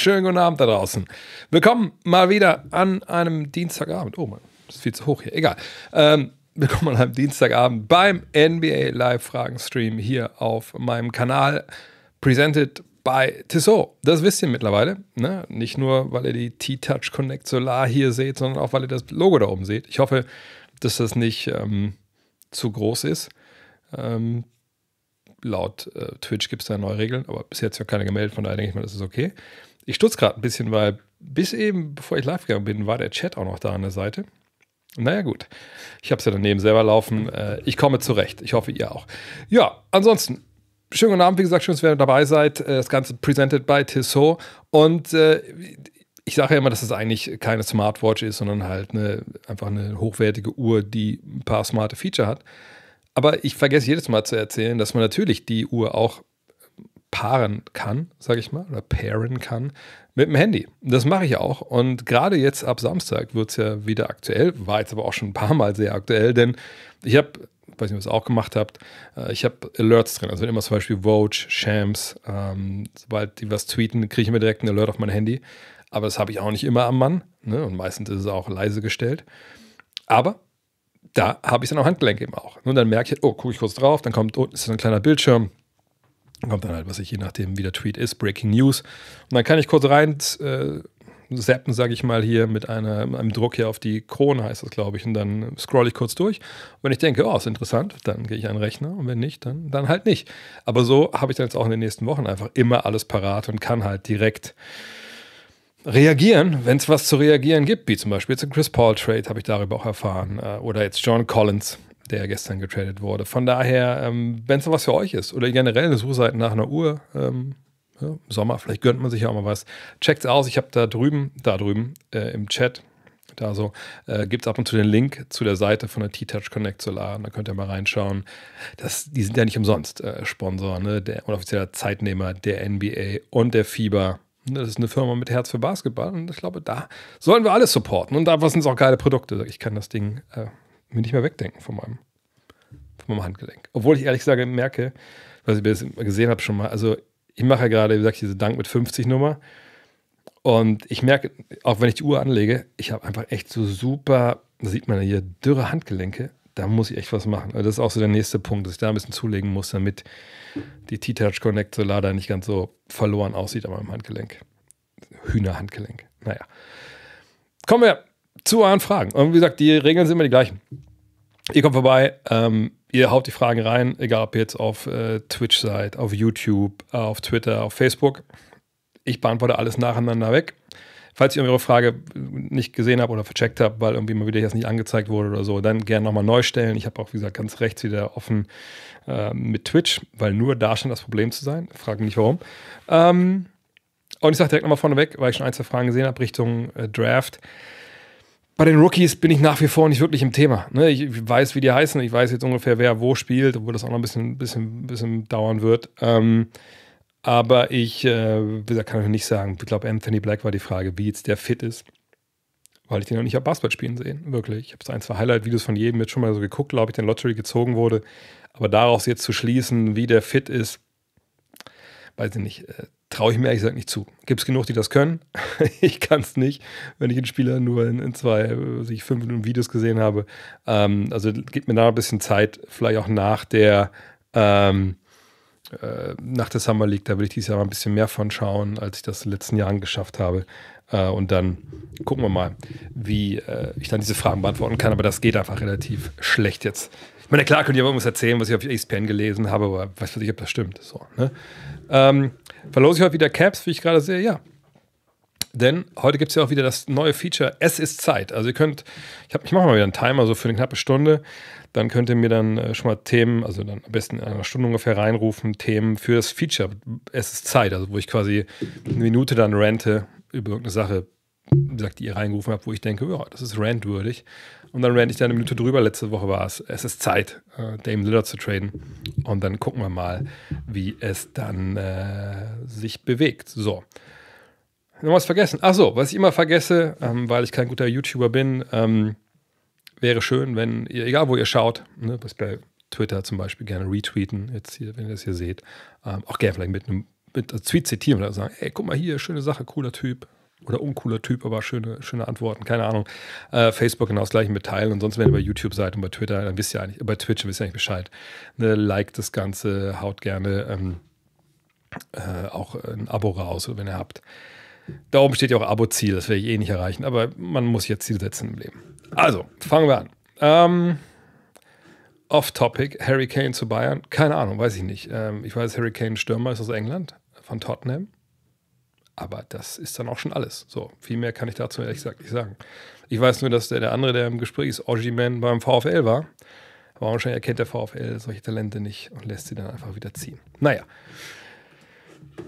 schönen guten Abend da draußen. Willkommen mal wieder an einem Dienstagabend. Oh Mann, das ist viel zu hoch hier. Egal. Ähm, willkommen an einem Dienstagabend beim NBA Live Fragen Stream hier auf meinem Kanal. Presented by Tissot. Das wisst ihr mittlerweile. Ne? Nicht nur, weil ihr die T-Touch Connect Solar hier seht, sondern auch, weil ihr das Logo da oben seht. Ich hoffe, dass das nicht ähm, zu groß ist. Ähm, laut äh, Twitch gibt es da neue Regeln, aber bis jetzt ja keine gemeldet, von daher denke ich mal, das ist okay. Ich stutze gerade ein bisschen, weil bis eben, bevor ich live gegangen bin, war der Chat auch noch da an der Seite. Naja, gut. Ich habe es ja daneben selber laufen. Äh, ich komme zurecht. Ich hoffe, ihr auch. Ja, ansonsten, schönen guten Abend. Wie gesagt, schön, dass ihr dabei seid. Äh, das Ganze presented by Tissot. Und äh, ich sage ja immer, dass es eigentlich keine Smartwatch ist, sondern halt eine, einfach eine hochwertige Uhr, die ein paar smarte Feature hat. Aber ich vergesse jedes Mal zu erzählen, dass man natürlich die Uhr auch paaren kann, sage ich mal, oder pairen kann mit dem Handy. Das mache ich auch. Und gerade jetzt ab Samstag wird es ja wieder aktuell, war jetzt aber auch schon ein paar Mal sehr aktuell, denn ich habe, weiß nicht, was ihr auch gemacht habt, äh, ich habe Alerts drin. Also immer zum Beispiel Vogue, Shams, ähm, sobald die was tweeten, kriege ich immer direkt einen Alert auf mein Handy. Aber das habe ich auch nicht immer am Mann. Ne? Und meistens ist es auch leise gestellt. Aber da habe ich es dann am Handgelenk eben auch. Und dann merke ich, oh, gucke ich kurz drauf, dann kommt unten ist ein kleiner Bildschirm, kommt dann halt, was ich je nachdem, wie der Tweet ist, Breaking News. Und dann kann ich kurz rein äh, zappen, sage ich mal, hier mit einer, einem Druck hier auf die Krone, heißt das, glaube ich. Und dann scroll ich kurz durch. Und wenn ich denke, oh, ist interessant, dann gehe ich an den Rechner. Und wenn nicht, dann, dann halt nicht. Aber so habe ich dann jetzt auch in den nächsten Wochen einfach immer alles parat und kann halt direkt reagieren, wenn es was zu reagieren gibt, wie zum Beispiel jetzt ein Chris Paul Trade, habe ich darüber auch erfahren, äh, oder jetzt John Collins, der gestern getradet wurde. Von daher, ähm, wenn es was für euch ist oder generell eine Suche seid nach einer Uhr, ähm, ja, Sommer, vielleicht gönnt man sich ja auch mal was. Checkt's aus, ich habe da drüben, da drüben äh, im Chat, da so, äh, gibt es ab und zu den Link zu der Seite von der T-Touch Connect Solar. Da könnt ihr mal reinschauen. Das, die sind ja nicht umsonst äh, Sponsor, ne? der unoffizieller Zeitnehmer der NBA und der FIBA das ist eine Firma mit Herz für Basketball und ich glaube, da sollen wir alles supporten. Und da sind es auch geile Produkte. Ich kann das Ding äh, mir nicht mehr wegdenken von meinem, von meinem Handgelenk. Obwohl ich ehrlich gesagt merke, was ich das gesehen habe schon mal, also ich mache ja gerade, wie gesagt, diese Dank mit 50 Nummer. Und ich merke, auch wenn ich die Uhr anlege, ich habe einfach echt so super, sieht man ja hier, dürre Handgelenke. Da muss ich echt was machen. Also das ist auch so der nächste Punkt, dass ich da ein bisschen zulegen muss, damit die T-Touch Connect Solar da nicht ganz so verloren aussieht an meinem Handgelenk. Hühnerhandgelenk. Naja. Kommen wir zu euren Fragen. Und wie gesagt, die Regeln sind immer die gleichen. Ihr kommt vorbei, ähm, ihr haut die Fragen rein, egal ob ihr jetzt auf äh, Twitch seid, auf YouTube, auf Twitter, auf Facebook. Ich beantworte alles nacheinander weg. Falls ihr eure Frage nicht gesehen habt oder vercheckt habt, weil irgendwie mal wieder jetzt nicht angezeigt wurde oder so, dann gerne nochmal neu stellen. Ich habe auch, wie gesagt, ganz rechts wieder offen äh, mit Twitch, weil nur da scheint das Problem zu sein. Frage mich warum. Ähm, und ich sage direkt nochmal vorneweg, weil ich schon ein, zwei Fragen gesehen habe, Richtung äh, Draft. Bei den Rookies bin ich nach wie vor nicht wirklich im Thema. Ne? Ich weiß, wie die heißen. Ich weiß jetzt ungefähr, wer wo spielt, obwohl das auch noch ein bisschen, bisschen, bisschen dauern wird. Ähm, aber ich, äh, kann ich nicht sagen. Ich glaube, Anthony Black war die Frage, wie jetzt der fit ist. Weil ich den noch nicht auf Basketball spielen sehen, wirklich. Ich habe so ein, zwei Highlight-Videos von jedem jetzt schon mal so geguckt, glaube ich, den Lottery gezogen wurde. Aber daraus jetzt zu schließen, wie der fit ist, weiß ich nicht, äh, traue ich mir ehrlich gesagt nicht zu. Gibt es genug, die das können? ich kann es nicht, wenn ich einen Spieler nur in, in zwei, äh, ich fünf Minuten Videos gesehen habe. Ähm, also gibt mir da ein bisschen Zeit, vielleicht auch nach der ähm, äh, nach der Summer League, da will ich dieses Jahr mal ein bisschen mehr von schauen, als ich das in den letzten Jahren geschafft habe. Äh, und dann gucken wir mal, wie äh, ich dann diese Fragen beantworten kann. Aber das geht einfach relativ schlecht jetzt. Ich meine, klar, könnt ihr irgendwas erzählen, was ich auf ESPN gelesen habe, aber weiß nicht, ob das stimmt. So, ne? ähm, verlose ich heute wieder Caps, wie ich gerade sehe? Ja. Denn heute gibt es ja auch wieder das neue Feature, es ist Zeit. Also ihr könnt, ich, ich mache mal wieder einen Timer, so für eine knappe Stunde dann könnt ihr mir dann äh, schon mal Themen, also dann am besten in einer Stunde ungefähr reinrufen, Themen für das Feature. Es ist Zeit, also wo ich quasi eine Minute dann rente über irgendeine Sache, gesagt, die ihr reingerufen habt, wo ich denke, ja, das ist rantwürdig. Und dann rente ich da eine Minute drüber. Letzte Woche war es, es ist Zeit, äh, Dame Lillard zu traden. Und dann gucken wir mal, wie es dann äh, sich bewegt. So. Noch was vergessen. Ach so, was ich immer vergesse, ähm, weil ich kein guter YouTuber bin, ähm, wäre schön, wenn ihr, egal wo ihr schaut, ne, bei Twitter zum Beispiel gerne retweeten, jetzt hier, wenn ihr das hier seht, ähm, auch gerne vielleicht mit einem mit Tweet zitieren oder sagen, ey, guck mal hier, schöne Sache, cooler Typ. Oder uncooler Typ, aber schöne, schöne Antworten, keine Ahnung. Äh, Facebook genau das gleiche mit teilen und sonst, wenn ihr bei YouTube seid und bei Twitter, dann wisst ihr eigentlich, bei Twitch wisst ihr eigentlich Bescheid. Ne, liked das Ganze, haut gerne ähm, äh, auch ein Abo raus, wenn ihr habt. Da oben steht ja auch Abo-Ziel, das werde ich eh nicht erreichen, aber man muss jetzt Ziel setzen im Leben. Also, fangen wir an. Ähm, Off-Topic, Harry Kane zu Bayern. Keine Ahnung, weiß ich nicht. Ähm, ich weiß, Harry Kane Stürmer ist aus England, von Tottenham. Aber das ist dann auch schon alles. So, viel mehr kann ich dazu ehrlich gesagt nicht sagen. Ich weiß nur, dass der, der andere, der im Gespräch ist, Ojiman beim VfL war. Aber wahrscheinlich erkennt der VfL solche Talente nicht und lässt sie dann einfach wieder ziehen. Naja.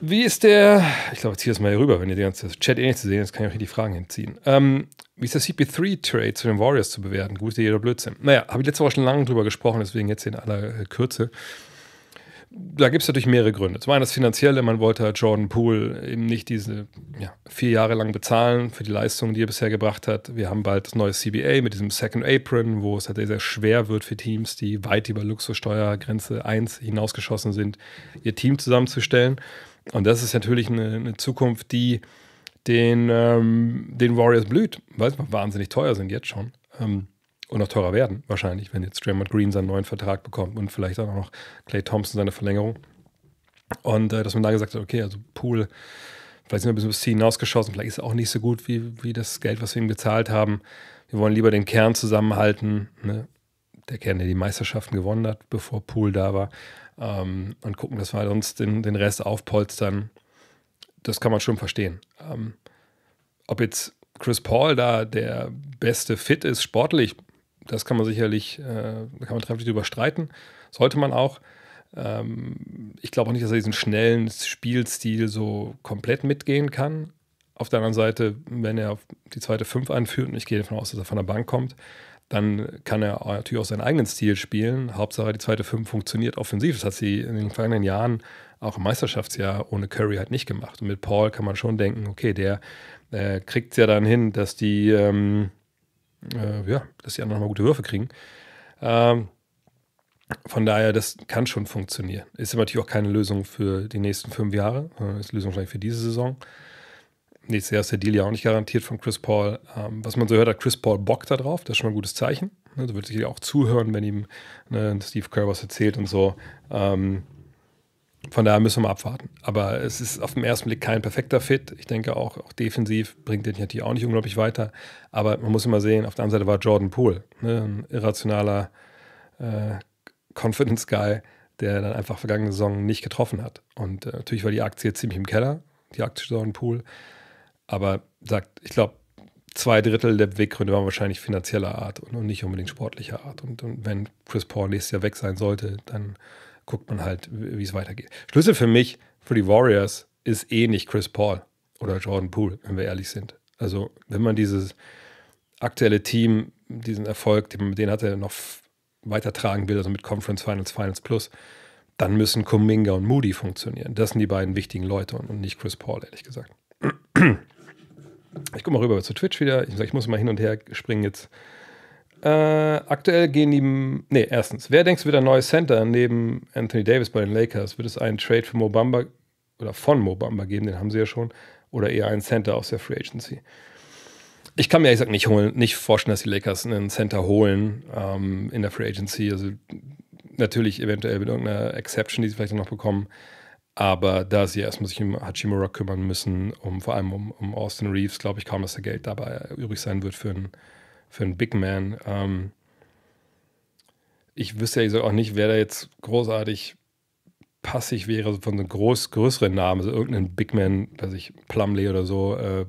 Wie ist der, ich glaube, ich ziehe das mal hier rüber, wenn ihr die ganze Chat eh nicht zu sehen ist, kann ich auch hier die Fragen hinziehen. Ähm, wie ist der CP3-Trade zu den Warriors zu bewerten? Gut, jeder Blödsinn. Naja, habe ich letzte Woche schon lange drüber gesprochen, deswegen jetzt in aller Kürze da gibt es natürlich mehrere Gründe. Zum einen das Finanzielle, man wollte halt Jordan Poole eben nicht diese ja, vier Jahre lang bezahlen für die Leistungen, die er bisher gebracht hat. Wir haben bald das neue CBA mit diesem Second Apron, wo es halt sehr schwer wird für Teams, die weit über Luxussteuergrenze 1 hinausgeschossen sind, ihr Team zusammenzustellen. Und das ist natürlich eine, eine Zukunft, die den, ähm, den Warriors blüht, weil sie wahnsinnig teuer sind jetzt schon. Ähm, und noch teurer werden, wahrscheinlich, wenn jetzt Draymond Green seinen neuen Vertrag bekommt und vielleicht auch noch Clay Thompson seine Verlängerung. Und äh, dass man da gesagt hat, okay, also Pool, vielleicht sind wir ein bisschen bis Ziel hinausgeschossen, vielleicht ist es auch nicht so gut wie, wie das Geld, was wir ihm gezahlt haben. Wir wollen lieber den Kern zusammenhalten, ne? der Kern, der die Meisterschaften gewonnen hat, bevor Pool da war, ähm, und gucken, dass wir uns den, den Rest aufpolstern. Das kann man schon verstehen. Ähm, ob jetzt Chris Paul da der beste Fit ist, sportlich, das kann man sicherlich, äh, da kann man trefflich drüber streiten. Sollte man auch. Ähm, ich glaube auch nicht, dass er diesen schnellen Spielstil so komplett mitgehen kann. Auf der anderen Seite, wenn er die zweite Fünf anführt, und ich gehe davon aus, dass er von der Bank kommt, dann kann er natürlich auch seinen eigenen Stil spielen. Hauptsache, die zweite Fünf funktioniert offensiv. Das hat sie in den vergangenen Jahren, auch im Meisterschaftsjahr, ohne Curry halt nicht gemacht. Und mit Paul kann man schon denken, okay, der äh, kriegt es ja dann hin, dass die ähm, äh, ja, dass die anderen mal gute Würfe kriegen. Ähm, von daher, das kann schon funktionieren. Ist natürlich auch keine Lösung für die nächsten fünf Jahre. Ist Lösung vielleicht für diese Saison. Nächstes Jahr ist der Deal ja auch nicht garantiert von Chris Paul. Ähm, was man so hört, hat Chris Paul Bock da drauf. Das ist schon mal ein gutes Zeichen. Ne, wird sich auch zuhören, wenn ihm ne, Steve Kerr was erzählt und so. Ähm, von daher müssen wir mal abwarten. Aber es ist auf den ersten Blick kein perfekter Fit. Ich denke auch, auch defensiv bringt den natürlich auch nicht unglaublich weiter. Aber man muss immer sehen, auf der anderen Seite war Jordan Poole, ne, ein irrationaler äh, Confidence Guy, der dann einfach vergangene Saison nicht getroffen hat. Und äh, natürlich war die Aktie ziemlich im Keller, die Aktie Jordan Poole. Aber sagt, ich glaube, zwei Drittel der Beweggründe waren wahrscheinlich finanzieller Art und nicht unbedingt sportlicher Art. Und, und wenn Chris Paul nächstes Jahr weg sein sollte, dann guckt man halt, wie es weitergeht. Schlüssel für mich, für die Warriors, ist eh nicht Chris Paul oder Jordan Poole, wenn wir ehrlich sind. Also, wenn man dieses aktuelle Team, diesen Erfolg, den, den hat er noch weitertragen will, also mit Conference Finals, Finals Plus, dann müssen Kuminga und Moody funktionieren. Das sind die beiden wichtigen Leute und, und nicht Chris Paul, ehrlich gesagt. Ich gucke mal rüber zu Twitch wieder. Ich sage, ich muss mal hin und her springen jetzt. Äh, aktuell gehen die. Nee, erstens, wer denkst wird ein neues Center neben Anthony Davis bei den Lakers? Wird es einen Trade für Mobamba oder von Mobamba geben? Den haben sie ja schon. Oder eher einen Center aus der Free Agency? Ich kann mir ehrlich gesagt nicht, holen, nicht vorstellen, dass die Lakers einen Center holen ähm, in der Free Agency. Also natürlich eventuell mit irgendeiner Exception, die sie vielleicht noch bekommen. Aber da sie erstmal sich um Hachimura kümmern müssen, um vor allem um, um Austin Reeves, glaube ich kaum, dass der Geld dabei übrig sein wird für einen für einen Big Man. Ähm, ich wüsste ja auch nicht, wer da jetzt großartig passig wäre von einem groß, größeren Namen, also irgendein Big Man, weiß ich, Plumley oder so, äh,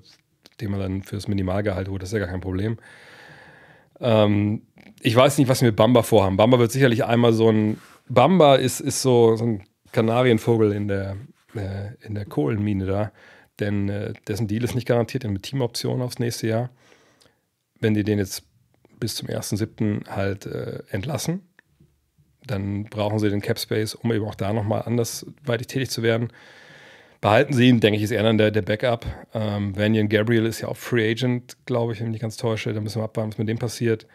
den man dann fürs Minimalgehalt holt, das ist ja gar kein Problem. Ähm, ich weiß nicht, was wir mit Bamba vorhaben. Bamba wird sicherlich einmal so ein. Bamba ist, ist so, so ein Kanarienvogel in der, äh, in der Kohlenmine da, denn äh, dessen Deal ist nicht garantiert, mit Teamoptionen aufs nächste Jahr wenn die den jetzt bis zum 1.7. halt äh, entlassen, dann brauchen sie den Cap Space, um eben auch da nochmal andersweitig tätig zu werden. Behalten sie ihn, denke ich, ist er dann der, der Backup. Ähm, Vanyan Gabriel ist ja auch Free Agent, glaube ich, wenn ich mich ganz täusche. Da müssen wir abwarten, was mit dem passiert.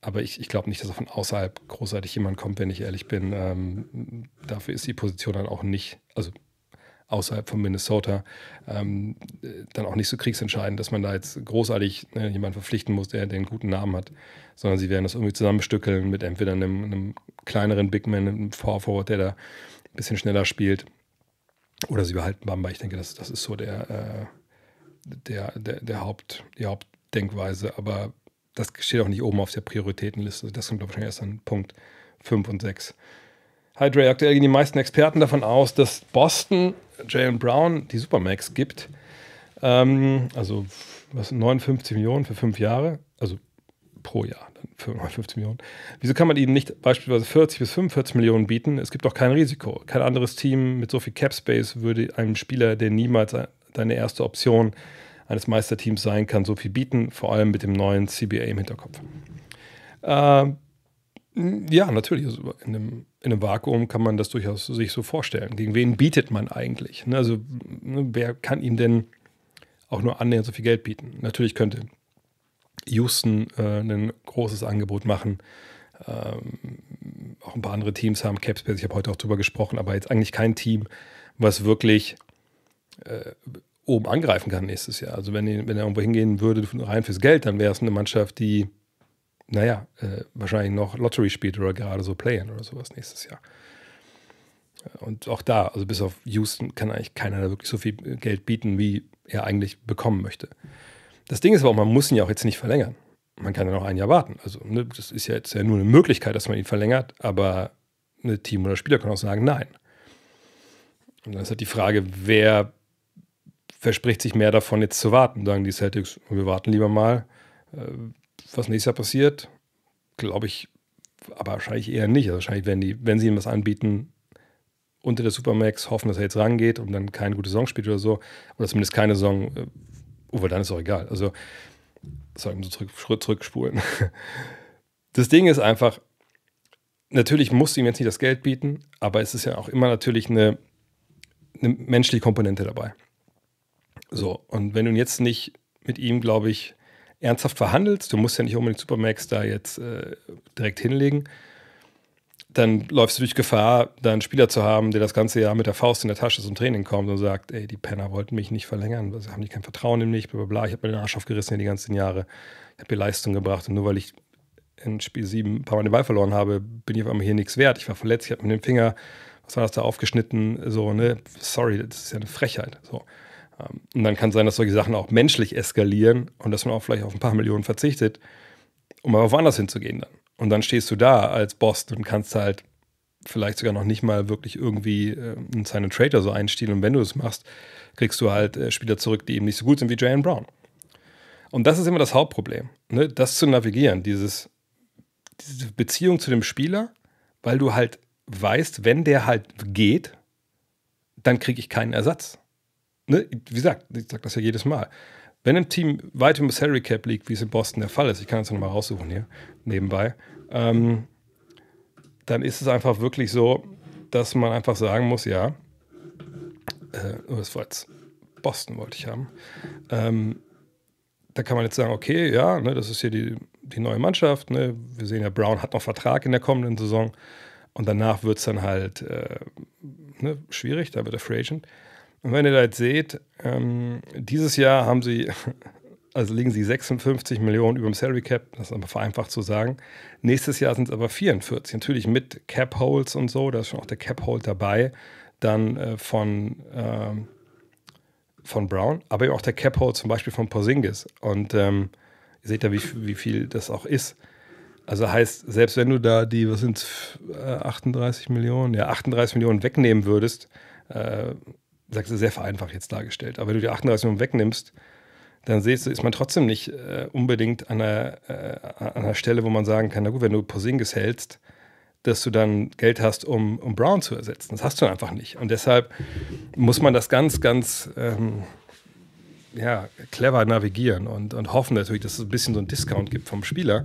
Aber ich, ich glaube nicht, dass von außerhalb großartig jemand kommt, wenn ich ehrlich bin. Ähm, dafür ist die Position dann auch nicht, also außerhalb von Minnesota, ähm, dann auch nicht so kriegsentscheidend, dass man da jetzt großartig ne, jemanden verpflichten muss, der, einen guten Namen hat, sondern sie werden das irgendwie zusammenstückeln mit entweder einem, einem kleineren Big Man, einem Power Forward, der da ein bisschen schneller spielt, oder sie behalten Bamba. Ich denke, das, das ist so der, äh, der, der, der Haupt, die Hauptdenkweise, aber das steht auch nicht oben auf der Prioritätenliste. Das kommt wahrscheinlich erst an Punkt 5 und 6. Hydra, aktuell gehen die meisten Experten davon aus, dass Boston Jalen Brown die Supermax gibt. Ähm, also was 59 Millionen für fünf Jahre, also pro Jahr, dann 59 Millionen. Wieso kann man ihnen nicht beispielsweise 40 bis 45 Millionen bieten? Es gibt auch kein Risiko. Kein anderes Team mit so viel Cap Space würde einem Spieler, der niemals deine erste Option eines Meisterteams sein kann, so viel bieten, vor allem mit dem neuen CBA im Hinterkopf. Äh, ja, natürlich. Also in, einem, in einem Vakuum kann man das durchaus sich so vorstellen. Gegen wen bietet man eigentlich? Ne? Also, ne, wer kann ihm denn auch nur annähernd so viel Geld bieten? Natürlich könnte Houston äh, ein großes Angebot machen. Ähm, auch ein paar andere Teams haben Capspace. Ich habe heute auch drüber gesprochen, aber jetzt eigentlich kein Team, was wirklich äh, oben angreifen kann nächstes Jahr. Also wenn, wenn er irgendwo hingehen würde, rein fürs Geld, dann wäre es eine Mannschaft, die, naja, äh, wahrscheinlich noch Lottery spielt oder gerade so Playen oder sowas nächstes Jahr. Und auch da, also bis auf Houston, kann eigentlich keiner da wirklich so viel Geld bieten, wie er eigentlich bekommen möchte. Das Ding ist aber auch, man muss ihn ja auch jetzt nicht verlängern. Man kann ja noch ein Jahr warten. Also, ne, das ist ja jetzt ja nur eine Möglichkeit, dass man ihn verlängert, aber ein Team oder Spieler kann auch sagen, nein. Und dann ist halt die Frage, wer verspricht sich mehr davon, jetzt zu warten. Sagen die Celtics, wir warten lieber mal, äh, was nächstes Jahr passiert. Glaube ich, aber wahrscheinlich eher nicht. Also wahrscheinlich werden die, wenn sie ihm was anbieten, unter der Supermax hoffen, dass er jetzt rangeht und dann keine gute Saison spielt oder so. Oder zumindest keine Saison, äh, oh, dann ist auch egal. Also, sagen so zurück, zurückspulen. Das Ding ist einfach, natürlich musst du ihm jetzt nicht das Geld bieten, aber es ist ja auch immer natürlich eine, eine menschliche Komponente dabei. So, und wenn du jetzt nicht mit ihm, glaube ich, ernsthaft verhandelst, du musst ja nicht unbedingt Supermax da jetzt äh, direkt hinlegen, dann läufst du durch Gefahr, da einen Spieler zu haben, der das ganze Jahr mit der Faust in der Tasche zum Training kommt und sagt, ey, die Penner wollten mich nicht verlängern, also haben die kein Vertrauen in mich, bla bla bla, ich habe mir den Arsch aufgerissen hier die ganzen Jahre, ich habe hier Leistung gebracht und nur weil ich in Spiel 7 ein paar Mal den Ball verloren habe, bin ich auf einmal hier nichts wert. Ich war verletzt, ich habe mir den Finger, was war das da, aufgeschnitten, so, ne, sorry, das ist ja eine Frechheit, so. Ähm, und dann kann es sein, dass solche Sachen auch menschlich eskalieren und dass man auch vielleicht auf ein paar Millionen verzichtet, um aber woanders hinzugehen dann. Und dann stehst du da als Boss und kannst halt vielleicht sogar noch nicht mal wirklich irgendwie äh, einen Sign Trader so einstellen. Und wenn du es machst, kriegst du halt äh, Spieler zurück, die eben nicht so gut sind wie Jalen Brown. Und das ist immer das Hauptproblem, ne? das zu navigieren, dieses, diese Beziehung zu dem Spieler, weil du halt weißt, wenn der halt geht, dann kriege ich keinen Ersatz ne, wie gesagt, ich sage das ja jedes Mal. Wenn ein Team weit im Salary Cap liegt, wie es in Boston der Fall ist, ich kann das nochmal raussuchen hier nebenbei, ähm, dann ist es einfach wirklich so, dass man einfach sagen muss, ja, äh, oh, das war jetzt Boston, wollte ich haben. Ähm, da kann man jetzt sagen, okay, ja, ne, das ist hier die, die neue Mannschaft. Ne? Wir sehen ja, Brown hat noch Vertrag in der kommenden Saison. Und danach wird es dann halt äh, ne, schwierig, da wird er Free Agent. Und wenn ihr da jetzt seht, ähm, dieses Jahr haben sie, also liegen sie 56 Millionen über dem Salary Cap, das ist aber vereinfacht zu sagen. Nächstes Jahr sind es aber 44, natürlich mit Cap Holes und so, da ist schon auch der Cap Hold dabei, dann äh, von, ähm, von Brown, aber eben auch der Cap Hold zum Beispiel von Porzingis. Und ähm, ihr seht ja, wie, wie viel das auch ist. Also heißt, selbst wenn du da die, was sind 38 Millionen, ja, 38 Millionen wegnehmen würdest, äh, sagst du, sehr vereinfacht jetzt dargestellt. Aber wenn du die 38 Millionen wegnimmst, dann siehst du, ist man trotzdem nicht äh, unbedingt an einer, äh, an einer Stelle, wo man sagen kann, na gut, wenn du Porzingis hältst, dass du dann Geld hast, um, um Brown zu ersetzen. Das hast du einfach nicht. Und deshalb muss man das ganz, ganz ähm, ja, clever navigieren und, und hoffen natürlich, dass es ein bisschen so einen Discount gibt vom Spieler.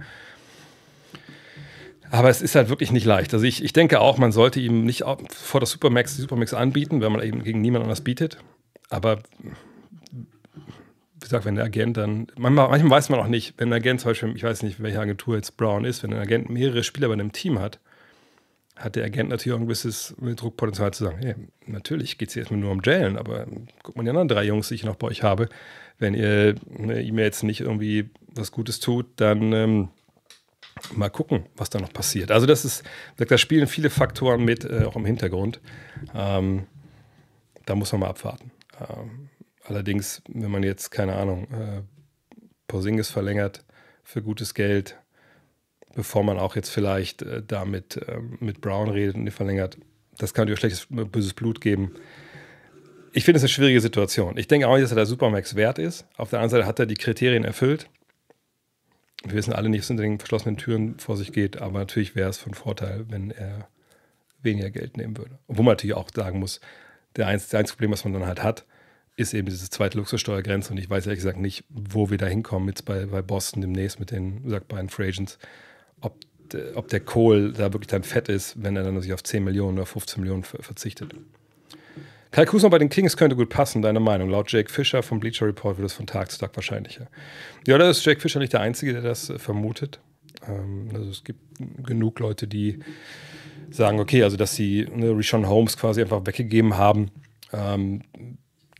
Aber es ist halt wirklich nicht leicht. Also ich, ich denke auch, man sollte ihm nicht vor der Supermax die Supermax anbieten, wenn man eben gegen niemand anders bietet. Aber wie gesagt, wenn der Agent dann, manchmal, manchmal weiß man auch nicht, wenn ein Agent zum Beispiel, ich weiß nicht, welche Agentur jetzt Brown ist, wenn ein Agent mehrere Spieler bei einem Team hat, hat der Agent natürlich auch ein gewisses Druckpotenzial zu sagen, hey, natürlich geht es jetzt nur um Jalen, aber guck mal die anderen drei Jungs, die ich noch bei euch habe. Wenn ihr ne, ihm jetzt nicht irgendwie was Gutes tut, dann ähm, mal gucken, was da noch passiert. Also das ist, da spielen viele Faktoren mit, äh, auch im Hintergrund. Ähm, da muss man mal abwarten. Ähm, allerdings, wenn man jetzt, keine Ahnung, äh, Porzingis verlängert für gutes Geld, bevor man auch jetzt vielleicht äh, damit äh, mit Brown redet und die verlängert. Das kann natürlich schlechtes, böses Blut geben. Ich finde es eine schwierige Situation. Ich denke auch nicht, dass er der Supermax wert ist. Auf der anderen Seite hat er die Kriterien erfüllt. Wir wissen alle nicht, was hinter den verschlossenen Türen vor sich geht, aber natürlich wäre es von Vorteil, wenn er weniger Geld nehmen würde. Obwohl man natürlich auch sagen muss, der einzige, einzige Problem, was man dann halt hat, ist eben diese zweite Luxussteuergrenze. Und ich weiß ehrlich gesagt nicht, wo wir da hinkommen, jetzt bei, bei Boston demnächst mit den sagt, beiden Free Agents ob, ob der Kohl da wirklich dann fett ist, wenn er dann sich auf 10 Millionen oder 15 Millionen verzichtet. Kai Kusma bei den Kings könnte gut passen, deine Meinung. Laut Jake Fischer vom Bleacher Report wird es von Tag zu Tag wahrscheinlicher. Ja, da ist Jake Fischer nicht der Einzige, der das äh, vermutet. Ähm, also es gibt genug Leute, die sagen, okay, also dass sie ne, Rishon Holmes quasi einfach weggegeben haben. Ähm,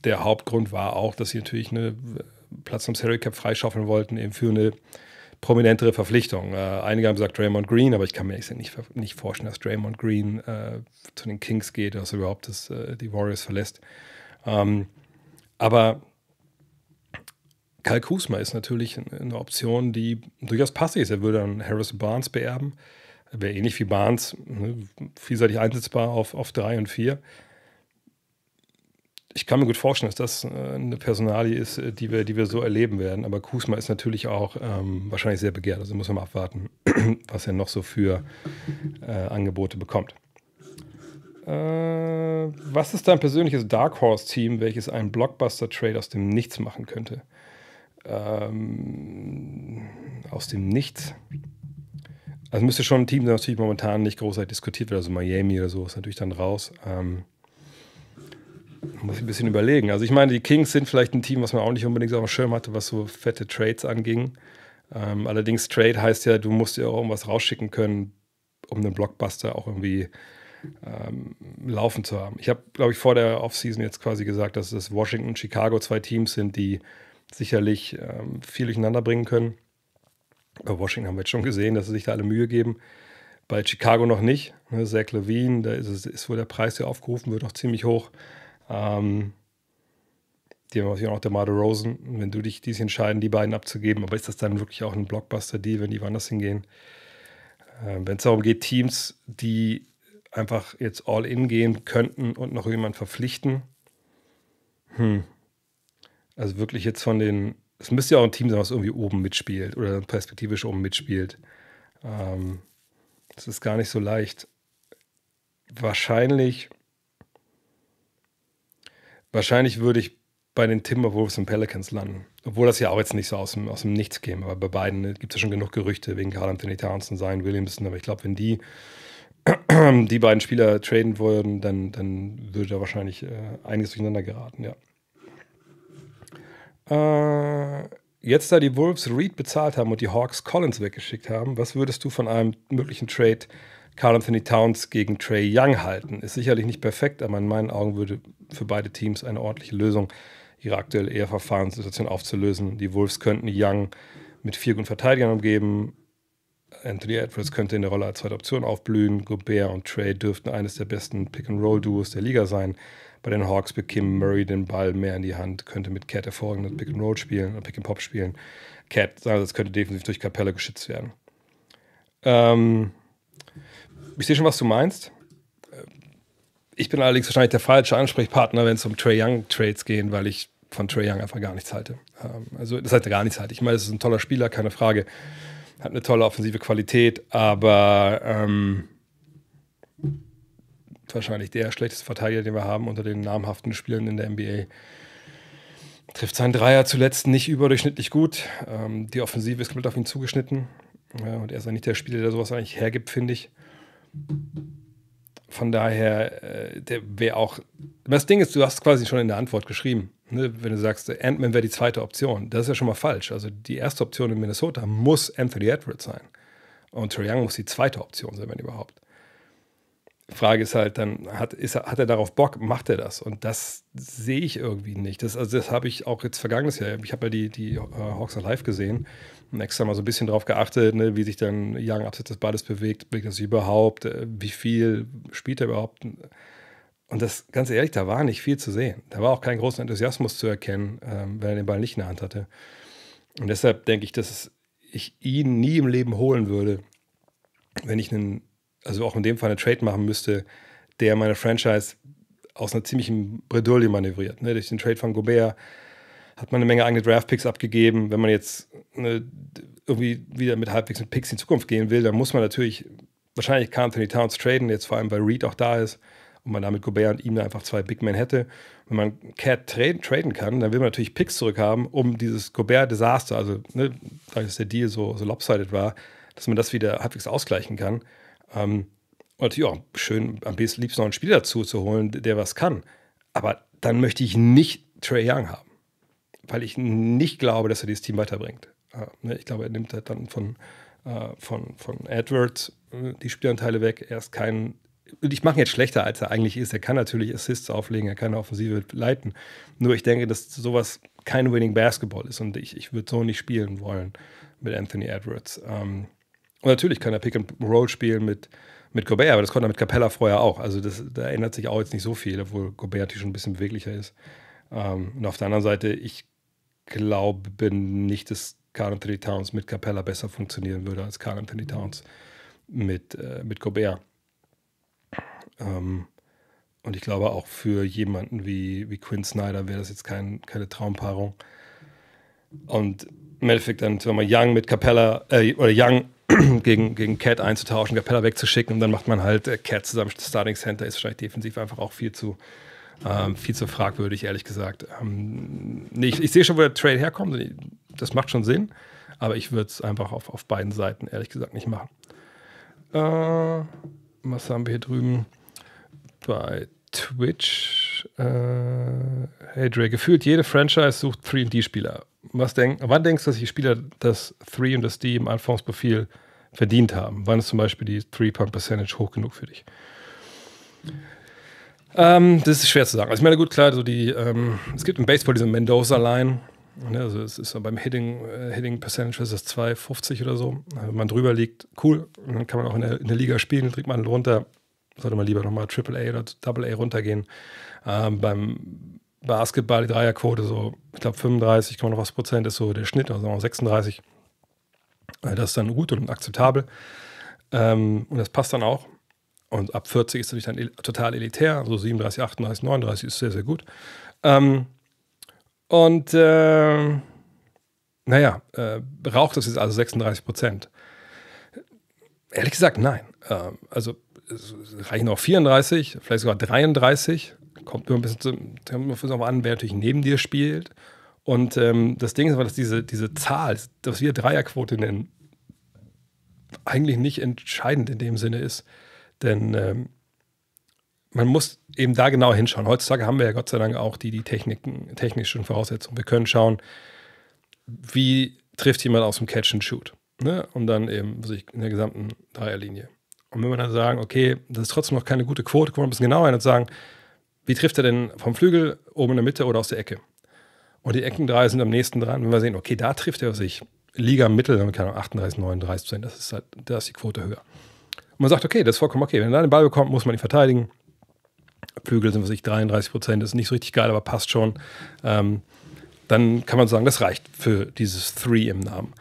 der Hauptgrund war auch, dass sie natürlich eine Platz am Salary Cap freischaufeln wollten, eben für eine prominentere Verpflichtung. Äh, einige haben gesagt Draymond Green, aber ich kann mir nicht, nicht vorstellen, dass Draymond Green äh, zu den Kings geht, dass er überhaupt das, äh, die Warriors verlässt. Ähm, aber Kyle Kuzma ist natürlich eine Option, die durchaus passig ist. Er würde dann Harrison Barnes beerben. Er wäre ähnlich wie Barnes, ne, vielseitig einsetzbar auf, auf drei und vier ich kann mir gut vorstellen, dass das äh, eine Personalie ist, äh, die wir, die wir so erleben werden. Aber Kusma ist natürlich auch ähm, wahrscheinlich sehr begehrt. Also muss man mal abwarten, was er noch so für äh, Angebote bekommt. Äh, was ist dein persönliches Dark Horse-Team, welches einen Blockbuster-Trade aus dem Nichts machen könnte? Ähm, aus dem Nichts? Also müsste schon ein Team, das natürlich momentan nicht großartig diskutiert wird. Also Miami oder so ist natürlich dann raus. Ähm, muss ich ein bisschen überlegen. Also ich meine, die Kings sind vielleicht ein Team, was man auch nicht unbedingt auf dem Schirm hatte, was so fette Trades anging. Ähm, allerdings Trade heißt ja, du musst ja auch irgendwas rausschicken können, um einen Blockbuster auch irgendwie ähm, laufen zu haben. Ich habe, glaube ich, vor der Offseason jetzt quasi gesagt, dass es Washington und Chicago zwei Teams sind, die sicherlich ähm, viel durcheinander bringen können. Bei Washington haben wir jetzt schon gesehen, dass sie sich da alle Mühe geben. Bei Chicago noch nicht. Ne, Zach Levine, da ist, es, ist wohl der Preis, der aufgerufen wird, noch ziemlich hoch. Ähm, die haben auch noch der Marder Rosen. Wenn du dich dies entscheiden, die beiden abzugeben, aber ist das dann wirklich auch ein Blockbuster-Deal, wenn die woanders hingehen? Äh, wenn es darum geht, Teams, die einfach jetzt all in gehen könnten und noch jemanden verpflichten. Hm. Also wirklich jetzt von den, es müsste ja auch ein Team sein, was irgendwie oben mitspielt oder perspektivisch oben mitspielt. Ähm, das ist gar nicht so leicht. Wahrscheinlich Wahrscheinlich würde ich bei den Timberwolves und Pelicans landen. Obwohl das ja auch jetzt nicht so aus dem, aus dem Nichts käme. Aber bei beiden gibt es ja schon genug Gerüchte wegen Carl Anthony Towns und Zion Williamson. Aber ich glaube, wenn die die beiden Spieler traden würden, dann, dann würde da wahrscheinlich äh, einiges durcheinander geraten, ja. Äh, jetzt, da die Wolves Reed bezahlt haben und die Hawks Collins weggeschickt haben, was würdest du von einem möglichen Trade Carl Anthony Towns gegen Trey Young halten. Ist sicherlich nicht perfekt, aber in meinen Augen würde für beide Teams eine ordentliche Lösung, ihre aktuelle eher Verfahrenssituation aufzulösen. Die Wolves könnten Young mit vier guten Verteidigern umgeben. Anthony Edwards könnte in der Rolle als zweite Option aufblühen. Gobert und Trey dürften eines der besten Pick-and-Roll-Duos der Liga sein. Bei den Hawks bekäme Murray den Ball mehr in die Hand, könnte mit Cat hervorragend Pick-and-Roll spielen oder Pick-and-Pop spielen. Cat, also das könnte definitiv durch Capella geschützt werden. Ähm, ich sehe schon, was du meinst. Ich bin allerdings wahrscheinlich der falsche Ansprechpartner, wenn es um Trey Young Trades gehen, weil ich von Trey Young einfach gar nichts halte. Ähm, also das heißt gar nichts halte. Ich meine, es ist ein toller Spieler, keine Frage. Hat eine tolle offensive Qualität, aber ähm, wahrscheinlich der schlechteste Verteidiger, den wir haben unter den namhaften Spielern in der NBA. Trifft seinen Dreier zuletzt nicht überdurchschnittlich gut. Ähm, die Offensive ist komplett auf ihn zugeschnitten. Ja, und er ist eigentlich der Spieler, der sowas eigentlich hergibt, finde ich. Von daher, äh, der wäre auch. Das Ding ist, du hast quasi schon in der Antwort geschrieben. Ne? Wenn du sagst, Ant-Man wäre die zweite Option. Das ist ja schon mal falsch. Also die erste Option in Minnesota muss Anthony Edwards sein. Und Trae Young muss die zweite Option sein, wenn überhaupt. Frage ist halt dann, hat, ist, hat er darauf Bock, macht er das? Und das sehe ich irgendwie nicht. Das, also das habe ich auch jetzt vergangenes Jahr, ich habe ja die, die uh, Hawks Live gesehen und extra mal so ein bisschen drauf geachtet, ne, wie sich dann Young abseits des Balles bewegt, bewegt er sich überhaupt, äh, wie viel spielt er überhaupt? Und das, ganz ehrlich, da war nicht viel zu sehen. Da war auch kein großer Enthusiasmus zu erkennen, ähm, wenn er den Ball nicht in der Hand hatte. Und deshalb denke ich, dass ich ihn nie im Leben holen würde, wenn ich einen also auch in dem Fall eine Trade machen müsste, der meine Franchise aus einer ziemlichen Bredouille manövriert. Ne? Durch den Trade von Gobert hat man eine Menge eigene Draft-Picks abgegeben. Wenn man jetzt ne, irgendwie wieder mit halbwegs mit Picks in Zukunft gehen will, dann muss man natürlich wahrscheinlich Carl Anthony Towns traden, jetzt vor allem weil Reed auch da ist und man damit Gobert und ihm einfach zwei Big Men hätte. Wenn man Cat traden, traden kann, dann will man natürlich Picks zurückhaben, um dieses Gobert-Desaster, also ne, dass der Deal so, so lopsided war, dass man das wieder halbwegs ausgleichen kann. Ähm, und natürlich auch schön, am liebsten noch einen Spieler dazu zu holen, der was kann. Aber dann möchte ich nicht Trey Young haben, weil ich nicht glaube, dass er dieses Team weiterbringt. Äh, ne, ich glaube, er nimmt halt dann von, äh, von, von Edwards äh, die Spielanteile weg. Er ist kein. Ich mache ihn jetzt schlechter, als er eigentlich ist. Er kann natürlich Assists auflegen, er kann eine Offensive leiten. Nur ich denke, dass sowas kein Winning Basketball ist und ich, ich würde so nicht spielen wollen mit Anthony Edwards. Ähm, und natürlich kann er Pick and Roll spielen mit, mit Gobert, aber das konnte er mit Capella vorher auch. Also das, da ändert sich auch jetzt nicht so viel, obwohl Gobert schon ein bisschen beweglicher ist. Ähm, und auf der anderen Seite, ich glaube nicht, dass Carl Anthony Towns mit Capella besser funktionieren würde als Carl Anthony Towns mit, äh, mit Gobert. Ähm, und ich glaube auch für jemanden wie, wie Quinn Snyder wäre das jetzt kein, keine Traumpaarung. Und im Endeffekt dann, sagen wir mal, Young mit Capella, äh, oder Young gegen, gegen Cat einzutauschen, Capella wegzuschicken und dann macht man halt äh, Cat zusammen. Starting Center ist wahrscheinlich defensiv einfach auch viel zu, ähm, viel zu fragwürdig, ehrlich gesagt. Ähm, nee, ich, ich sehe schon, wo der Trade herkommt. Das macht schon Sinn, aber ich würde es einfach auf, auf beiden Seiten, ehrlich gesagt, nicht machen. Äh, was haben wir hier drüben? Bei Twitch. Äh, hey Dre, gefühlt jede Franchise sucht 3D-Spieler. Was denk, wann denkst du, dass die Spieler das 3 und das D im Anfangsprofil verdient haben? Wann ist zum Beispiel die 3-Point-Percentage hoch genug für dich? Ähm, das ist schwer zu sagen. Also ich meine, gut, klar, so die, ähm, es gibt im Baseball diese Mendoza-Line. Ne, also es ist beim Hitting, äh, Hitting Percentage ist das 2,50 oder so. Also wenn man drüber liegt, cool. Dann kann man auch in der, in der Liga spielen, kriegt man runter. Sollte man lieber nochmal AAA oder AA runtergehen. Ähm, beim Basketball, die Dreierquote, so, ich glaube 35, noch was Prozent ist so der Schnitt, also 36. Äh, das ist dann gut und akzeptabel. Ähm, und das passt dann auch. Und ab 40 ist natürlich dann total elitär, also 37, 38, 39 ist sehr, sehr gut. Ähm, und äh, naja, äh, braucht es jetzt also 36 Prozent? Ehrlich gesagt, nein. Ähm, also reichen auch 34, vielleicht sogar 33 kommt nur ein bisschen, zu, an, wer natürlich neben dir spielt. Und ähm, das Ding ist aber, dass diese, diese Zahl, dass wir Dreierquote nennen, eigentlich nicht entscheidend in dem Sinne ist. Denn ähm, man muss eben da genau hinschauen. Heutzutage haben wir ja Gott sei Dank auch die, die Techniken, technischen Voraussetzungen. Wir können schauen, wie trifft jemand aus dem Catch and Shoot. Ne? Und dann eben in der gesamten Dreierlinie. Und wenn wir dann sagen, okay, das ist trotzdem noch keine gute Quote, kommen wir ein bisschen genauer hin und sagen, wie trifft er denn vom Flügel, oben in der Mitte oder aus der Ecke? Und die Ecken drei sind am nächsten dran. Wenn wir sehen, okay, da trifft er sich Liga Mittel, dann kann er 38, 39 Prozent, das ist halt, da ist die Quote höher. Und man sagt, okay, das ist vollkommen okay. Wenn er den Ball bekommt, muss man ihn verteidigen. Flügel sind, was ich, 33 Prozent, ist nicht so richtig geil, aber passt schon. Ähm, dann kann man sagen, das reicht für dieses Three im Namen.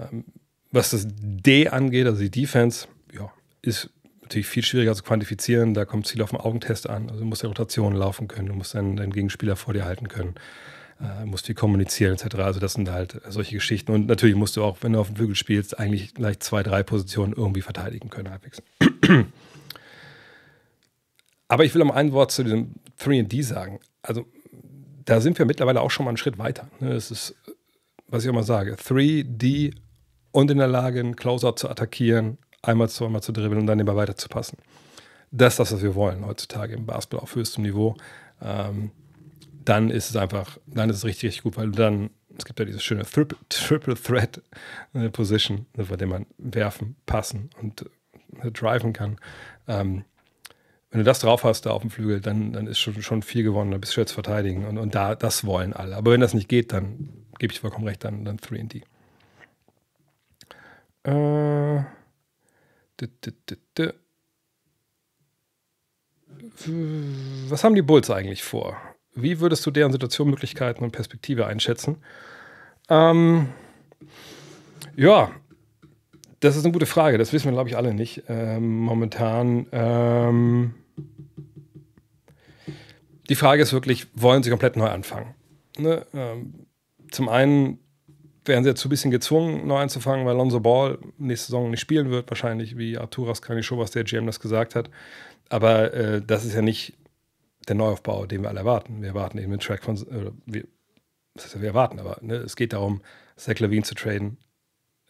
Ähm, was das D angeht, also die Defense, ja, ist natürlich viel schwieriger zu quantifizieren. Da kommt viel auf den Augentest an. Also du musst ja Rotationen laufen können, du musst deinen, deinen Gegenspieler vor dir halten können, äh, musst viel kommunizieren etc. Also das sind halt solche Geschichten. Und natürlich musst du auch, wenn du auf dem Flügel spielst, eigentlich gleich zwei, drei Positionen irgendwie verteidigen können halbwegs. Aber ich will noch ein Wort zu diesem 3D sagen. Also da sind wir mittlerweile auch schon mal einen Schritt weiter. Das ne? ist, was ich immer sage, 3D und in der Lage, einen Closeout zu attackieren, einmal, zweimal zu dribbeln und dann immer weiter zu passen. Das ist das, was wir wollen heutzutage im Basketball auf höchstem Niveau. Ähm, dann ist es einfach, dann ist es richtig, richtig gut, weil dann, es gibt ja diese schöne Triple, Triple Threat äh, Position, bei der man werfen, passen und äh, driven kann. Ähm, wenn du das drauf hast da auf dem Flügel, dann, dann ist schon, schon viel gewonnen, dann bist du jetzt verteidigen. Und, und da, das wollen alle. Aber wenn das nicht geht, dann gebe ich vollkommen recht, dann, dann 3D. Äh, was haben die Bulls eigentlich vor? Wie würdest du deren Situation, Möglichkeiten und Perspektive einschätzen? Ähm, ja, das ist eine gute Frage. Das wissen wir, glaube ich, alle nicht. Ähm, momentan. Ähm, die Frage ist wirklich, wollen sie komplett neu anfangen? Ne? Ähm, zum einen werden sie jetzt ein bisschen gezwungen, neu anzufangen, weil Lonzo Ball nächste Saison nicht spielen wird, wahrscheinlich, wie Arturas was der GM, das gesagt hat. Aber äh, das ist ja nicht der Neuaufbau, den wir alle erwarten. Wir erwarten eben einen Track von, äh, wir, das heißt, wir erwarten, aber ne, es geht darum, Zach Levine zu traden,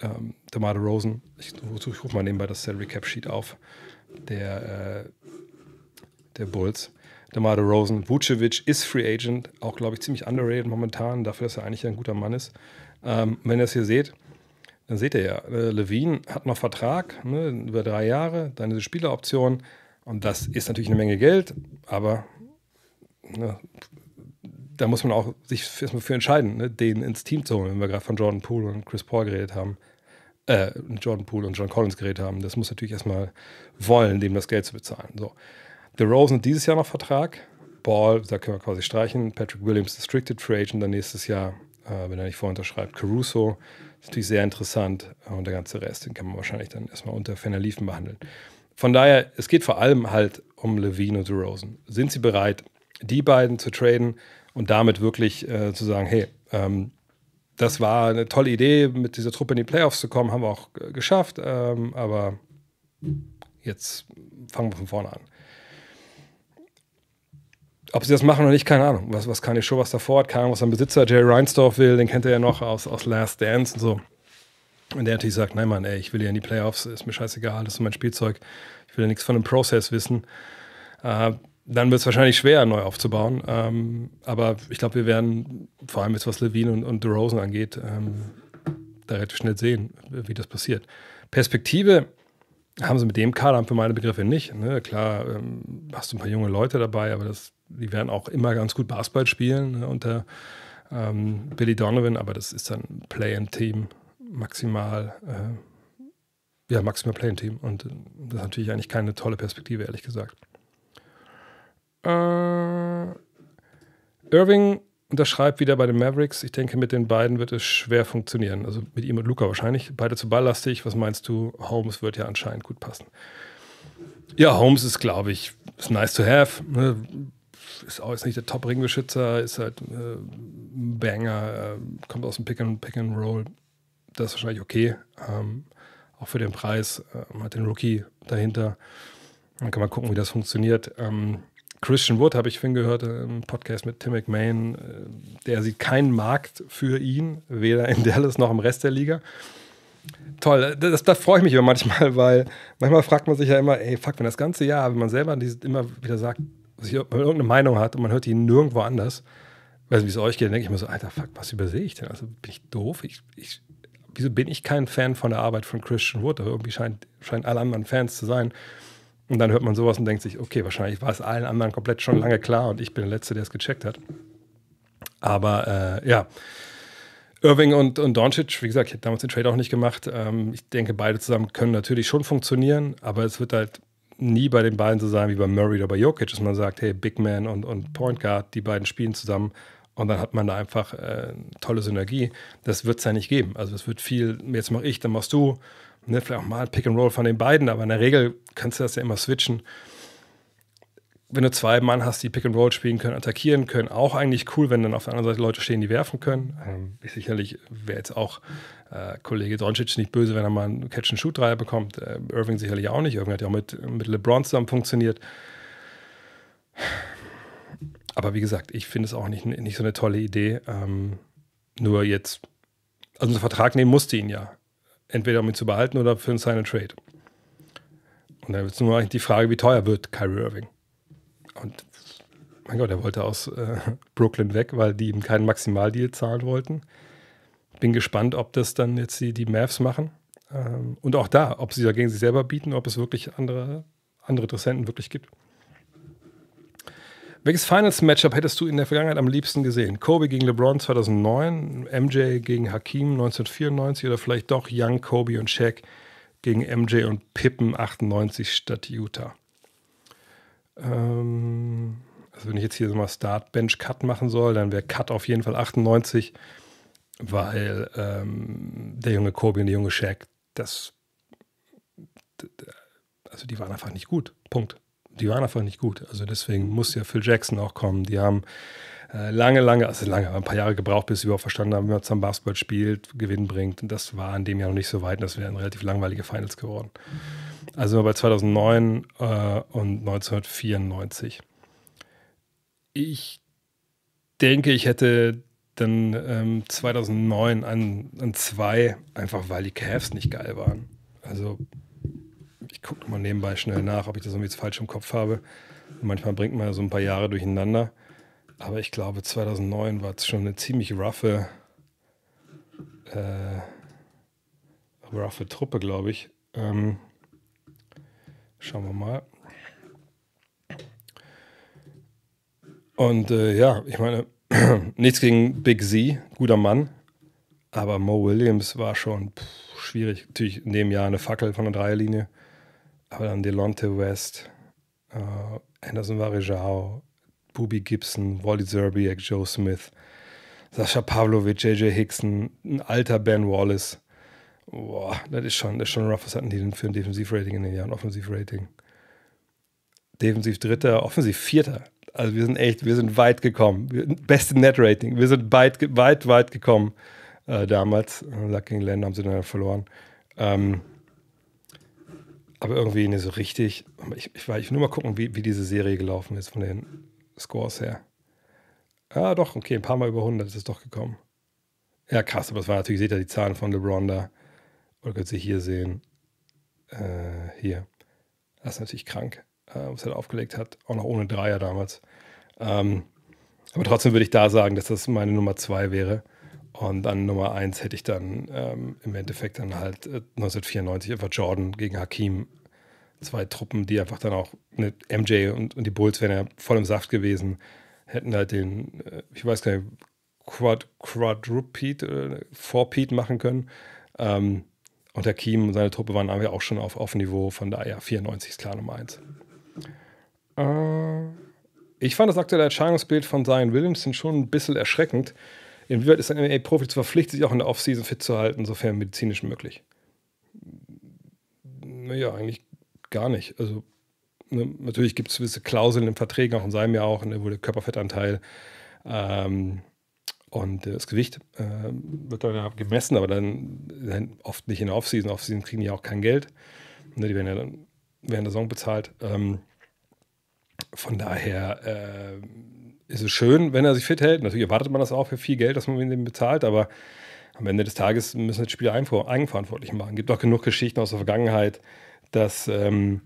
ähm, DeMar Rosen. Ich, ich, rufe mal nebenbei das Salary Cap Sheet auf, der, äh, der Bulls. DeMar Rosen, Vucevic ist Free Agent, auch glaube ich ziemlich underrated momentan, dafür, dass er eigentlich ein guter Mann ist. Ähm, wenn ihr das hier seht, dann seht ihr ja, äh, Levine hat noch Vertrag ne, über drei Jahre, dann diese Spieleroption und das ist natürlich eine Menge Geld, aber ne, da muss man auch sich erstmal für entscheiden, ne, den ins Team zu holen, wenn wir gerade von Jordan Poole und Chris Paul geredet haben. Äh, Jordan Poole und John Collins geredet haben. Das muss natürlich erstmal wollen, dem das Geld zu bezahlen. So. The Rosen dieses Jahr noch Vertrag. Ball, da können wir quasi streichen. Patrick Williams, Restricted Free Agent, dann nächstes Jahr, äh, wenn er nicht vorunterschreibt. Caruso, ist natürlich sehr interessant. Und der ganze Rest, den kann man wahrscheinlich dann erstmal unter Ferner Liefen behandeln. Von daher, es geht vor allem halt um Levine und Rosen. Sind sie bereit, die beiden zu traden? und damit wirklich äh, zu sagen, hey, ähm, das war eine tolle Idee, mit dieser Truppe in die Playoffs zu kommen, haben wir auch geschafft, ähm, aber jetzt fangen wir von vorne an. Ob sie das machen oder nicht, keine Ahnung. Was, was kann ich schon was davor hat, keine Ahnung, was sein Besitzer Jerry Reinsdorf will, den kennt er ja noch aus, aus Last Dance und so. Und der natürlich sagt, nein Mann, ey, ich will ja in die Playoffs, ist mir scheißegal, das ist mein Spielzeug, ich will ja nichts von dem Prozess wissen. Äh, dann wird es wahrscheinlich schwer, neu aufzubauen. Ähm, aber ich glaube, wir werden, vor allem jetzt was Levine und, und DeRozan angeht, ähm, da relativ schnell sehen, wie das passiert. Perspektive haben sie mit dem Kader für meine Begriffe nicht. Ne? Klar, ähm, hast du ein paar junge Leute dabei, aber das, die werden auch immer ganz gut Basketball spielen ne? unter ähm, Billy Donovan, aber das ist dann Play-in-Team maximal. Äh, ja, maximal Play-in-Team. Und das ist natürlich eigentlich keine tolle Perspektive, ehrlich gesagt. Äh, Irving unterschreibt wieder bei den Mavericks. Ich denke, mit den beiden wird es schwer funktionieren. Also mit ihm und Luca wahrscheinlich. Beide zu balllastig. Was meinst du? Holmes wird ja anscheinend gut passen. Ja, Holmes ist, glaube ich, ist nice to have. Ne? Ist auch jetzt nicht der Top-Ringbeschützer, ist halt äh, Banger, äh, kommt aus dem Pick and, Pick and Roll. Das ist wahrscheinlich okay. Ähm, auch für den Preis. Äh, hat den Rookie dahinter. Dann kann man gucken, wie das funktioniert. Ähm, Christian Wood habe ich vorhin gehört äh, im Podcast mit Tim McMahon, äh, der sieht keinen Markt für ihn, weder in Dallas noch im Rest der Liga. Toll, äh, das, das freue ich mich immer manchmal, weil manchmal fragt man sich ja immer, ey, fuck, wenn das ganze Jahr, wenn man selber immer wieder sagt, sich irgendeine Meinung hat und man hört die nirgendwo anders, weiß nicht, wie es euch geht, dann denke ich mir so, Alter, fuck, was übersehe ich denn? Also bin ich doof? Ich, ich, wieso bin ich kein Fan von der Arbeit von Christian Wood? Aber irgendwie scheint, scheinen alle anderen Fans zu sein. Und dann hört man sowas und denkt sich, okay, wahrscheinlich war es allen anderen komplett schon lange klar und ich bin der Letzte, der es gecheckt hat. Aber äh, ja, Irving und, und Doncic, wie gesagt, ich habe damals den Trade auch nicht gemacht. Ähm, ich denke, beide zusammen können natürlich schon funktionieren, aber es wird halt nie bei den beiden so sein wie bei Murray oder bei Jokic, dass man sagt, hey, Big Man und, und Point Guard, die beiden spielen zusammen und dann hat man da einfach äh, tolle Synergie. Das wird es ja nicht geben. Also es wird viel, jetzt mache ich, dann machst du Ne, vielleicht auch mal ein Pick and Roll von den beiden, aber in der Regel kannst du das ja immer switchen. Wenn du zwei Mann hast, die Pick and Roll spielen können, attackieren können, auch eigentlich cool, wenn dann auf der anderen Seite Leute stehen, die werfen können. Ähm, sicherlich wäre jetzt auch äh, Kollege Doncic nicht böse, wenn er mal einen Catch-and-Shoot-Dreier bekommt. Äh, Irving sicherlich auch nicht. Irving hat ja auch mit, mit LeBron zusammen funktioniert. Aber wie gesagt, ich finde es auch nicht, nicht so eine tolle Idee. Ähm, nur jetzt, also einen Vertrag nehmen musste ihn ja entweder um ihn zu behalten oder für einen Sign and Trade. Und dann ist nur die Frage, wie teuer wird Kyrie Irving. Und mein Gott, er wollte aus äh, Brooklyn weg, weil die ihm keinen Maximaldeal zahlen wollten. Bin gespannt, ob das dann jetzt die, die Mavs machen. Ähm, und auch da, ob sie da gegen sich selber bieten, ob es wirklich andere, andere Interessenten wirklich gibt. Welches Finals-Matchup hättest du in der Vergangenheit am liebsten gesehen? Kobe gegen LeBron 2009, MJ gegen Hakim 1994 oder vielleicht doch Young, Kobe und Shaq gegen MJ und Pippen 98 statt Utah? Ähm, also wenn ich jetzt hier mal Start-Bench-Cut machen soll, dann wäre Cut auf jeden Fall 98, weil ähm, der junge Kobe und der junge Shaq, das, also die waren einfach nicht gut. Punkt. Die waren einfach nicht gut. Also deswegen muss ja Phil Jackson auch kommen. Die haben äh, lange, lange, also lange, ein paar Jahre gebraucht, bis sie überhaupt verstanden haben, wie man zusammen Basketball spielt, Gewinn bringt. Und das war in dem Jahr noch nicht so weit. Und das wären relativ langweilige Finals geworden. Also bei 2009 äh, und 1994 ich denke, ich hätte dann ähm, 2009 an, an zwei, einfach weil die Cavs nicht geil waren. Also ich gucke mal nebenbei schnell nach, ob ich das irgendwie jetzt falsch im Kopf habe. Manchmal bringt man so ein paar Jahre durcheinander. Aber ich glaube, 2009 war es schon eine ziemlich roughe, äh, roughe Truppe, glaube ich. Ähm, schauen wir mal. Und äh, ja, ich meine, nichts gegen Big Z, guter Mann. Aber Mo Williams war schon pff, schwierig. Natürlich in dem Jahr eine Fackel von der Dreierlinie. Aber dann Delonte West, äh, Anderson Varejao, Booby Gibson, Wally Zerbiak, Joe Smith, Sascha Pavlovic, JJ Hickson, ein alter Ben Wallace. Boah, das ist schon, das ist schon rough. Was hatten die denn für ein Defensivrating in den Jahren? Offensivrating. Defensiv Dritter, Offensiv Vierter. Also wir sind echt, wir sind weit gekommen. Beste Net-Rating. Wir sind weit, weit, weit gekommen äh, damals. Lucky Land haben sie dann verloren. Ähm, aber irgendwie nicht so richtig. Ich, ich, ich will nur mal gucken, wie, wie diese Serie gelaufen ist von den Scores her. Ah, doch, okay, ein paar Mal über 100 ist es doch gekommen. Ja, krass, aber es war natürlich, seht ihr die Zahlen von LeBron da. Oder könnt ihr hier sehen. Äh, hier. Das ist natürlich krank äh, was er da aufgelegt hat, auch noch ohne Dreier damals. Ähm, aber trotzdem würde ich da sagen, dass das meine Nummer zwei wäre. Und dann Nummer eins hätte ich dann ähm, im Endeffekt dann halt äh, 1994 einfach Jordan gegen Hakim. Zwei Truppen, die einfach dann auch mit MJ und, und die Bulls wären ja voll im Saft gewesen, hätten halt den, äh, ich weiß gar nicht, Quad, Quadrupede, äh, machen können. Ähm, und Hakim und seine Truppe waren aber auch schon auf, auf Niveau, von daher 94 ist klar Nummer eins. Äh, ich fand das aktuelle Erscheinungsbild von Zion Williamson schon ein bisschen erschreckend. Inwieweit ist ein NBA-Profi zu verpflichtet, sich auch in der Offseason fit zu halten, sofern medizinisch möglich? Naja, eigentlich gar nicht. Also, ne, natürlich gibt es gewisse Klauseln im Verträgen, auch in seinem Jahr auch, ne, wo der Körperfettanteil ähm, und das Gewicht äh, wird dann ja gemessen, aber dann, dann, oft nicht in der Offseason. Offseason kriegen die auch kein Geld. Ne, die werden ja dann während der Saison bezahlt. Ähm, von daher äh, ist es schön, wenn er sich fit hält. Natürlich erwartet man das auch für viel Geld, dass man ihm bezahlt, aber am Ende des Tages müssen die Spieler eigenverantwortlich machen. Es gibt auch genug Geschichten aus der Vergangenheit, dass ähm,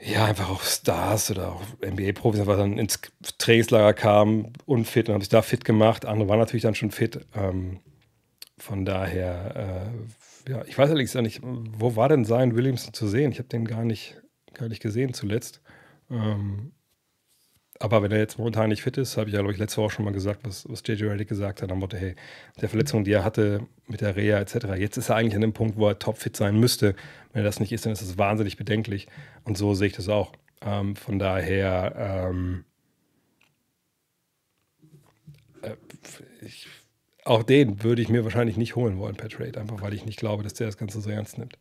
ja einfach auch Stars oder auch NBA-Profis einfach dann ins Trainingslager kamen, unfit und haben sich da fit gemacht. Andere waren natürlich dann schon fit. Ähm, von daher, äh, ja, ich weiß allerdings nicht, wo war denn sein Williamson zu sehen? Ich habe den gar nicht, gar nicht gesehen zuletzt. Ähm, aber wenn er jetzt momentan nicht fit ist, habe ich ja, glaube ich, letzte Woche schon mal gesagt, was, was JJ Reddick gesagt hat, am Motto, hey, der Verletzung, die er hatte mit der Reha etc., jetzt ist er eigentlich an dem Punkt, wo er topfit sein müsste. Wenn er das nicht ist, dann ist das wahnsinnig bedenklich. Und so sehe ich das auch. Ähm, von daher, ähm, äh, ich, auch den würde ich mir wahrscheinlich nicht holen wollen per Trade, einfach weil ich nicht glaube, dass der das Ganze so ernst nimmt.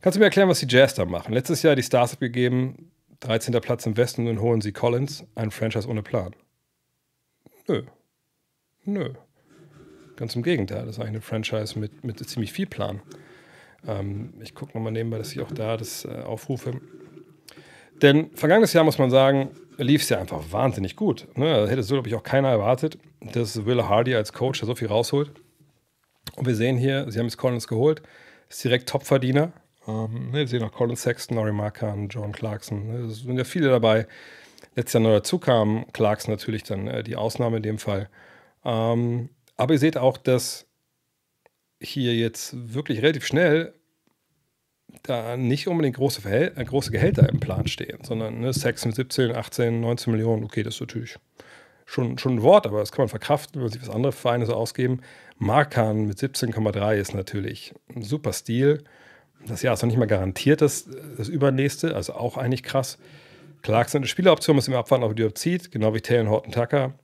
Kannst du mir erklären, was die Jazz da machen? Letztes Jahr die Stars abgegeben, 13. Platz im Westen und holen sie Collins, ein Franchise ohne Plan. Nö. Nö. Ganz im Gegenteil, das ist eigentlich eine Franchise mit, mit ziemlich viel Plan. Ähm, ich gucke nochmal nebenbei, dass ich auch da das äh, aufrufe. Denn vergangenes Jahr, muss man sagen, lief es ja einfach wahnsinnig gut. Ne? Hätte so, glaube ich, auch keiner erwartet, dass Will Hardy als Coach so viel rausholt. Und wir sehen hier, sie haben jetzt Collins geholt, ist direkt Topverdiener. Ähm, ne, wir sehen auch Colin Sexton, Laurie Markan, John Clarkson. Ne, es sind ja viele dabei. Letztes Jahr neu dazu kam Clarkson natürlich dann äh, die Ausnahme in dem Fall. Ähm, aber ihr seht auch, dass hier jetzt wirklich relativ schnell da nicht unbedingt große, Verhält äh, große Gehälter im Plan stehen, sondern ne, mit 17, 18, 19 Millionen, okay, das ist natürlich schon, schon ein Wort, aber das kann man verkraften, wenn man sich was andere Vereine so ausgeben. Markan mit 17,3 ist natürlich ein super Stil. Das Jahr ist noch nicht mal garantiert, das, das übernächste, also auch eigentlich krass. Clarkson eine Spieleroption, muss immer abwarten, ob er die zieht, genau wie Taylor Horton Tucker.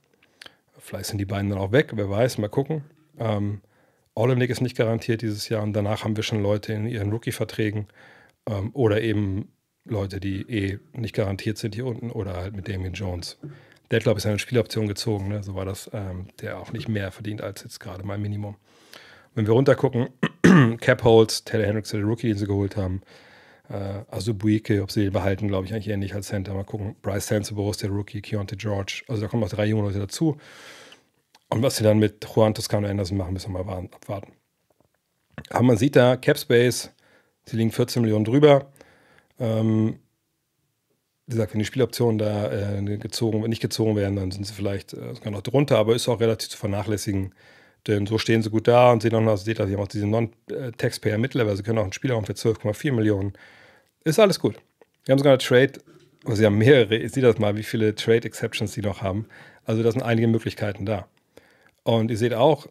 Vielleicht sind die beiden dann auch weg, wer weiß, mal gucken. Ähm, Olenek ist nicht garantiert dieses Jahr und danach haben wir schon Leute in ihren Rookie-Verträgen ähm, oder eben Leute, die eh nicht garantiert sind hier unten oder halt mit Damien Jones. Der hat, glaube ich, seine Spieloption gezogen, ne? so war das, ähm, der auch nicht mehr verdient als jetzt gerade mein Minimum. Wenn wir runtergucken, Cap Holds, Taylor Hendricks, der Rookie, den sie geholt haben, äh, also Buike, ob sie den behalten, glaube ich, eigentlich ähnlich als Center. Mal gucken. Bryce ist der Rookie, Keontae George. Also da kommen noch drei junge Leute dazu. Und was sie dann mit Juan Toscano Anderson machen, müssen wir mal abwarten. Aber man sieht da, Cap Space, sie liegen 14 Millionen drüber. Ähm, wie gesagt, wenn die Spieloptionen da äh, gezogen, nicht gezogen werden, dann sind sie vielleicht äh, sogar noch drunter, aber ist auch relativ zu vernachlässigen. Denn so stehen sie gut da und sehen auch noch, seht ihr, sie haben auch diese Non-Taxpayer Mittellevel, sie können auch einen Spielraum für 12,4 Millionen. Ist alles gut. Wir haben sogar eine Trade, also sie haben mehrere, ich sehe das mal, wie viele Trade Exceptions sie noch haben. Also da sind einige Möglichkeiten da. Und ihr seht auch,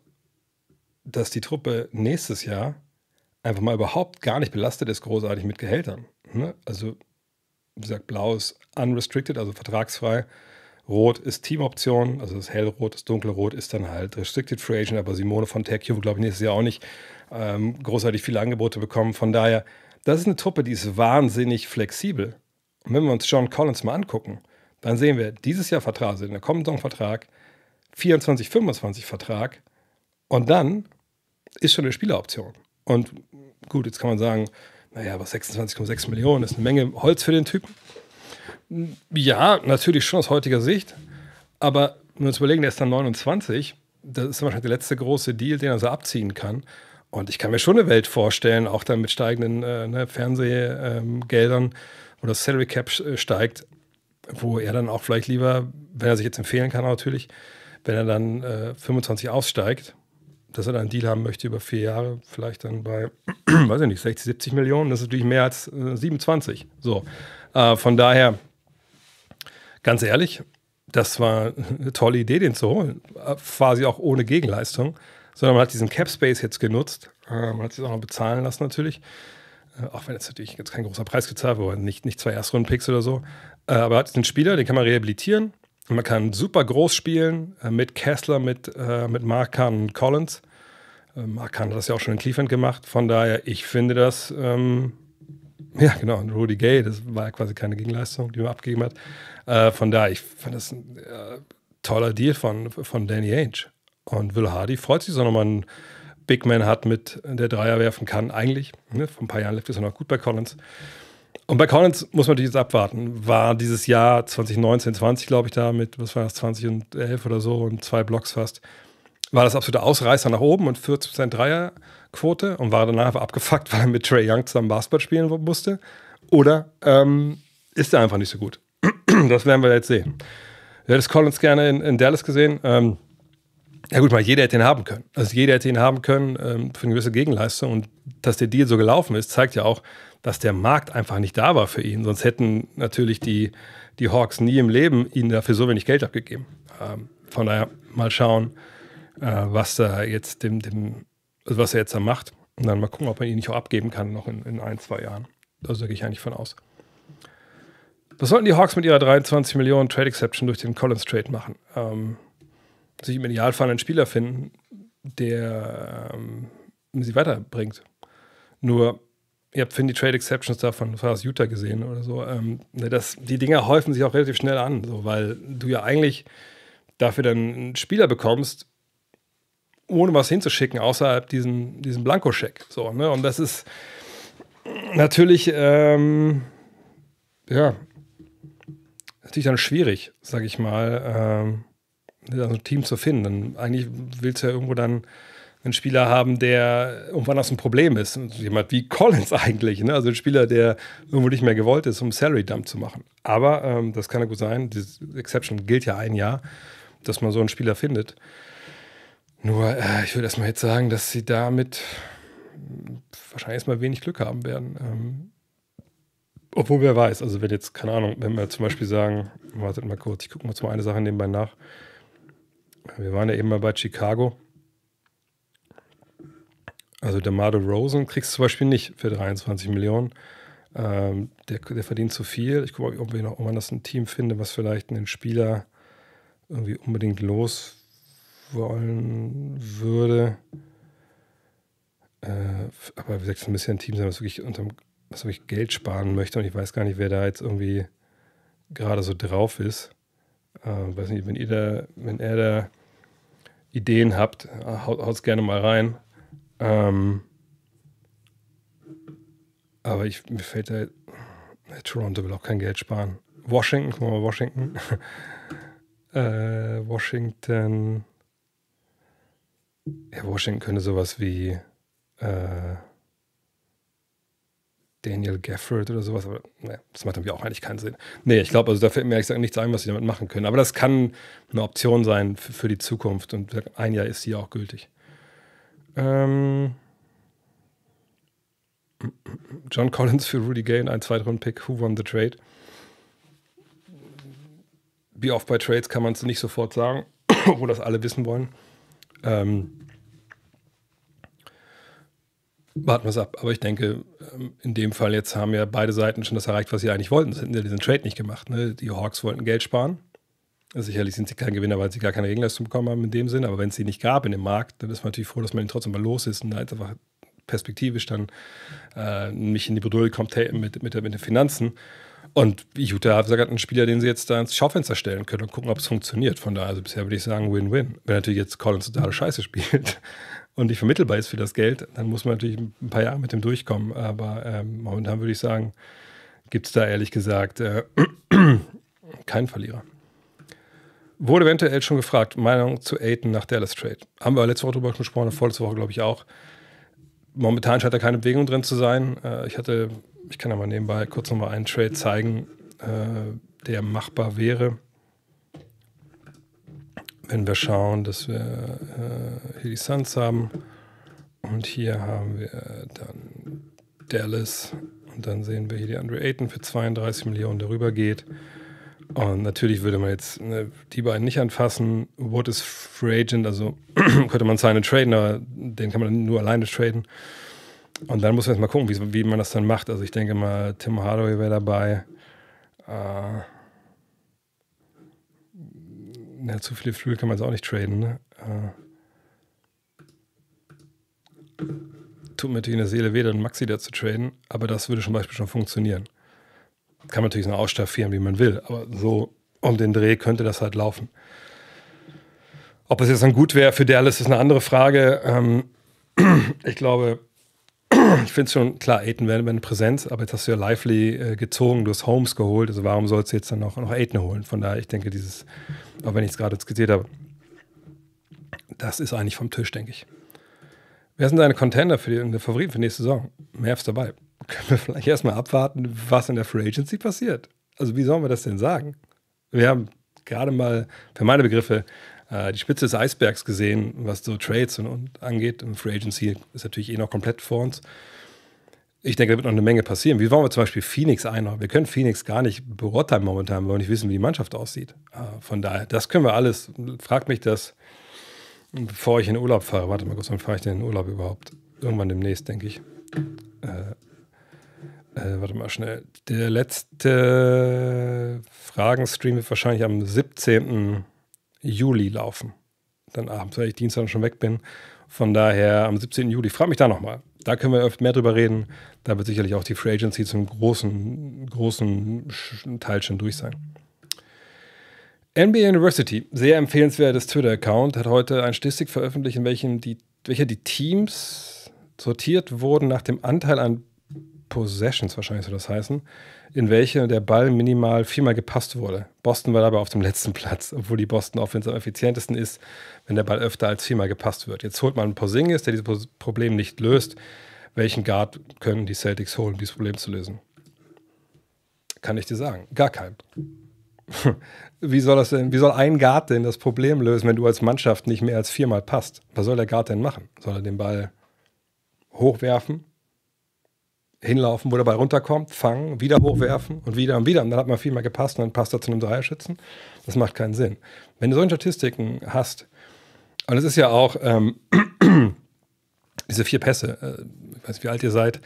dass die Truppe nächstes Jahr einfach mal überhaupt gar nicht belastet ist, großartig mit Gehältern. Ne? Also, wie gesagt, blau ist unrestricted, also vertragsfrei. Rot ist Teamoption, also das hellrot, das dunkelrot ist dann halt Restricted Free Agent, aber Simone von wird, glaube ich, nächstes Jahr auch nicht ähm, großartig viele Angebote bekommen. Von daher, das ist eine Truppe, die ist wahnsinnig flexibel. Und wenn wir uns John Collins mal angucken, dann sehen wir dieses Jahr Vertrag, also in der kommenden Vertrag, 24, 25 Vertrag und dann ist schon eine Spieleroption. Und gut, jetzt kann man sagen, naja, was 26,6 Millionen ist eine Menge Holz für den Typen. Ja, natürlich schon aus heutiger Sicht. Aber wenn wir uns überlegen, der ist dann 29, das ist wahrscheinlich der letzte große Deal, den er so abziehen kann. Und ich kann mir schon eine Welt vorstellen, auch dann mit steigenden äh, ne, Fernsehgeldern, ähm, wo das Salary Cap äh, steigt, wo er dann auch vielleicht lieber, wenn er sich jetzt empfehlen kann, natürlich, wenn er dann äh, 25 aussteigt, dass er dann einen Deal haben möchte über vier Jahre, vielleicht dann bei, weiß ich nicht, 60, 70 Millionen, das ist natürlich mehr als äh, 27. So. Äh, von daher, ganz ehrlich, das war eine tolle Idee, den zu holen. Quasi auch ohne Gegenleistung. Sondern man hat diesen Cap Space jetzt genutzt. Äh, man hat sich auch noch bezahlen lassen, natürlich. Äh, auch wenn jetzt natürlich jetzt kein großer Preis gezahlt wurde, nicht, nicht zwei Erstrunden-Picks oder so. Äh, aber hat den Spieler, den kann man rehabilitieren man kann super groß spielen mit Kessler, mit, mit Kahn und Collins. Mark Kahn hat das ja auch schon in Cleveland gemacht. Von daher, ich finde das, ähm, ja genau, und Rudy Gay, das war ja quasi keine Gegenleistung, die man abgegeben hat. Äh, von daher, ich fand das ein äh, toller Deal von, von Danny Ainge. Und Will Hardy freut sich, dass er nochmal einen Big Man hat, mit der Dreier werfen kann, eigentlich. Ne? Vor ein paar Jahren lief es noch gut bei Collins. Und bei Collins muss man natürlich jetzt abwarten. War dieses Jahr 2019, 20, glaube ich, da mit, was war das, 20 und 11 oder so und zwei Blocks fast. War das absolute Ausreißer nach oben und 40% Dreierquote und war danach einfach abgefuckt, weil er mit Trey Young zusammen Basketball spielen musste? Oder ähm, ist er einfach nicht so gut? das werden wir jetzt sehen. Du hättest Collins gerne in, in Dallas gesehen. Ähm, ja gut, mal jeder hätte ihn haben können. Also jeder hätte ihn haben können ähm, für eine gewisse Gegenleistung. Und dass der Deal so gelaufen ist, zeigt ja auch, dass der Markt einfach nicht da war für ihn. Sonst hätten natürlich die, die Hawks nie im Leben ihnen dafür so wenig Geld abgegeben. Ähm, von daher mal schauen, äh, was da jetzt dem, dem, was er jetzt da macht. Und dann mal gucken, ob man ihn nicht auch abgeben kann, noch in, in ein, zwei Jahren. Also da gehe ich eigentlich von aus. Was sollten die Hawks mit ihrer 23 Millionen Trade Exception durch den Collins Trade machen? Ähm, sich im Idealfall einen Spieler finden, der ähm, sie weiterbringt. Nur ihr habt, finde die Trade Exceptions da von aus Utah gesehen oder so. Ähm, ne, das, die Dinger häufen sich auch relativ schnell an, so, weil du ja eigentlich dafür dann einen Spieler bekommst, ohne was hinzuschicken, außerhalb diesen, diesen Blankoscheck. So, ne? Und das ist natürlich, ähm, ja, natürlich dann schwierig, sag ich mal, ähm, ein Team zu finden. eigentlich willst du ja irgendwo dann einen Spieler haben, der irgendwann aus dem Problem ist. Jemand wie Collins eigentlich, ne? also ein Spieler, der irgendwo nicht mehr gewollt ist, um Salary Dump zu machen. Aber ähm, das kann ja gut sein, diese Exception gilt ja ein Jahr, dass man so einen Spieler findet. Nur, äh, ich würde erstmal jetzt sagen, dass sie damit wahrscheinlich erstmal wenig Glück haben werden. Ähm, obwohl wer weiß, also wenn jetzt, keine Ahnung, wenn wir zum Beispiel sagen, wartet mal kurz, ich gucke mal mal eine Sache nebenbei nach. Wir waren ja eben mal bei Chicago. Also der Mardo Rosen kriegst du zum Beispiel nicht für 23 Millionen. Ähm, der, der, verdient zu viel. Ich gucke, ob, ob man das ein Team finde, was vielleicht einen Spieler irgendwie unbedingt loswollen würde. Äh, aber wie gesagt, es muss ja ein Team sein, was wirklich, unterm, was wirklich Geld sparen möchte. Und ich weiß gar nicht, wer da jetzt irgendwie gerade so drauf ist. Äh, weiß nicht, wenn ihr da, wenn er da Ideen habt, haut es gerne mal rein. Ähm, aber ich, mir fällt da, Toronto will auch kein Geld sparen. Washington, guck mal, Washington. äh, Washington. Ja, Washington könnte sowas wie äh, Daniel Gafford oder sowas, aber ne, das macht irgendwie auch eigentlich keinen Sinn. Nee, ich glaube, also da fällt mir ehrlich gesagt nichts ein, was sie damit machen können. Aber das kann eine Option sein für, für die Zukunft und ein Jahr ist sie auch gültig. Ähm, John Collins für Rudy Gay, ein Zweitrunden-Pick, who won the trade? Wie oft bei Trades kann man es nicht sofort sagen, wo das alle wissen wollen. Ähm, warten wir es ab. Aber ich denke, ähm, in dem Fall jetzt haben ja beide Seiten schon das erreicht, was sie eigentlich wollten. Sie hätten ja diesen Trade nicht gemacht. Ne? Die Hawks wollten Geld sparen. Sicherlich sind sie kein Gewinner, weil sie gar keine Gegenleistung bekommen haben in dem Sinn. Aber wenn es sie nicht gab in dem Markt, dann ist man natürlich froh, dass man ihn trotzdem mal los ist und halt einfach perspektivisch dann äh, nicht in die Bredouille kommt hey, mit, mit, mit den Finanzen. Und Utah hat einen Spieler, den sie jetzt da ins Schaufenster stellen können und gucken, ob es funktioniert. Von daher, also bisher würde ich sagen, Win-Win. Wenn natürlich jetzt Collins totale Scheiße spielt und nicht vermittelbar ist für das Geld, dann muss man natürlich ein paar Jahre mit dem durchkommen. Aber ähm, momentan würde ich sagen, gibt es da ehrlich gesagt äh, keinen Verlierer. Wurde eventuell schon gefragt, Meinung zu Aiden nach Dallas Trade. Haben wir letzte Woche drüber gesprochen, vorletzte Woche glaube ich auch momentan scheint da keine Bewegung drin zu sein. Äh, ich hatte, ich kann ja mal nebenbei kurz nochmal einen Trade zeigen, äh, der machbar wäre. Wenn wir schauen, dass wir äh, hier die Suns haben und hier haben wir dann Dallas und dann sehen wir hier die Andre Ayton für 32 Millionen, der rüber geht. Und natürlich würde man jetzt ne, die beiden nicht anfassen. Wood ist Free Agent, also könnte man seinen traden, aber den kann man nur alleine traden. Und dann muss man jetzt mal gucken, wie, wie man das dann macht. Also ich denke mal, Tim Hardaway wäre dabei. Äh, ja, zu viele Flügel kann man jetzt auch nicht traden. Ne? Äh, tut mir natürlich in der Seele weh, dann Maxi da zu traden, aber das würde zum Beispiel schon funktionieren kann man natürlich so ausstaffieren, wie man will, aber so um den Dreh könnte das halt laufen. Ob es jetzt dann gut wäre für Dallas, ist eine andere Frage. Ähm, ich glaube, ich finde es schon klar, Aiden wäre eine Präsenz, aber jetzt hast du ja Lively äh, gezogen, du hast Holmes geholt, also warum sollst du jetzt dann noch, noch Aiden holen? Von daher, ich denke, dieses, auch wenn ich es gerade skizziert habe, das ist eigentlich vom Tisch, denke ich. Wer sind deine Contender für die, Favoriten für nächste Saison? Mavs dabei können wir vielleicht erstmal abwarten, was in der Free Agency passiert. Also, wie sollen wir das denn sagen? Wir haben gerade mal, für meine Begriffe, äh, die Spitze des Eisbergs gesehen, was so Trades und, und angeht. Und Free Agency ist natürlich eh noch komplett vor uns. Ich denke, da wird noch eine Menge passieren. Wie wollen wir zum Beispiel Phoenix einordnen? Wir können Phoenix gar nicht beurteilen momentan, weil wir nicht wissen, wie die Mannschaft aussieht. Äh, von daher, das können wir alles. Fragt mich das, bevor ich in den Urlaub fahre. Warte mal kurz, wann fahre ich denn in den Urlaub überhaupt? Irgendwann demnächst, denke ich. Äh, äh, warte mal schnell. Der letzte Fragenstream wird wahrscheinlich am 17. Juli laufen. Dann abends, weil ich Dienstag schon weg bin. Von daher am 17. Juli. Frag mich da nochmal. Da können wir öfter mehr drüber reden. Da wird sicherlich auch die Free Agency zum großen, großen Teil schon durch sein. NBA University, sehr empfehlenswertes Twitter-Account, hat heute eine Statistik veröffentlicht, in welchem die, welcher die Teams sortiert wurden nach dem Anteil an Possessions wahrscheinlich soll das heißen, in welche der Ball minimal viermal gepasst wurde. Boston war dabei auf dem letzten Platz, obwohl die Boston Offense am effizientesten ist, wenn der Ball öfter als viermal gepasst wird. Jetzt holt man einen Porzingis, der dieses Problem nicht löst. Welchen Guard können die Celtics holen, um dieses Problem zu lösen? Kann ich dir sagen. Gar keinen. wie soll das denn, wie soll ein Guard denn das Problem lösen, wenn du als Mannschaft nicht mehr als viermal passt? Was soll der Guard denn machen? Soll er den Ball hochwerfen, hinlaufen, wo der Ball runterkommt, fangen, wieder hochwerfen und wieder und wieder. Und dann hat man viel mehr gepasst und dann passt er zu einem Dreierschützen. Das macht keinen Sinn. Wenn du solche Statistiken hast, und es ist ja auch ähm, diese vier Pässe, äh, ich weiß nicht, wie alt ihr seid,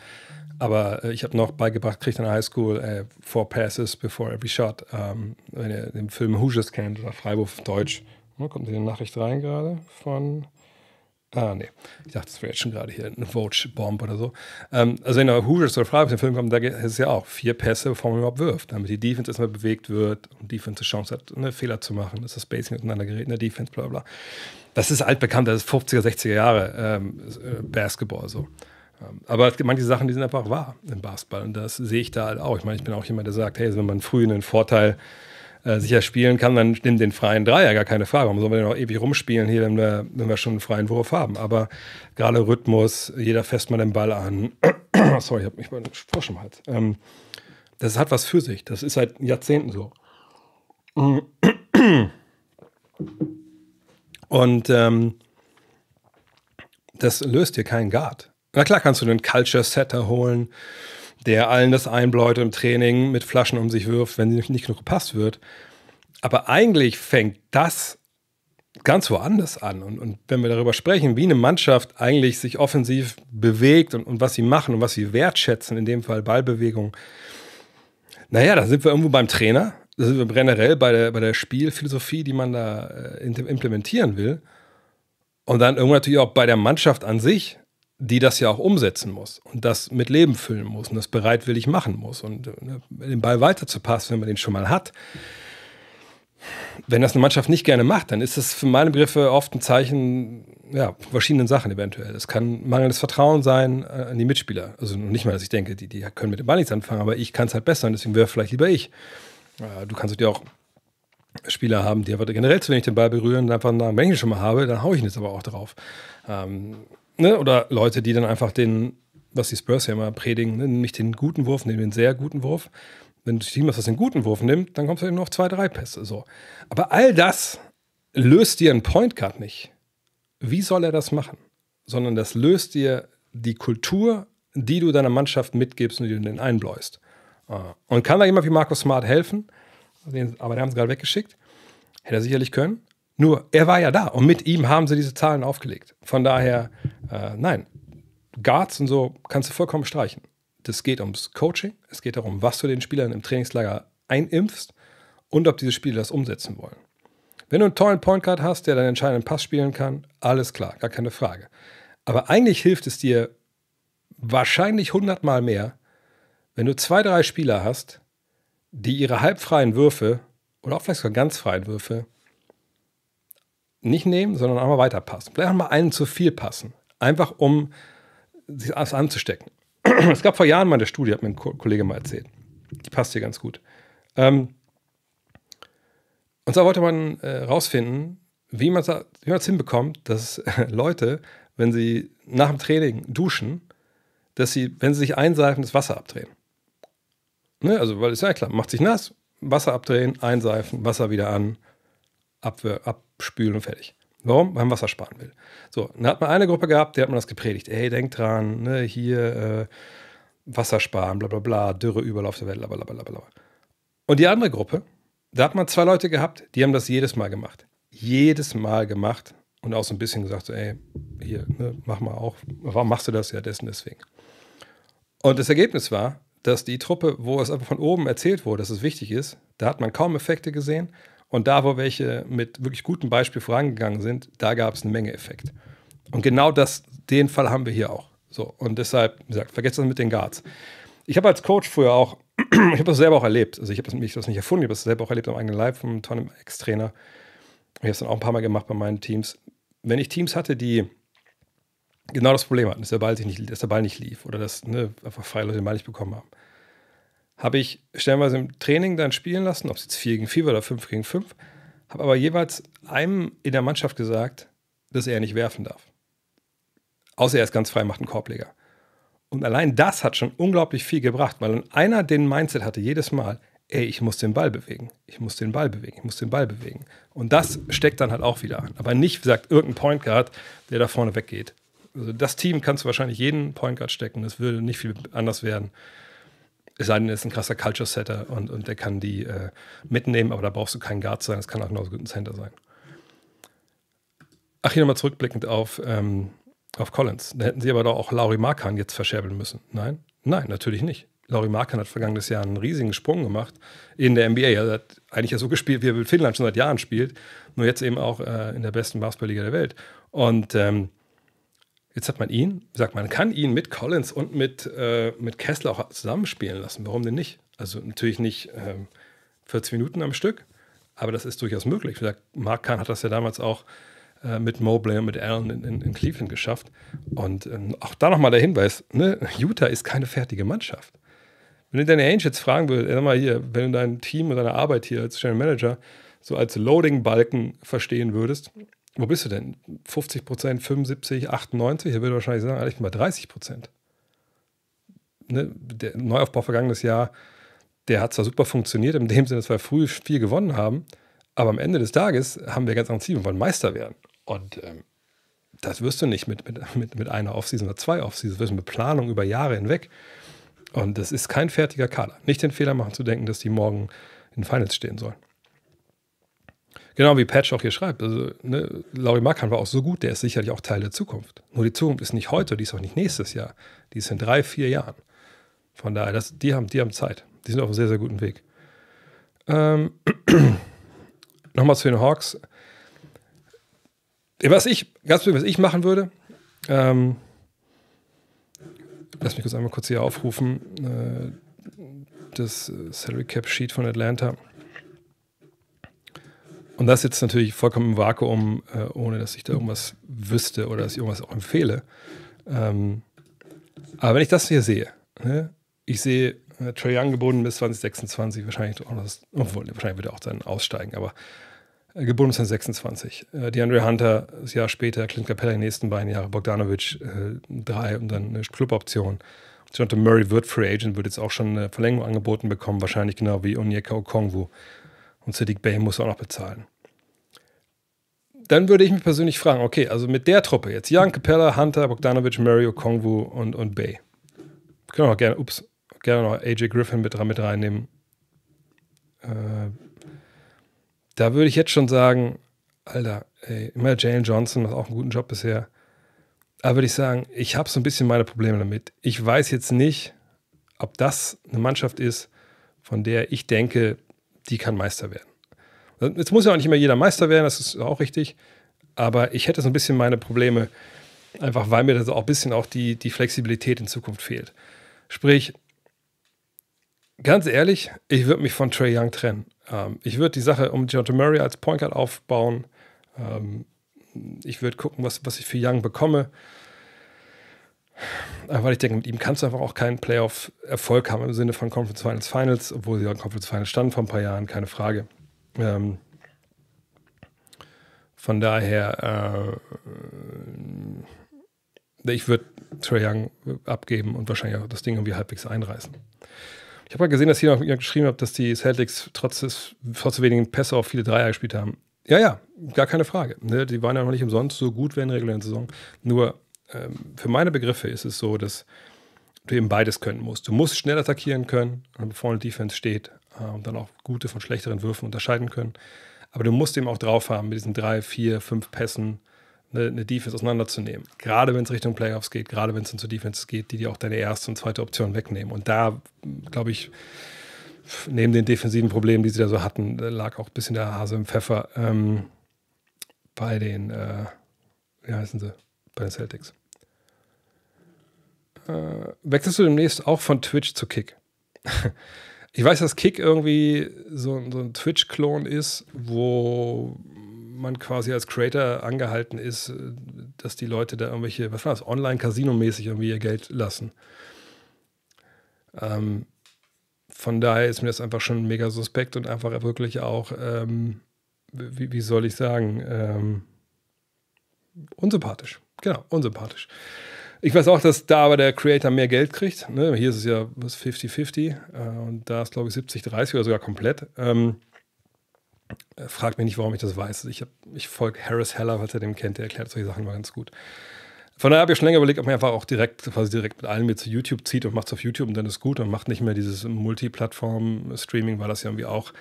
aber äh, ich habe noch beigebracht, kriegt in der Highschool äh, four passes before every shot. Ähm, wenn ihr den Film Hoosiers kennt oder Freiburg auf Deutsch. Oh, kommt hier eine Nachricht rein gerade von Ah, nee. Ich dachte, das wäre jetzt schon gerade hier eine Vogue-Bomb oder so. Ähm, also, wenn der Hoosiers oder Freiburg den Film kommt, da ist es ja auch vier Pässe, bevor man überhaupt wirft, damit die Defense erstmal bewegt wird und Defense eine Chance hat, einen Fehler zu machen, dass das Spacing miteinander gerät in der Defense, bla bla. Das ist altbekannt, das ist 50er, 60er Jahre ähm, äh, Basketball so. Ähm, aber es gibt manche Sachen, die sind einfach wahr im Basketball und das sehe ich da halt auch. Ich meine, ich bin auch jemand, der sagt, hey, wenn man früh einen Vorteil sicher spielen kann, dann nimm den freien Dreier, gar keine Frage. Warum sollen wir den noch ewig rumspielen hier, wenn wir, wenn wir schon einen freien Wurf haben? Aber gerade Rhythmus, jeder fässt mal den Ball an. Sorry, ich habe mich mal einen Frosch im Hals. Ähm, das hat was für sich. Das ist seit Jahrzehnten so. Und ähm, das löst dir keinen Guard. Na klar kannst du einen Culture Setter holen, der allen das einbläut im Training mit Flaschen um sich wirft, wenn nicht genug gepasst wird. Aber eigentlich fängt das ganz woanders an. Und, und, wenn wir darüber sprechen, wie eine Mannschaft eigentlich sich offensiv bewegt und, und, was sie machen und was sie wertschätzen, in dem Fall Ballbewegung, naja, da sind wir irgendwo beim Trainer, da sind wir generell bei der, bei der Spielphilosophie, die man da äh, implementieren will. Und dann irgendwo natürlich auch bei der Mannschaft an sich, die das ja auch umsetzen muss und das mit Leben füllen muss und das bereitwillig machen muss und ne, den Ball weiterzupassen, wenn man den schon mal hat. Wenn das eine Mannschaft nicht gerne macht, dann ist das für meine Begriffe oft ein Zeichen ja, verschiedenen Sachen eventuell. Es kann mangelndes Vertrauen sein äh, an die Mitspieler. Also nicht mal, dass ich denke, die, die können mit dem Ball nichts anfangen, aber ich kann es halt besser und deswegen wäre vielleicht lieber ich. Äh, du kannst dir auch Spieler haben, die aber generell zu wenig den Ball berühren und einfach nach wenn ich schon mal habe, dann haue ich ihn jetzt aber auch drauf. Ähm, ne? Oder Leute, die dann einfach den, was die Spurs ja immer predigen, ne? nicht den guten Wurf, nehmen den sehr guten Wurf. Wenn du Team hast, das den guten Wurf nimmt, dann kommst du eben noch zwei, drei Pässe. So. Aber all das löst dir ein Point Guard nicht. Wie soll er das machen? Sondern das löst dir die Kultur, die du deiner Mannschaft mitgibst und die du den einbläust. Ah. Und kann da jemand wie Markus Smart helfen? Aber der haben sie gerade weggeschickt. Hätte er sicherlich können. Nur, er war ja da und mit ihm haben sie diese Zahlen aufgelegt. Von daher, äh, nein, Guards und so kannst du vollkommen streichen. Das geht ums Coaching, es geht darum, was du den Spielern im Trainingslager einimpfst und ob diese Spieler das umsetzen wollen. Wenn du einen tollen Point Guard hast, der deinen entscheidenden Pass spielen kann, alles klar, gar keine Frage. Aber eigentlich hilft es dir wahrscheinlich hundertmal mehr, wenn du zwei, drei Spieler hast, die ihre halbfreien Würfe oder auch vielleicht sogar ganz freien Würfe nicht nehmen, sondern einmal weiterpassen. Vielleicht auch mal einen zu viel passen. Einfach um sich das anzustecken. es gab vor Jahren mal eine Studie, hat mir ein Kollege mal erzählt. Die passt hier ganz gut. Ähm, und zwar wollte man äh, rausfinden, wie man es hinbekommt, dass Leute, wenn sie nach dem Training duschen, dass sie, wenn sie sich einseifen, das Wasser abdrehen. Ne? Also, weil es ja klar, macht sich nass, Wasser abdrehen, einseifen, Wasser wieder an, abwehr, abspülen und fertig. Warum? Weil man Wasser sparen will. So, dann hat man eine Gruppe gehabt, der hat man das gepredigt. Ey, denkt dran, ne, hier äh, Wasser sparen, bla bla bla, Dürre, Überlauf der Welt, bla bla bla bla. Und die andere Gruppe, da hat man zwei Leute gehabt, die haben das jedes Mal gemacht. Jedes Mal gemacht und auch so ein bisschen gesagt, so, ey, hier, ne, mach mal auch. Warum machst du das? Ja, dessen deswegen. Und das Ergebnis war, dass die Truppe, wo es einfach von oben erzählt wurde, dass es wichtig ist, da hat man kaum Effekte gesehen. Und da, wo welche mit wirklich gutem Beispiel vorangegangen sind, da gab es eine Menge Effekt. Und genau das, den Fall haben wir hier auch. So, und deshalb, wie gesagt, vergesst das mit den Guards. Ich habe als Coach früher auch, ich habe das selber auch erlebt. Also ich habe das, das nicht erfunden, ich habe das selber auch erlebt am eigenen Leib vom tonnen Ex-Trainer. Ich habe es dann auch ein paar Mal gemacht bei meinen Teams. Wenn ich Teams hatte, die genau das Problem hatten, dass der Ball, sich nicht, dass der Ball nicht lief oder dass ne, einfach freie Leute den Ball nicht bekommen haben, habe ich stellenweise im Training dann spielen lassen, ob es jetzt 4 gegen 4 war oder 5 gegen 5, habe aber jeweils einem in der Mannschaft gesagt, dass er nicht werfen darf. Außer er ist ganz frei, macht einen Korbleger. Und allein das hat schon unglaublich viel gebracht, weil einer den Mindset hatte jedes Mal, ey, ich muss den Ball bewegen, ich muss den Ball bewegen, ich muss den Ball bewegen. Und das steckt dann halt auch wieder an. Aber nicht, wie gesagt, irgendein Point Guard, der da vorne weggeht. Also das Team kannst du wahrscheinlich jeden Point Guard stecken. Das würde nicht viel anders werden. Es sei denn, er ist ein krasser Culture-Setter und, und der kann die äh, mitnehmen, aber da brauchst du keinen Guard sein. Das kann auch genauso gut ein Center sein. Ach, hier nochmal zurückblickend auf, ähm, auf Collins. Da hätten sie aber doch auch Lauri Markan jetzt verscherbeln müssen. Nein? Nein, natürlich nicht. Lauri Markan hat vergangenes Jahr einen riesigen Sprung gemacht in der NBA. Er hat eigentlich ja so gespielt, wie er mit Finnland schon seit Jahren spielt, nur jetzt eben auch äh, in der besten Basketballliga der Welt. Und ähm, jetzt hat man ihn, sagt man, kann ihn mit Collins und mit, äh, mit Kessler auch zusammenspielen lassen. Warum denn nicht? Also natürlich nicht ähm, 40 Minuten am Stück, aber das ist durchaus möglich. Wie gesagt, Mark Kahn hat das ja damals auch äh, mit Mobley und mit Allen in, in, in Cleveland geschafft. Und ähm, auch da nochmal der Hinweis, ne? Utah ist keine fertige Mannschaft. Wenn du deine Angels fragen würdest, sag mal hier, wenn du dein Team und deine Arbeit hier als General Manager so als Loading-Balken verstehen würdest, wo bist du denn? 50 Prozent, 75, 98? Er würde wahrscheinlich sagen, ich bin bei 30 Prozent. Ne? Der Neuaufbau vergangenes Jahr, der hat zwar super funktioniert, in dem Sinne, dass wir früh viel gewonnen haben, aber am Ende des Tages haben wir ganz andere Ziele und wollen Meister werden. Und ähm, das wirst du nicht mit, mit, mit, mit einer Offseason oder zwei Offseasons, das wirst du mit Planung über Jahre hinweg. Und das ist kein fertiger Kader. Nicht den Fehler machen zu denken, dass die morgen in Finals stehen sollen. Genau wie Patch auch hier schreibt. Also, ne, Laurie Markan war auch so gut, der ist sicherlich auch Teil der Zukunft. Nur die Zukunft ist nicht heute, die ist auch nicht nächstes Jahr. Die ist in drei, vier Jahren. Von daher, das, die, haben, die haben Zeit. Die sind auf einem sehr, sehr guten Weg. Ähm, Nochmal zu den Hawks. Was ich, ganz was ich machen würde, ähm, lass mich kurz einmal kurz hier aufrufen, äh, das Salary Cap Sheet von Atlanta. Und das jetzt natürlich vollkommen im Vakuum, äh, ohne dass ich da irgendwas wüsste oder dass ich irgendwas auch empfehle. Ähm, aber wenn ich das hier sehe, ne, ich sehe äh, Trae Young gebunden bis 2026, wahrscheinlich auch das, obwohl, wahrscheinlich wird er auch dann aussteigen, aber äh, gebunden bis 2026. Äh, DeAndre Hunter das Jahr später, Clint Capella die nächsten beiden Jahre, Bogdanovic äh, drei und dann eine Cluboption. Jonathan Murray wird Free Agent, wird jetzt auch schon eine Verlängerung angeboten bekommen, wahrscheinlich genau wie Onyeka Okongwu. Und Sadiq Bay muss auch noch bezahlen. Dann würde ich mich persönlich fragen, okay, also mit der Truppe jetzt, Jan Capella, Hunter, Bogdanovic, Murray, Okongwu und, und Bay. Können wir auch gerne, ups, gerne noch AJ Griffin mit, mit reinnehmen. Äh, da würde ich jetzt schon sagen, Alter, ey, immer Jalen Johnson macht auch einen guten Job bisher. Da würde ich sagen, ich habe so ein bisschen meine Probleme damit. Ich weiß jetzt nicht, ob das eine Mannschaft ist, von der ich denke, die kann Meister werden. Jetzt muss ja auch nicht immer jeder Meister werden, das ist auch richtig. Aber ich hätte so ein bisschen meine Probleme, einfach weil mir da auch ein bisschen auch die, die Flexibilität in Zukunft fehlt. Sprich, ganz ehrlich, ich würde mich von Trey Young trennen. Ähm, ich würde die Sache um Jonathan Murray als Point Guard aufbauen. Ähm, ich würde gucken, was, was ich für Young bekomme. Weil ich denke, mit ihm kannst du einfach auch keinen Playoff-Erfolg haben im Sinne von Conference Finals Finals, obwohl sie ja in Conference Finals standen vor ein paar Jahren, keine Frage. Ähm, von daher, äh, ich würde Trey Young abgeben und wahrscheinlich auch das Ding irgendwie halbwegs einreißen. Ich habe mal gesehen, dass hier noch geschrieben habt, dass die Celtics trotz, des, trotz wenigen Pässe auch viele Dreier gespielt haben. Ja, ja, gar keine Frage. Ne? Die waren ja noch nicht umsonst so gut während der regulären Saison. Nur für meine Begriffe ist es so, dass du eben beides können musst. Du musst schnell attackieren können, bevor eine Defense steht und dann auch gute von schlechteren Würfen unterscheiden können. Aber du musst eben auch drauf haben, mit diesen drei, vier, fünf Pässen eine, eine Defense auseinanderzunehmen. Gerade wenn es Richtung Playoffs geht, gerade wenn es zu Defense geht, die dir auch deine erste und zweite Option wegnehmen. Und da, glaube ich, neben den defensiven Problemen, die sie da so hatten, lag auch ein bisschen der Hase im Pfeffer ähm, bei den, äh, wie heißen sie, bei den Celtics. Äh, wechselst du demnächst auch von Twitch zu Kick? ich weiß, dass Kick irgendwie so, so ein Twitch-Klon ist, wo man quasi als Creator angehalten ist, dass die Leute da irgendwelche, was war das, online-Casino-mäßig irgendwie ihr Geld lassen. Ähm, von daher ist mir das einfach schon mega suspekt und einfach wirklich auch, ähm, wie, wie, soll ich sagen, ähm, unsympathisch. Genau, unsympathisch. Ich weiß auch, dass da aber der Creator mehr Geld kriegt. Ne? Hier ist es ja 50-50 äh, und da ist, glaube ich, 70-30 oder sogar komplett. Ähm, fragt mich nicht, warum ich das weiß. Ich, ich folge Harris Heller, falls ihr den kennt, der erklärt solche Sachen mal ganz gut. Von daher habe ich schon länger überlegt, ob man einfach auch direkt, quasi direkt mit allen mit zu YouTube zieht und macht es auf YouTube und dann ist gut und macht nicht mehr dieses Multiplattform-Streaming, weil das ja irgendwie auch,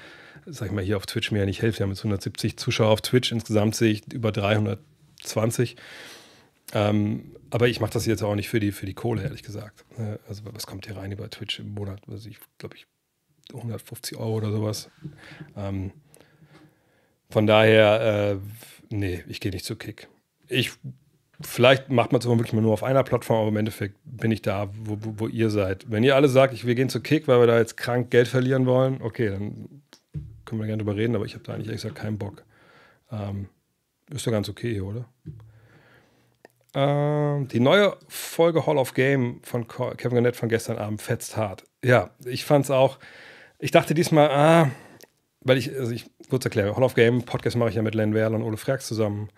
sag ich mal, hier auf Twitch mir ja nicht hilft. Wir haben jetzt 170 Zuschauer auf Twitch, insgesamt sehe ich über 320. Ähm, aber ich mache das jetzt auch nicht für die, für die Kohle, ehrlich gesagt. Äh, also, was kommt hier rein über Twitch im Monat? Also, ich glaube, ich 150 Euro oder sowas. Ähm, von daher, äh, nee, ich gehe nicht zu Kick. Ich, vielleicht macht man es aber wirklich nur auf einer Plattform, aber im Endeffekt bin ich da, wo, wo, wo ihr seid. Wenn ihr alle sagt, ich, wir gehen zu Kick, weil wir da jetzt krank Geld verlieren wollen, okay, dann können wir gerne drüber reden, aber ich habe da eigentlich gesagt keinen Bock. Ähm, ist doch ganz okay, oder? Ähm, die neue Folge Hall of Game von Kevin Garnett von gestern Abend fetzt hart. Ja, ich fand es auch. Ich dachte diesmal, ah, weil ich, also ich kurz erkläre, Hall of Game Podcast mache ich ja mit Len Werl und Ole Frax zusammen.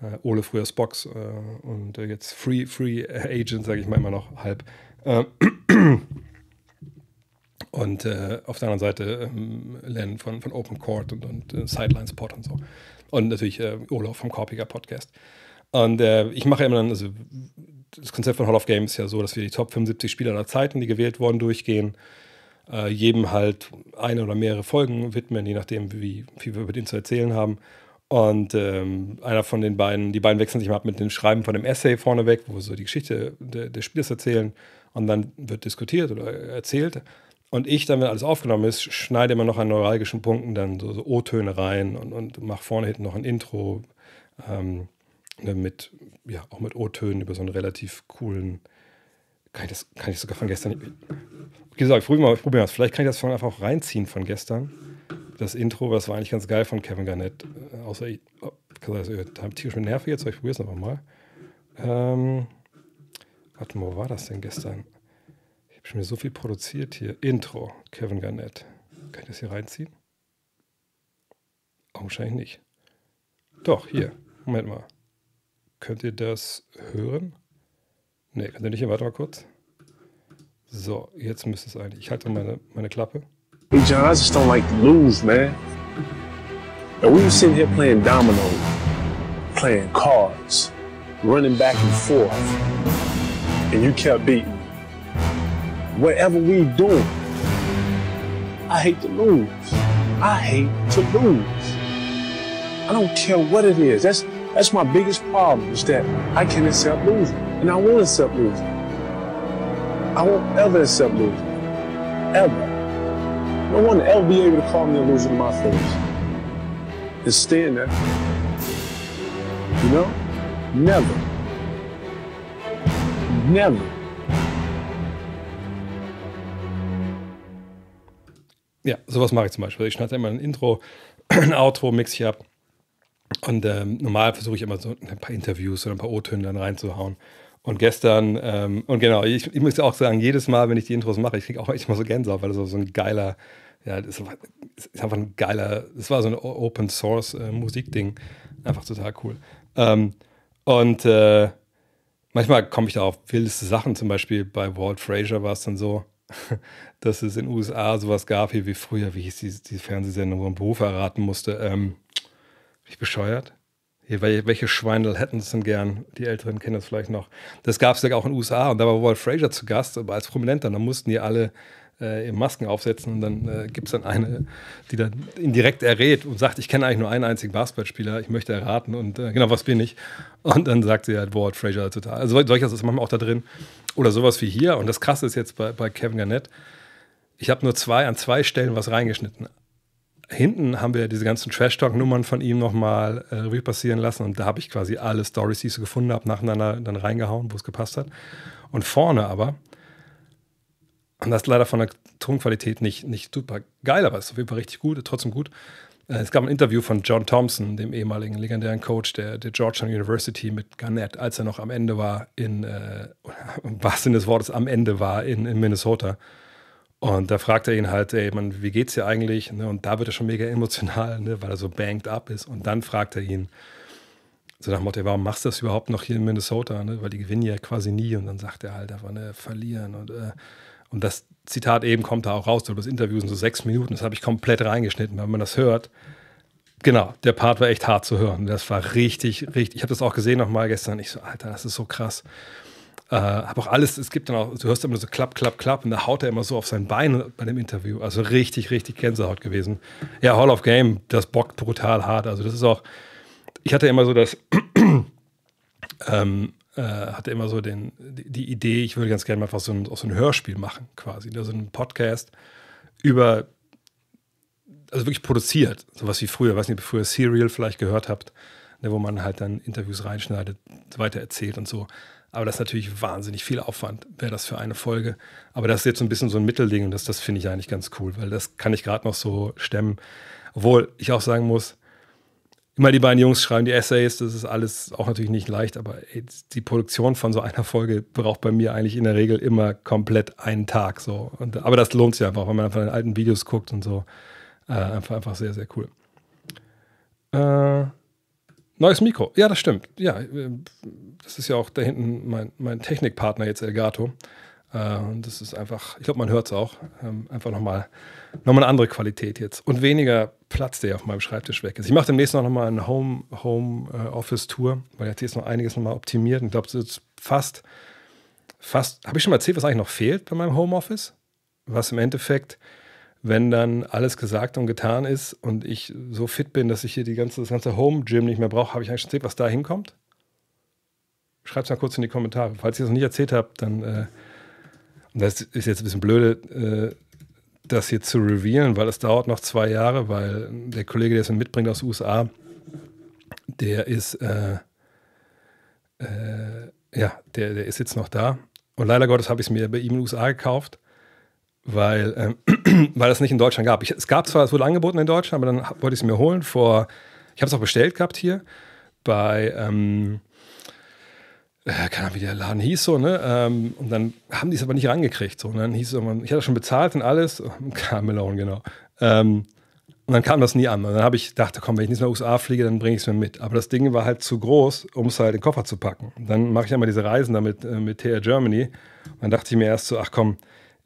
Äh, Ole früher Spox äh, und äh, jetzt Free, Free Agent, sage ich mal immer noch halb. Ähm, und äh, auf der anderen Seite ähm, Len von, von Open Court und, und äh, Sidelines Pod und so. Und natürlich äh, Ole vom Korpiger Podcast. Und äh, ich mache immer dann, also das Konzept von Hall of Game ist ja so, dass wir die Top 75 Spieler aller Zeiten, die gewählt wurden, durchgehen. Äh, jedem halt eine oder mehrere Folgen widmen, je nachdem, wie viel wir über den zu erzählen haben. Und ähm, einer von den beiden, die beiden wechseln sich mal ab mit dem Schreiben von dem Essay vorneweg, wo wir so die Geschichte de, des Spiels erzählen. Und dann wird diskutiert oder erzählt. Und ich dann, wenn alles aufgenommen ist, schneide immer noch an neuralgischen Punkten dann so, so O-Töne rein und, und mache vorne hinten noch ein Intro. Ähm, mit, ja, auch mit O-Tönen über so einen relativ coolen, kann ich das, kann ich sogar von gestern, wie gesagt, ich probiere mal, ich probiere mal, vielleicht kann ich das von einfach auch reinziehen von gestern. Das Intro, das war eigentlich ganz geil von Kevin Garnett, äh, außer ich, oh, also, da tierisch mit Nerven jetzt, aber ich probiere es einfach mal. Ähm, warte mal, wo war das denn gestern? Ich habe schon wieder so viel produziert hier. Intro, Kevin Garnett. Kann ich das hier reinziehen? Augenscheinlich nicht. Doch, hier. Moment mal. Könnt ihr das hören? Ne, könnt ihr nicht. Warte mal kurz. So, jetzt müsste es eigentlich. Ich halte meine, meine Klappe. Hey John, I just don't like to lose, man. And we were sitting here playing dominoes, playing cards, running back and forth, and you kept beating. Whatever we doing, I hate to lose. I hate to lose. I don't care what it is. That's That's my biggest problem is that I can accept losing. And I won't accept losing. I won't ever accept losing. Ever. No one will ever be able to call me a loser in my face. And stand there. You know? Never. Never. Ja, sowas mache ich zum Beispiel. Ich schneide immer ein Intro, ein Outro, mix ich ab Und ähm, normal versuche ich immer so ein paar Interviews oder ein paar O-Töne dann reinzuhauen. Und gestern, ähm, und genau, ich, ich, muss auch sagen, jedes Mal, wenn ich die Intros mache, ich kriege auch echt mal so Gänsehaut, weil das so ein geiler, ja, das ist einfach ein geiler, das war so ein Open Source äh, Musikding. Einfach total cool. Ähm, und äh, manchmal komme ich da auf wildeste Sachen, zum Beispiel bei Walt Frazier war es dann so, dass es in den USA sowas gab, wie, wie früher, wie hieß die, die Fernsehsendung, wo man Beruf erraten musste. Ähm, ich bescheuert? Welche Schweindel hätten es denn gern? Die Älteren kennen das vielleicht noch. Das gab es ja auch in den USA und da war Walt Frazier zu Gast, aber als Prominenter. Da mussten die alle äh, Masken aufsetzen und dann äh, gibt es dann eine, die dann ihn direkt errät und sagt, ich kenne eigentlich nur einen einzigen Basketballspieler, ich möchte erraten und äh, genau, was bin ich? Und dann sagt sie halt Walt Frazier total. Also solches ist manchmal auch da drin. Oder sowas wie hier. Und das Krasse ist jetzt bei, bei Kevin Garnett, ich habe nur zwei an zwei Stellen was reingeschnitten hinten haben wir diese ganzen Trash-Talk-Nummern von ihm nochmal äh, Revue passieren lassen und da habe ich quasi alle Stories, die ich so gefunden habe, nacheinander dann reingehauen, wo es gepasst hat. Und vorne aber, und das ist leider von der Tonqualität nicht, nicht super geil, aber es ist auf jeden Fall richtig gut, trotzdem gut. Äh, es gab ein Interview von John Thompson, dem ehemaligen legendären Coach der, der Georgetown University mit Garnett, als er noch am Ende war in, äh, was Sinn des Wortes, am Ende war in, in Minnesota. Und da fragt er ihn halt, ey, man, wie geht's dir eigentlich? Ne? Und da wird er schon mega emotional, ne? weil er so banked up ist. Und dann fragt er ihn, so nach Motto, warum machst du das überhaupt noch hier in Minnesota? Ne? Weil die gewinnen ja quasi nie. Und dann sagt er halt einfach, ne, verlieren. Und, äh, und das Zitat eben kommt da auch raus, das Interview sind so sechs Minuten, das habe ich komplett reingeschnitten. Wenn man das hört, Genau, der Part war echt hart zu hören. Das war richtig, richtig. Ich habe das auch gesehen nochmal gestern. Ich so, Alter, das ist so krass. Äh, habe auch alles, es gibt dann auch, du hörst immer so klapp, klapp, klapp und da haut er immer so auf sein Bein bei dem Interview. Also richtig, richtig Gänsehaut gewesen. Ja, Hall of Game, das bockt brutal hart. Also das ist auch, ich hatte immer so das, ähm, äh, hatte immer so den, die, die, Idee, ich würde ganz gerne mal so ein, so ein Hörspiel machen, quasi. Also ein Podcast über, also wirklich produziert, sowas wie früher, weiß nicht, früher Serial vielleicht gehört habt, ne, wo man halt dann Interviews reinschneidet, weiter erzählt und so. Aber das ist natürlich wahnsinnig viel Aufwand, wäre das für eine Folge. Aber das ist jetzt so ein bisschen so ein Mittelding und das, das finde ich eigentlich ganz cool, weil das kann ich gerade noch so stemmen. Obwohl ich auch sagen muss, immer die beiden Jungs schreiben die Essays, das ist alles auch natürlich nicht leicht, aber ey, die Produktion von so einer Folge braucht bei mir eigentlich in der Regel immer komplett einen Tag. So. Und, aber das lohnt sich einfach, wenn man einfach in alten Videos guckt und so. Äh, einfach, einfach sehr, sehr cool. Äh, Neues Mikro. Ja, das stimmt. Ja, äh, das ist ja auch da hinten mein, mein Technikpartner jetzt Elgato. Äh, und das ist einfach, ich glaube, man hört es auch, ähm, einfach nochmal noch mal eine andere Qualität jetzt. Und weniger Platz, der auf meinem Schreibtisch weg ist. Ich mache demnächst noch mal eine Home, Home äh, Office Tour, weil jetzt ist noch einiges nochmal optimiert. Und ich glaube, es ist fast, fast, habe ich schon mal erzählt, was eigentlich noch fehlt bei meinem Home Office? Was im Endeffekt wenn dann alles gesagt und getan ist und ich so fit bin, dass ich hier die ganze, das ganze Home-Gym nicht mehr brauche, habe ich eigentlich schon erzählt, was da hinkommt? Schreibt es mal kurz in die Kommentare. Falls ihr es noch nicht erzählt habt, dann, äh, das ist jetzt ein bisschen blöde, äh, das hier zu revealen, weil es dauert noch zwei Jahre, weil der Kollege, der es mitbringt aus den USA, der ist, äh, äh, ja, der, der ist jetzt noch da. Und leider Gottes habe ich es mir bei ihm in den USA gekauft weil, ähm, weil es nicht in Deutschland gab. Ich, es gab zwar, es wurde angeboten in Deutschland, aber dann wollte ich es mir holen vor, ich habe es auch bestellt gehabt hier bei, ähm, äh, keine Ahnung, wie der Laden hieß so, ne? Ähm, und dann haben die es aber nicht rangekriegt. So. Und dann hieß es, man, ich hatte schon bezahlt und alles, Carmelone, genau. Ähm, und dann kam das nie an. Und dann habe ich gedacht, komm, wenn ich nicht nach USA fliege, dann bringe ich es mir mit. Aber das Ding war halt zu groß, um es halt in den Koffer zu packen. Und dann mache ich einmal diese Reisen damit äh, mit TR Germany. Und dann dachte ich mir erst so, ach komm,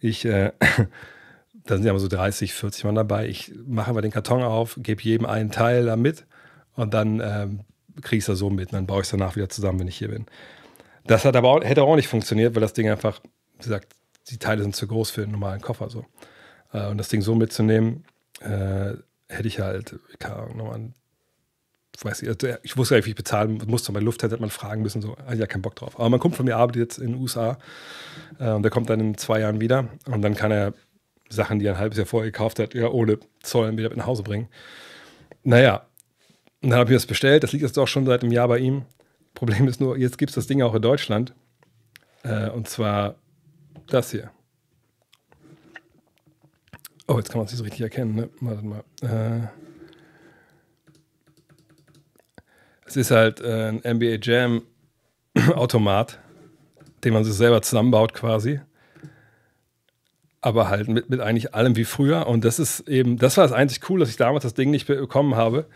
ich, äh, da sind ja immer so 30, 40 Mann dabei. Ich mache aber den Karton auf, gebe jedem einen Teil da mit und dann ähm, kriege ich es da so mit. Und dann baue ich es danach wieder zusammen, wenn ich hier bin. Das hat aber auch, hätte auch nicht funktioniert, weil das Ding einfach, wie gesagt, die Teile sind zu groß für einen normalen Koffer. So. Äh, und das Ding so mitzunehmen, äh, hätte ich halt, keine Ahnung, nochmal ich weiß nicht, also ich wusste gar nicht, wie ich bezahlen musste. Bei Lufthansa hätte man fragen müssen, so, also ja, keinen Bock drauf. Aber mein Kumpel von mir arbeitet jetzt in den USA äh, und der kommt dann in zwei Jahren wieder und dann kann er Sachen, die er ein halbes Jahr vorher gekauft hat, ja, ohne Zoll wieder nach Hause bringen. Naja, und dann habe ich das bestellt. Das liegt jetzt auch schon seit einem Jahr bei ihm. Problem ist nur, jetzt gibt es das Ding auch in Deutschland. Äh, und zwar das hier. Oh, jetzt kann man es nicht so richtig erkennen. Ne? Warte mal. Äh, Es ist halt äh, ein NBA Jam Automat, den man sich selber zusammenbaut quasi. Aber halt mit, mit eigentlich allem wie früher. Und das ist eben, das war das einzig cool, dass ich damals das Ding nicht bekommen habe.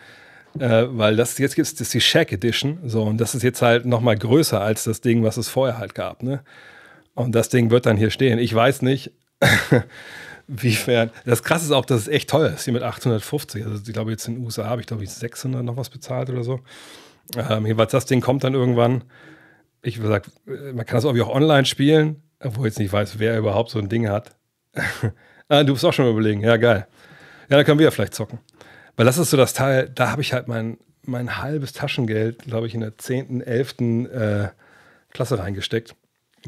Äh, weil das jetzt gibt es die Shack Edition. So, und das ist jetzt halt nochmal größer als das Ding, was es vorher halt gab. Ne? Und das Ding wird dann hier stehen. Ich weiß nicht, wiefern. Das krasse ist auch, dass es echt teuer ist, hier mit 850. Also ich glaube, jetzt in den USA habe ich, glaube ich, 600 noch was bezahlt oder so. Ähm, jedenfalls das Ding kommt dann irgendwann. Ich würde sagen, man kann das irgendwie auch online spielen, obwohl ich jetzt nicht weiß, wer überhaupt so ein Ding hat. ah, du bist auch schon überlegen. Ja, geil. Ja, dann können wir ja vielleicht zocken. Weil das ist so das Teil, da habe ich halt mein, mein halbes Taschengeld, glaube ich, in der 10., 11. Äh, Klasse reingesteckt.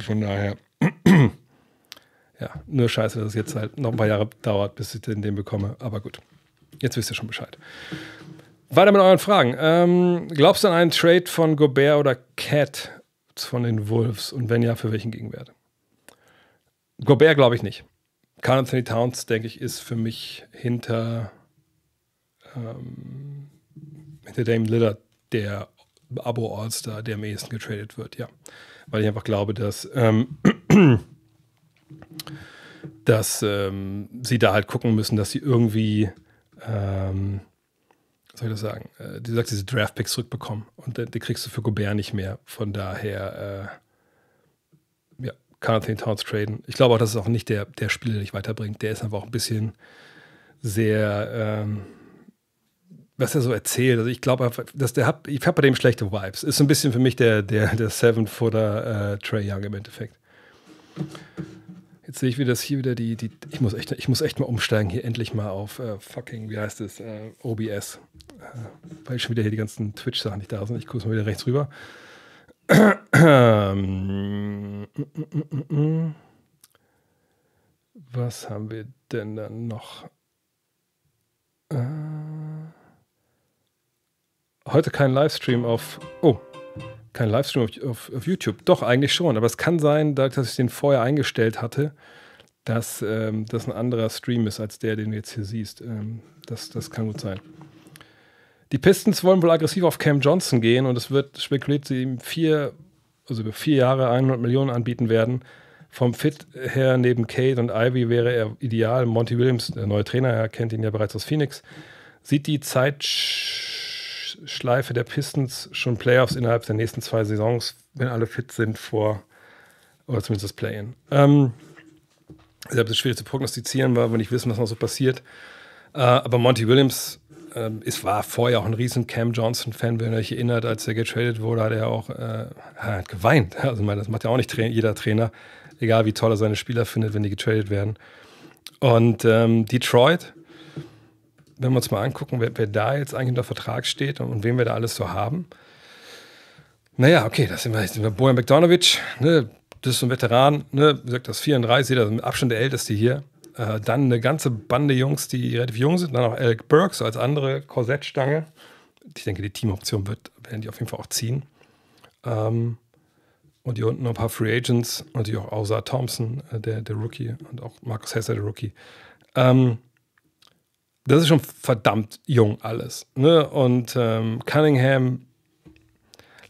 Von daher, ja, nur scheiße, dass es jetzt halt noch ein paar Jahre dauert, bis ich den bekomme. Aber gut, jetzt wisst ihr schon Bescheid. Weiter mit euren Fragen. Ähm, glaubst du an einen Trade von Gobert oder Cat von den Wolves? Und wenn ja, für welchen Gegenwert? Gobert glaube ich nicht. Carl Anthony Towns, denke ich, ist für mich hinter, ähm, hinter Dame Lillard der Abo-All-Star, der am ehesten getradet wird, ja. Weil ich einfach glaube, dass, ähm, dass ähm, sie da halt gucken müssen, dass sie irgendwie ähm, soll ich das sagen, äh, du sagst, diese Draft-Picks zurückbekommen und äh, die kriegst du für Gobert nicht mehr. Von daher, äh, ja, kann Towns traden. Ich glaube auch, das ist auch nicht der, der Spieler, der dich weiterbringt. Der ist einfach auch ein bisschen sehr, ähm, was er so erzählt. Also ich glaube, dass der hat, ich habe bei dem schlechte Vibes. Ist so ein bisschen für mich der, der, der Seven-Footer äh, Trey Young im Endeffekt. Jetzt sehe ich wieder, dass hier wieder die, die ich muss echt, ich muss echt mal umsteigen hier endlich mal auf äh, fucking, wie heißt es, äh, OBS. Äh, weil schon wieder hier die ganzen Twitch-Sachen nicht da sind. Ich gucke mal wieder rechts rüber. Was haben wir denn dann noch? Äh, heute kein Livestream auf. Oh, kein Livestream auf, auf, auf, YouTube. Doch, eigentlich schon. Aber es kann sein, dass ich den vorher eingestellt hatte, dass ähm, das ein anderer Stream ist als der, den du jetzt hier siehst. Ähm, das, das kann gut sein. Die Pistons wollen wohl aggressiv auf Cam Johnson gehen und es wird spekuliert, sie ihm vier, also über vier Jahre 100 Millionen anbieten werden. Vom Fit her neben Kate und Ivy wäre er ideal. Monty Williams, der neue Trainer, er kennt ihn ja bereits aus Phoenix, sieht die Zeitschleife der Pistons schon Playoffs innerhalb der nächsten zwei Saisons, wenn alle fit sind, vor, oder zumindest das Play-In. Ähm, habe es schwierig zu prognostizieren, weil wir nicht wissen, was noch so passiert. Äh, aber Monty Williams ähm, es war vorher auch ein riesen Cam Johnson-Fan, wenn ihr euch erinnert, als er getradet wurde, hat er auch äh, hat geweint. Also, meine, das macht ja auch nicht tra jeder Trainer, egal wie toll er seine Spieler findet, wenn die getradet werden. Und ähm, Detroit, wenn wir uns mal angucken, wer, wer, da jetzt eigentlich unter Vertrag steht und, und wen wir da alles so haben. Naja, okay, das sind wir, wir Bojan Bogdanovic, ne, das ist so ein Veteran, ne, wie gesagt, das 34, das ist mit Abstand der älteste hier. Äh, dann eine ganze Bande Jungs, die relativ jung sind. Dann auch Alec Burks als andere Korsettstange. Ich denke, die Teamoption wird, werden die auf jeden Fall auch ziehen. Ähm, und hier unten noch ein paar Free Agents. Und natürlich auch Außer Thompson, äh, der, der Rookie. Und auch Marcus Hesser, der Rookie. Ähm, das ist schon verdammt jung alles. Ne? Und ähm, Cunningham,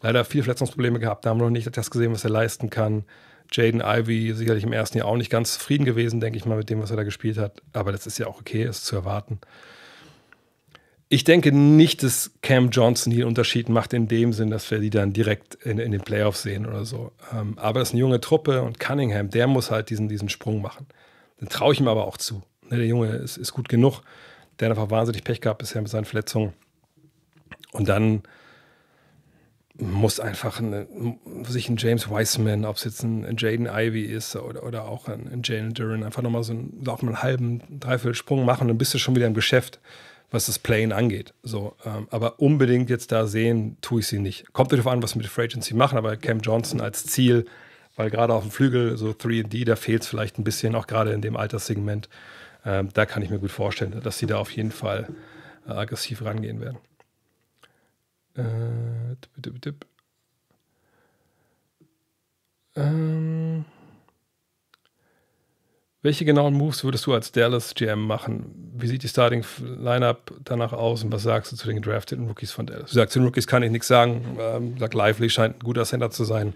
leider viele Verletzungsprobleme gehabt. Da haben wir noch nicht das gesehen, was er leisten kann. Jaden Ivy sicherlich im ersten Jahr auch nicht ganz zufrieden gewesen, denke ich mal, mit dem, was er da gespielt hat. Aber das ist ja auch okay, ist zu erwarten. Ich denke nicht, dass Cam Johnson hier einen Unterschied macht in dem Sinn, dass wir die dann direkt in, in den Playoffs sehen oder so. Ähm, aber das ist eine junge Truppe und Cunningham, der muss halt diesen, diesen Sprung machen. Den traue ich ihm aber auch zu. Ne, der Junge ist, ist gut genug. Der hat einfach wahnsinnig Pech gehabt bisher mit seinen Verletzungen. Und dann muss einfach eine, sich ein James Wiseman, ob es jetzt ein, Jaden Ivy ist oder, oder auch ein, ein Jalen Duran, einfach nochmal so einen, auch einen halben, dreiviertel Sprung machen, dann bist du schon wieder im Geschäft, was das Playing angeht. So, ähm, aber unbedingt jetzt da sehen, tue ich sie nicht. Kommt darauf an, was wir mit Free Agency machen, aber Cam Johnson als Ziel, weil gerade auf dem Flügel, so 3D, da fehlt es vielleicht ein bisschen, auch gerade in dem Alterssegment. Ähm, da kann ich mir gut vorstellen, dass sie da auf jeden Fall äh, aggressiv rangehen werden. Äh, dip, dip, Ähm, welche genauen Moves würdest du als Dallas GM machen? Wie sieht die Starting Lineup danach aus und was sagst du zu den gedrafteten Rookies von Dallas? Du sagst, zu den Rookies kann ich nichts sagen. Ähm, sag, Lively scheint ein guter Center zu sein.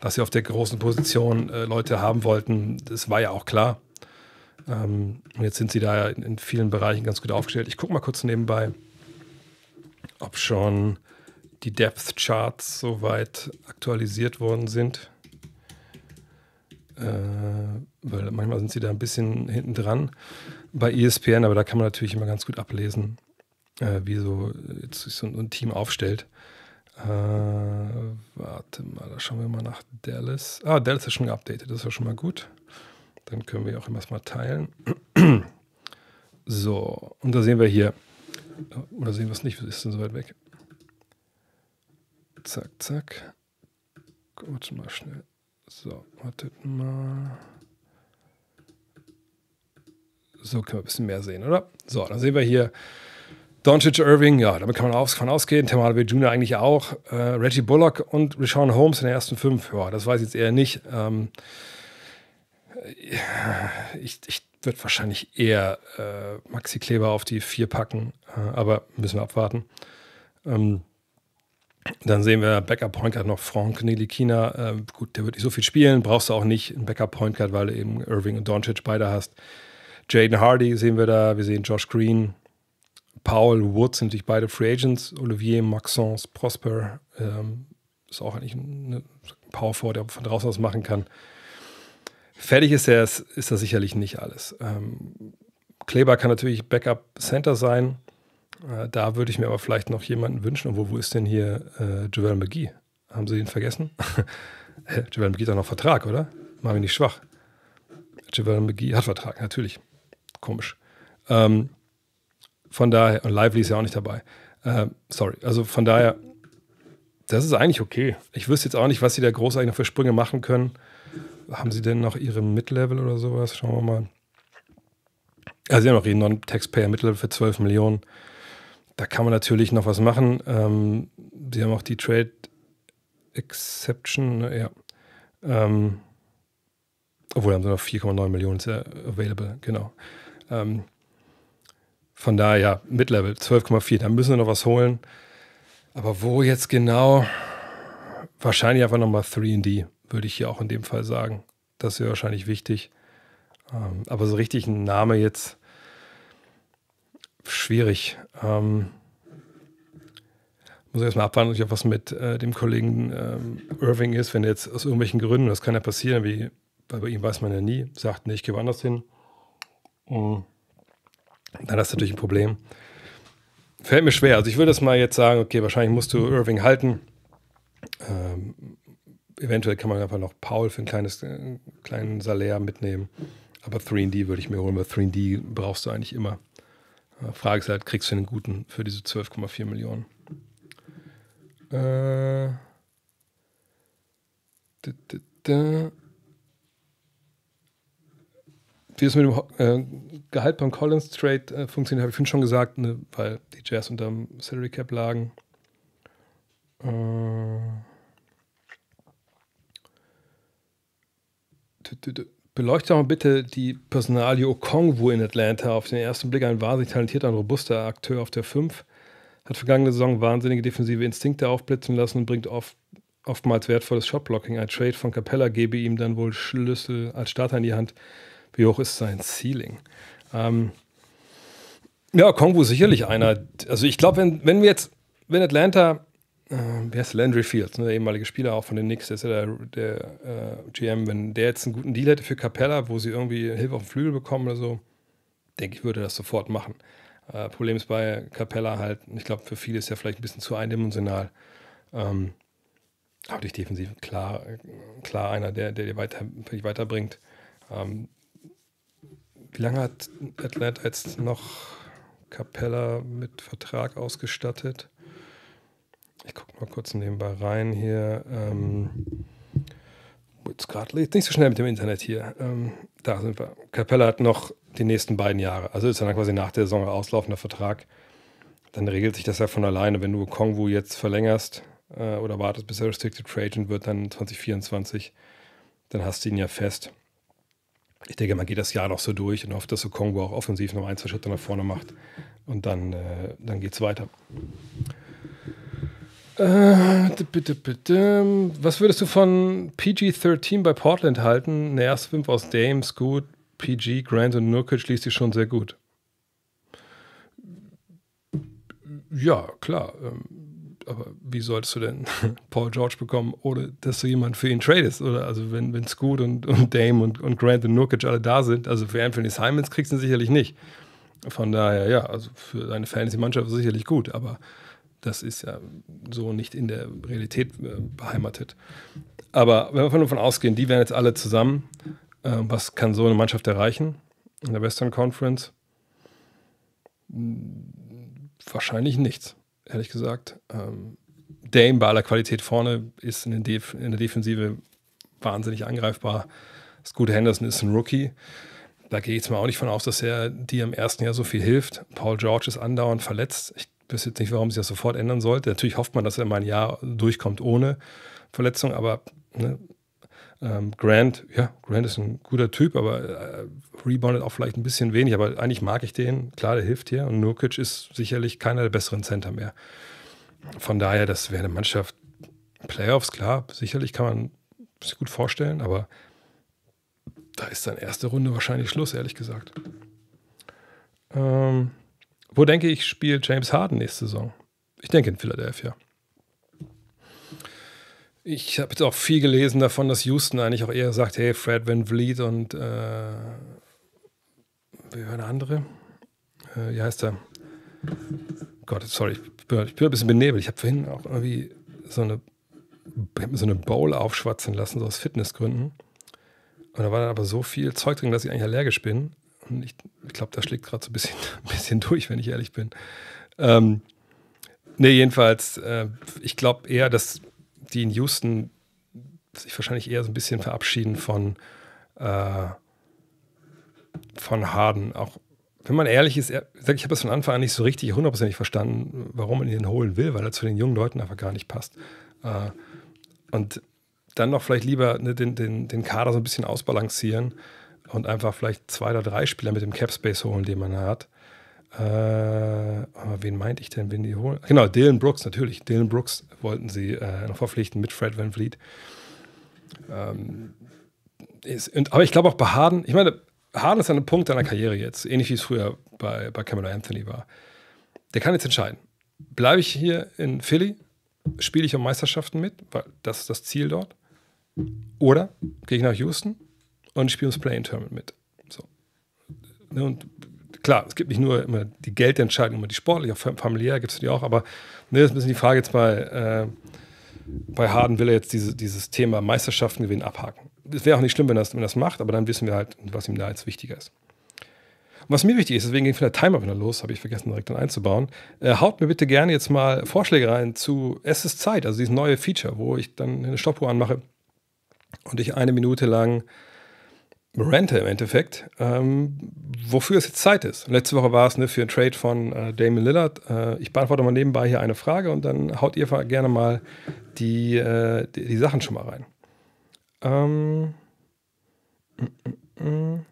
Dass sie auf der großen Position äh, Leute haben wollten, das war ja auch klar. Ähm, jetzt sind sie da in, in vielen Bereichen ganz gut aufgestellt. Ich gucke mal kurz nebenbei, ob schon die Depth Charts soweit aktualisiert worden sind. Äh, weil manchmal sind sie da ein bisschen hinten dran bei ESPN, aber da kann man natürlich immer ganz gut ablesen, äh, wie so jetzt sich so ein, Team aufstellt. Äh, warte mal, da schauen wir mal nach Dallas. Ah, Dallas ist schon geupdatet, das ist ja schon mal gut. Dann können wir auch immer mal teilen. so, und da sehen wir hier, oder sehen wir es nicht, ist denn so weit weg? Zack, zack. Warte mal schnell. So, wartet mal. So können wir ein bisschen mehr sehen, oder? So, dann sehen wir hier Doncic Irving, ja, damit kann man aus, von ausgehen. Tim Hardaway Jr. eigentlich auch. Äh, Reggie Bullock und Rashawn Holmes in den ersten fünf. Ja, das weiß ich jetzt eher nicht. Ähm, ich, ich würde wahrscheinlich eher äh, Maxi Kleber auf die vier packen, äh, aber müssen wir abwarten. Ähm, dann sehen wir Backup Point Guard noch Frank Nilikina. Äh, gut, der wird nicht so viel spielen, brauchst du auch nicht einen Backup Point Guard, weil du eben Irving und Doncic beide hast. Jaden Hardy sehen wir da, wir sehen Josh Green, Paul Woods sind natürlich beide Free Agents, Olivier Maxence Prosper ähm, ist auch eigentlich ein Power Forward, der von draußen aus machen kann. Fertig ist er, ist, das sicherlich nicht alles. Ähm, Kleber kann natürlich Backup Center sein. Äh, da würde ich mir aber vielleicht noch jemanden wünschen. Und wo, ist denn hier äh, Joel McGee? Haben Sie ihn vergessen? Joel McGee hat doch noch Vertrag, oder? Machen wir nicht schwach. Joel McGee hat Vertrag, natürlich. Komisch. Ähm, von daher, und Lively ist ja auch nicht dabei. Äh, sorry, also von daher, das ist eigentlich okay. Ich wüsste jetzt auch nicht, was sie da großartig noch für Sprünge machen können. Haben sie denn noch ihre Mid-Level oder sowas? Schauen wir mal. Also sie haben noch ihren Non-Taxpayer Mid-Level für 12 Millionen. Da kann man natürlich noch was machen. Ähm, sie haben auch die Trade Exception, ja. Ähm, obwohl haben sie noch 4,9 Millionen ja available, genau. Ähm, von daher, ja, Mid-Level 12,4. Da müssen wir noch was holen. Aber wo jetzt genau? Wahrscheinlich einfach nochmal 3D, würde ich hier auch in dem Fall sagen. Das wäre wahrscheinlich wichtig. Ähm, aber so richtig ein Name jetzt schwierig. Ähm, muss erstmal abwarten, ob was mit äh, dem Kollegen ähm, Irving ist, wenn er jetzt aus irgendwelchen Gründen, das kann ja passieren, wie bei ihm weiß man ja nie, sagt, nee, ich gehe woanders hin. Und dann ist natürlich ein Problem. Fällt mir schwer. Also ich würde das mal jetzt sagen, okay, wahrscheinlich musst du Irving halten. Ähm, eventuell kann man einfach noch Paul für ein kleines, äh, kleinen Salär mitnehmen. Aber 3D würde ich mir holen, weil 3D brauchst du eigentlich immer. Frage ist halt, kriegst du einen guten für diese 12,4 Millionen? Äh. Wie es mit dem äh, Gehalt beim Collins Trade äh, funktioniert, habe ich schon gesagt, ne, weil die Jazz unter dem Salary Cap lagen. Äh, Beleuchte mal bitte die Personalie Okongwu in Atlanta. Auf den ersten Blick ein wahnsinnig talentierter und robuster Akteur auf der 5. Hat vergangene Saison wahnsinnige defensive Instinkte aufblitzen lassen und bringt oft, oftmals wertvolles Shotblocking. Ein Trade von Capella gebe ihm dann wohl Schlüssel als Starter in die Hand. Wie hoch ist sein Ceiling? Ähm, ja, Kongwu sicherlich einer. Also ich glaube, wenn, wenn wir jetzt, wenn Atlanta, äh, wer ist Landry Fields, ne, der ehemalige Spieler auch von den Knicks, der ist ja der, der äh, GM, wenn der jetzt einen guten Deal hätte für Capella, wo sie irgendwie Hilfe auf dem Flügel bekommen oder so, denke ich, würde das sofort machen. Äh, Problem ist bei Capella halt, ich glaube, für viele ist er vielleicht ein bisschen zu eindimensional. Ähm, aber durch Defensive klar, klar einer, der, der dir weiter, dich weiterbringt. Ähm, wie lange hat Atlanta jetzt noch Capella mit Vertrag ausgestattet? Ich gucke mal kurz nebenbei rein hier. Ähm, jetzt gerade nicht so schnell mit dem Internet hier. Ähm, da sind wir. Capella hat noch die nächsten beiden Jahre. Also ist dann quasi nach der Saison auslaufender Vertrag. Dann regelt sich das ja von alleine. Wenn du Kongwu jetzt verlängerst äh, oder wartest, bis er Restricted Free Agent wird, dann 2024, dann hast du ihn ja fest. Ich denke, man geht das Jahr noch so durch und hofft, dass Kongwu auch offensiv noch ein, zwei Schritte nach vorne macht. Und dann, äh, dann geht es weiter. Äh, bitte, bitte. Was würdest du von PG-13 bei Portland halten? Eine erste 5 aus Dame, Scoot, PG, Grant und Nurkic liest sich schon sehr gut. Ja, klar. Ähm, aber wie solltest du denn Paul George bekommen, ohne dass du jemanden für ihn tradest? Oder also wenn, wenn Scoot und, und Dame und, und Grant und Nurkic alle da sind, also für Anthony Simons kriegst du ihn sicherlich nicht. Von daher, ja, also für deine Fantasy-Mannschaft sicherlich gut, aber das ist ja so nicht in der Realität äh, beheimatet. Aber wenn wir davon ausgehen, die wären jetzt alle zusammen, äh, was kann so eine Mannschaft erreichen in der Western Conference? Wahrscheinlich nichts, ehrlich gesagt. Ähm, Dame bei aller Qualität vorne ist in, Def in der Defensive wahnsinnig angreifbar. Gute Henderson ist ein Rookie. Da gehe ich jetzt mal auch nicht von aus, dass er dir im ersten Jahr so viel hilft. Paul George ist andauernd verletzt. Ich weiß jetzt nicht, warum sich das sofort ändern sollte. Natürlich hofft man, dass er mal ein Jahr durchkommt ohne Verletzung, aber ne, ähm, Grant, ja, Grant ist ein guter Typ, aber äh, reboundet auch vielleicht ein bisschen wenig, aber eigentlich mag ich den. Klar, der hilft hier. Und Nurkic ist sicherlich keiner der besseren Center mehr. Von daher, das wäre eine Mannschaft, Playoffs, klar, sicherlich kann man sich gut vorstellen, aber da ist dann erste Runde wahrscheinlich Schluss, ehrlich gesagt. Ähm, wo denke ich, spielt James Harden nächste Saison? Ich denke in Philadelphia. Ich habe jetzt auch viel gelesen davon, dass Houston eigentlich auch eher sagt, hey, Fred Van Vliet und äh, wie war der andere? Äh, wie heißt er? Gott, sorry, ich bin, ich bin ein bisschen benebelt. Ich habe vorhin auch irgendwie so eine, so eine Bowl aufschwatzen lassen, so aus Fitnessgründen. Und da war dann aber so viel Zeug drin, dass ich eigentlich allergisch bin. Ich, ich glaube, das schlägt gerade so ein bisschen, ein bisschen durch, wenn ich ehrlich bin. Ähm, nee, jedenfalls, äh, ich glaube eher, dass die in Houston sich wahrscheinlich eher so ein bisschen verabschieden von, äh, von Harden. Auch wenn man ehrlich ist, er, ich habe es von Anfang an nicht so richtig hundertprozentig verstanden, warum man ihn holen will, weil er zu den jungen Leuten einfach gar nicht passt. Äh, und dann noch vielleicht lieber ne, den, den, den Kader so ein bisschen ausbalancieren und einfach vielleicht zwei oder drei Spieler mit dem Cap Space holen, den man hat. Äh, aber wen meinte ich denn, wenn die holen? Genau, Dylan Brooks natürlich. Dylan Brooks wollten sie äh, noch verpflichten mit Fred Van Vliet. Ähm, ist, und, aber ich glaube auch bei Harden, ich meine, Harden ist an einem Punkt seiner Karriere jetzt, ähnlich wie es früher bei, bei Cameron Anthony war. Der kann jetzt entscheiden. Bleibe ich hier in Philly, spiele ich um Meisterschaften mit, weil das ist das Ziel dort. Oder gehe ich nach Houston und spiele ums Play-In-Tournament mit. So. Ne, und klar, es gibt nicht nur immer die Geldentscheidung, immer die sportliche, auch familiär gibt es die auch, aber ne, das ist ein bisschen die Frage jetzt bei, äh, bei Harden will er jetzt diese, dieses Thema Meisterschaften gewinnen abhaken. Es wäre auch nicht schlimm, wenn er das, wenn das macht, aber dann wissen wir halt, was ihm da jetzt wichtiger ist. Was mir wichtig ist, deswegen ging der Timer wieder los, habe ich vergessen direkt dann einzubauen. Äh, haut mir bitte gerne jetzt mal Vorschläge rein zu Es ist Zeit, also dieses neue Feature, wo ich dann eine Stoppuhr anmache und ich eine Minute lang rente im Endeffekt, ähm, wofür es jetzt Zeit ist. Letzte Woche war es ne, für einen Trade von äh, Damon Lillard. Äh, ich beantworte mal nebenbei hier eine Frage und dann haut ihr gerne mal die, äh, die, die, Sachen schon mal rein. Ähm, mm, mm, mm.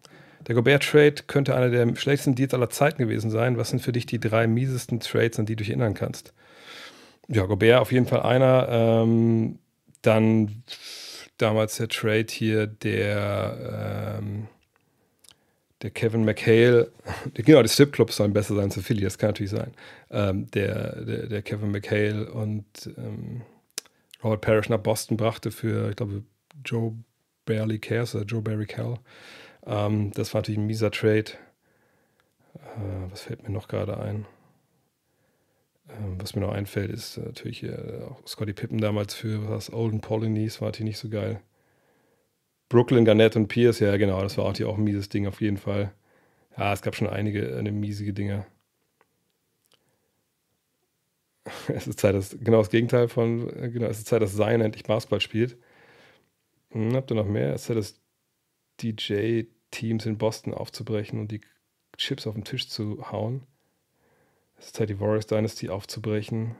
Der Gobert-Trade könnte einer der schlechtesten Deals aller Zeiten gewesen sein. Was sind für dich die drei miesesten Trades, an die du dich erinnern kannst? Ja, Gobert auf jeden Fall einer. Ähm, dann damals der Trade hier, der, ähm, der Kevin McHale, genau, die Stripclubs sollen besser sein zu Philly, das kann natürlich sein. Ähm, der, der, der, Kevin McHale und ähm, Robert Parrish nach Boston brachte für, ich glaube, Joe Barely Cares oder Joe Barry Cal. Ähm, das war natürlich ein mieser Trade. Äh, was fällt mir noch gerade ein? Ähm, was mir noch einfällt, ist natürlich äh, auch Scotty Pippen damals für was Olden Polynese war die nicht so geil. Brooklyn, Garnett und Pierce, ja genau, das war auch, die auch ein mieses Ding auf jeden Fall. Ja, es gab schon einige eine miesige Dinge. Es ist Zeit, dass, genau das Gegenteil von, äh, genau, es ist Zeit, dass Zion endlich Basketball spielt. Hm, habt ihr noch mehr? Es ist Zeit, dass DJ-Teams in Boston aufzubrechen und die Chips auf den Tisch zu hauen. Die Warriors Dynasty aufzubrechen.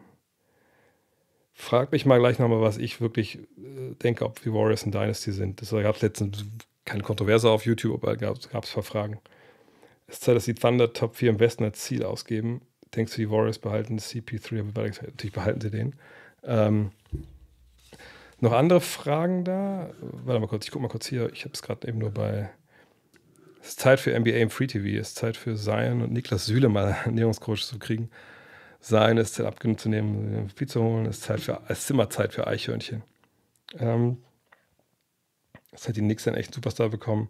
Frag mich mal gleich nochmal, was ich wirklich äh, denke, ob die Warriors ein Dynasty sind. Das gab es letztens keine Kontroverse auf YouTube, aber gab es ein paar Fragen. Es ist Zeit, dass die Thunder Top 4 im Westen als Ziel ausgeben. Denkst du, die Warriors behalten CP3? Natürlich behalten sie den. Ähm, noch andere Fragen da? Warte mal kurz, ich gucke mal kurz hier. Ich habe es gerade eben nur bei es ist Zeit für NBA im Free TV. Es ist Zeit für Zion und Niklas Süle mal Ernährungscoach zu kriegen. Zion ist abgenommen zu nehmen, Pizza zu holen. Es ist, Zeit für, es ist immer Zeit für Eichhörnchen. Ähm, es hat die Knicks einen echten Superstar bekommen.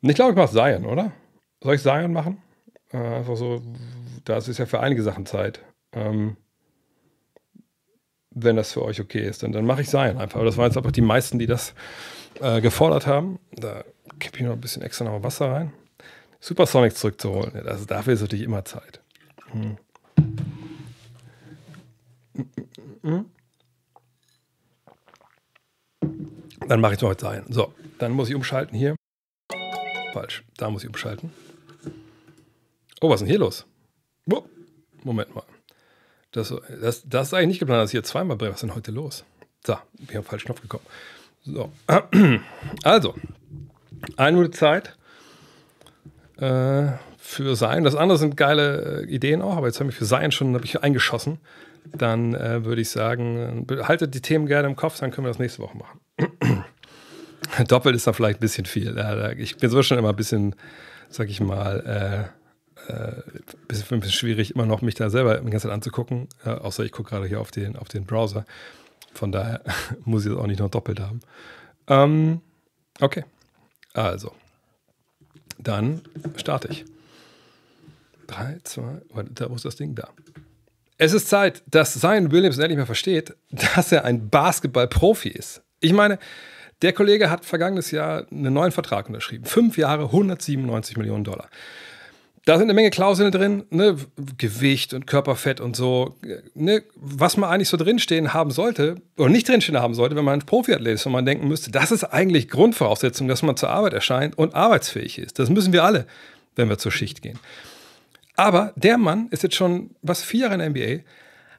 Und ich glaube, ich mache Zion, oder? Soll ich Zion machen? Äh, einfach so, da ist ja für einige Sachen Zeit. Ähm, wenn das für euch okay ist, dann, dann mache ich Zion einfach. Aber das waren jetzt einfach die meisten, die das äh, gefordert haben. Da kippe ich noch ein bisschen extra noch Wasser rein. Supersonic zurückzuholen. Also dafür ist natürlich immer Zeit. Hm. Dann mache ich es heute sein. So, dann muss ich umschalten hier. Falsch, da muss ich umschalten. Oh, was ist denn hier los? Oh, Moment mal. Das, das, das ist eigentlich nicht geplant, dass ich hier zweimal breche. Was ist denn heute los? So, ich bin auf den falschen Knopf gekommen. So, also, eine Minute Zeit äh, für Sein. Das andere sind geile äh, Ideen auch, aber jetzt habe ich für Sein schon ich eingeschossen. Dann äh, würde ich sagen, haltet die Themen gerne im Kopf, dann können wir das nächste Woche machen. Doppelt ist da vielleicht ein bisschen viel. Ich bin so schon immer ein bisschen, sag ich mal, äh, äh, bisschen, bisschen schwierig, immer noch mich da selber die ganze Zeit anzugucken. Äh, außer ich gucke gerade hier auf den, auf den Browser. Von daher muss ich das auch nicht noch doppelt haben. Ähm, okay. Also, dann starte ich. Drei, zwei, da wo ist das Ding da? Es ist Zeit, dass Zion Williams endlich mal versteht, dass er ein Basketball-Profi ist. Ich meine, der Kollege hat vergangenes Jahr einen neuen Vertrag unterschrieben. Fünf Jahre, 197 Millionen Dollar. Da sind eine Menge Klauseln drin, ne? Gewicht und Körperfett und so, ne? was man eigentlich so drinstehen haben sollte, oder nicht drinstehen haben sollte, wenn man ein Profiathlet ist und man denken müsste, das ist eigentlich Grundvoraussetzung, dass man zur Arbeit erscheint und arbeitsfähig ist. Das müssen wir alle, wenn wir zur Schicht gehen. Aber der Mann ist jetzt schon was vier Jahre in der NBA,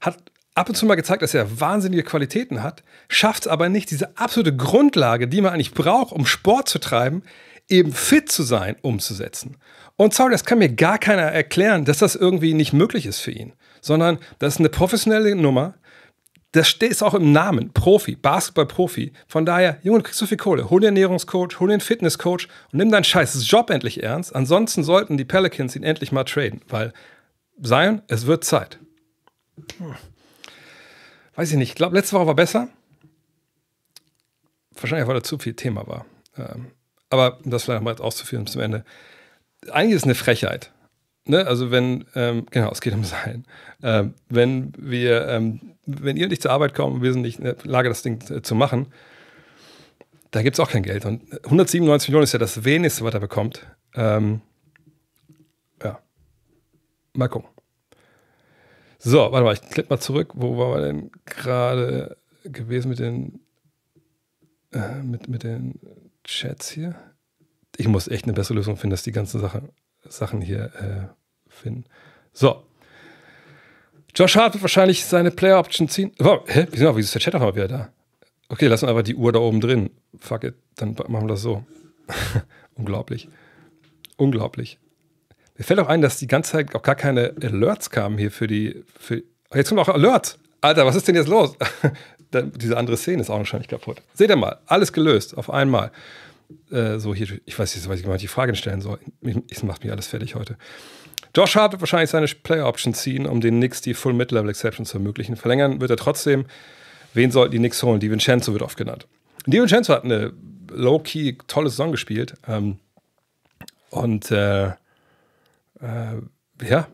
hat ab und zu mal gezeigt, dass er wahnsinnige Qualitäten hat, schafft es aber nicht, diese absolute Grundlage, die man eigentlich braucht, um Sport zu treiben, eben fit zu sein, umzusetzen. Und sorry, das kann mir gar keiner erklären, dass das irgendwie nicht möglich ist für ihn, sondern das ist eine professionelle Nummer. Das steht auch im Namen, Profi, Basketball-Profi. Von daher, Junge, du kriegst so viel Kohle. Hol einen Ernährungscoach, hol einen Fitnesscoach und nimm deinen scheiß Job endlich ernst. Ansonsten sollten die Pelicans ihn endlich mal traden, weil Zion, es wird Zeit. Hm. Weiß ich nicht. Ich glaube, letzte Woche war besser. Wahrscheinlich, weil da zu viel Thema war. Ähm, aber um das vielleicht mal auszuführen zum Ende eigentlich ist es eine Frechheit. Ne? Also wenn, ähm, genau, es geht um Sein. Ähm, wenn wir, ähm, wenn ihr nicht zur Arbeit kommt und wir sind nicht in der Lage, das Ding zu machen, da gibt es auch kein Geld. Und 197 Millionen ist ja das wenigste, was er bekommt. Ähm, ja. Mal gucken. So, warte mal, ich klick mal zurück. Wo war wir denn gerade gewesen mit den, äh, mit, mit den Chats hier? Ich muss echt eine bessere Lösung finden, dass die ganzen Sache, Sachen hier äh, finden. So. Josh Hart wird wahrscheinlich seine Player Option ziehen. Oh, hä? Wieso, ist der Chat auch wieder da? Okay, lassen wir einfach die Uhr da oben drin. Fuck it, dann machen wir das so. Unglaublich. Unglaublich. Mir fällt auch ein, dass die ganze Zeit auch gar keine Alerts kamen hier für die. Für jetzt kommen auch Alerts. Alter, was ist denn jetzt los? Diese andere Szene ist auch wahrscheinlich kaputt. Seht ihr mal, alles gelöst auf einmal. Äh, so hier, ich weiß nicht, was ich mal die Fragen stellen soll. Es macht mich alles fertig heute. Josh Hart wird wahrscheinlich seine Player Option ziehen, um den Knicks die Full Mid-Level Exception zu ermöglichen. Verlängern wird er trotzdem. Wen sollten die Knicks holen? Die Vincenzo wird oft genannt. Die Vincenzo hat eine low-key tolle Saison gespielt. Ähm, und äh, äh, ja,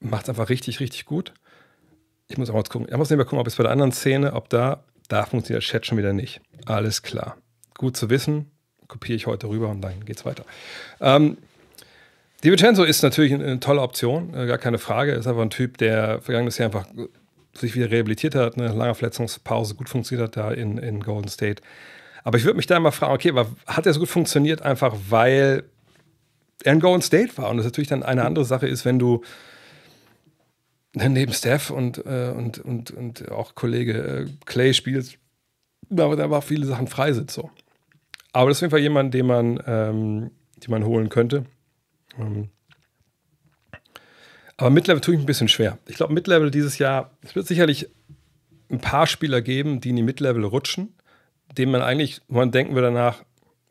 macht es einfach richtig, richtig gut. Ich muss auch mal gucken. Ich muss mehr gucken, ob es bei der anderen Szene, ob da, da funktioniert der Chat schon wieder nicht. Alles klar. Gut zu wissen kopiere ich heute rüber und dann geht's weiter. Ähm, Di Vincenzo ist natürlich eine tolle Option, äh, gar keine Frage. Ist einfach ein Typ, der vergangenes Jahr einfach sich wieder rehabilitiert hat, eine lange Verletzungspause gut funktioniert hat da in, in Golden State. Aber ich würde mich da mal fragen, okay, hat er so gut funktioniert, einfach weil er in Golden State war? Und das natürlich dann eine andere Sache ist, wenn du neben Steph und, äh, und, und, und auch Kollege äh, Clay spielst, aber da war viele Sachen frei sind so. Aber das ist auf jeden Fall jemand, den man, ähm, den man holen könnte. Ähm, aber Midlevel tue ich ein bisschen schwer. Ich glaube, Midlevel dieses Jahr, es wird sicherlich ein paar Spieler geben, die in die Midlevel rutschen, denen man eigentlich, man denken wir danach,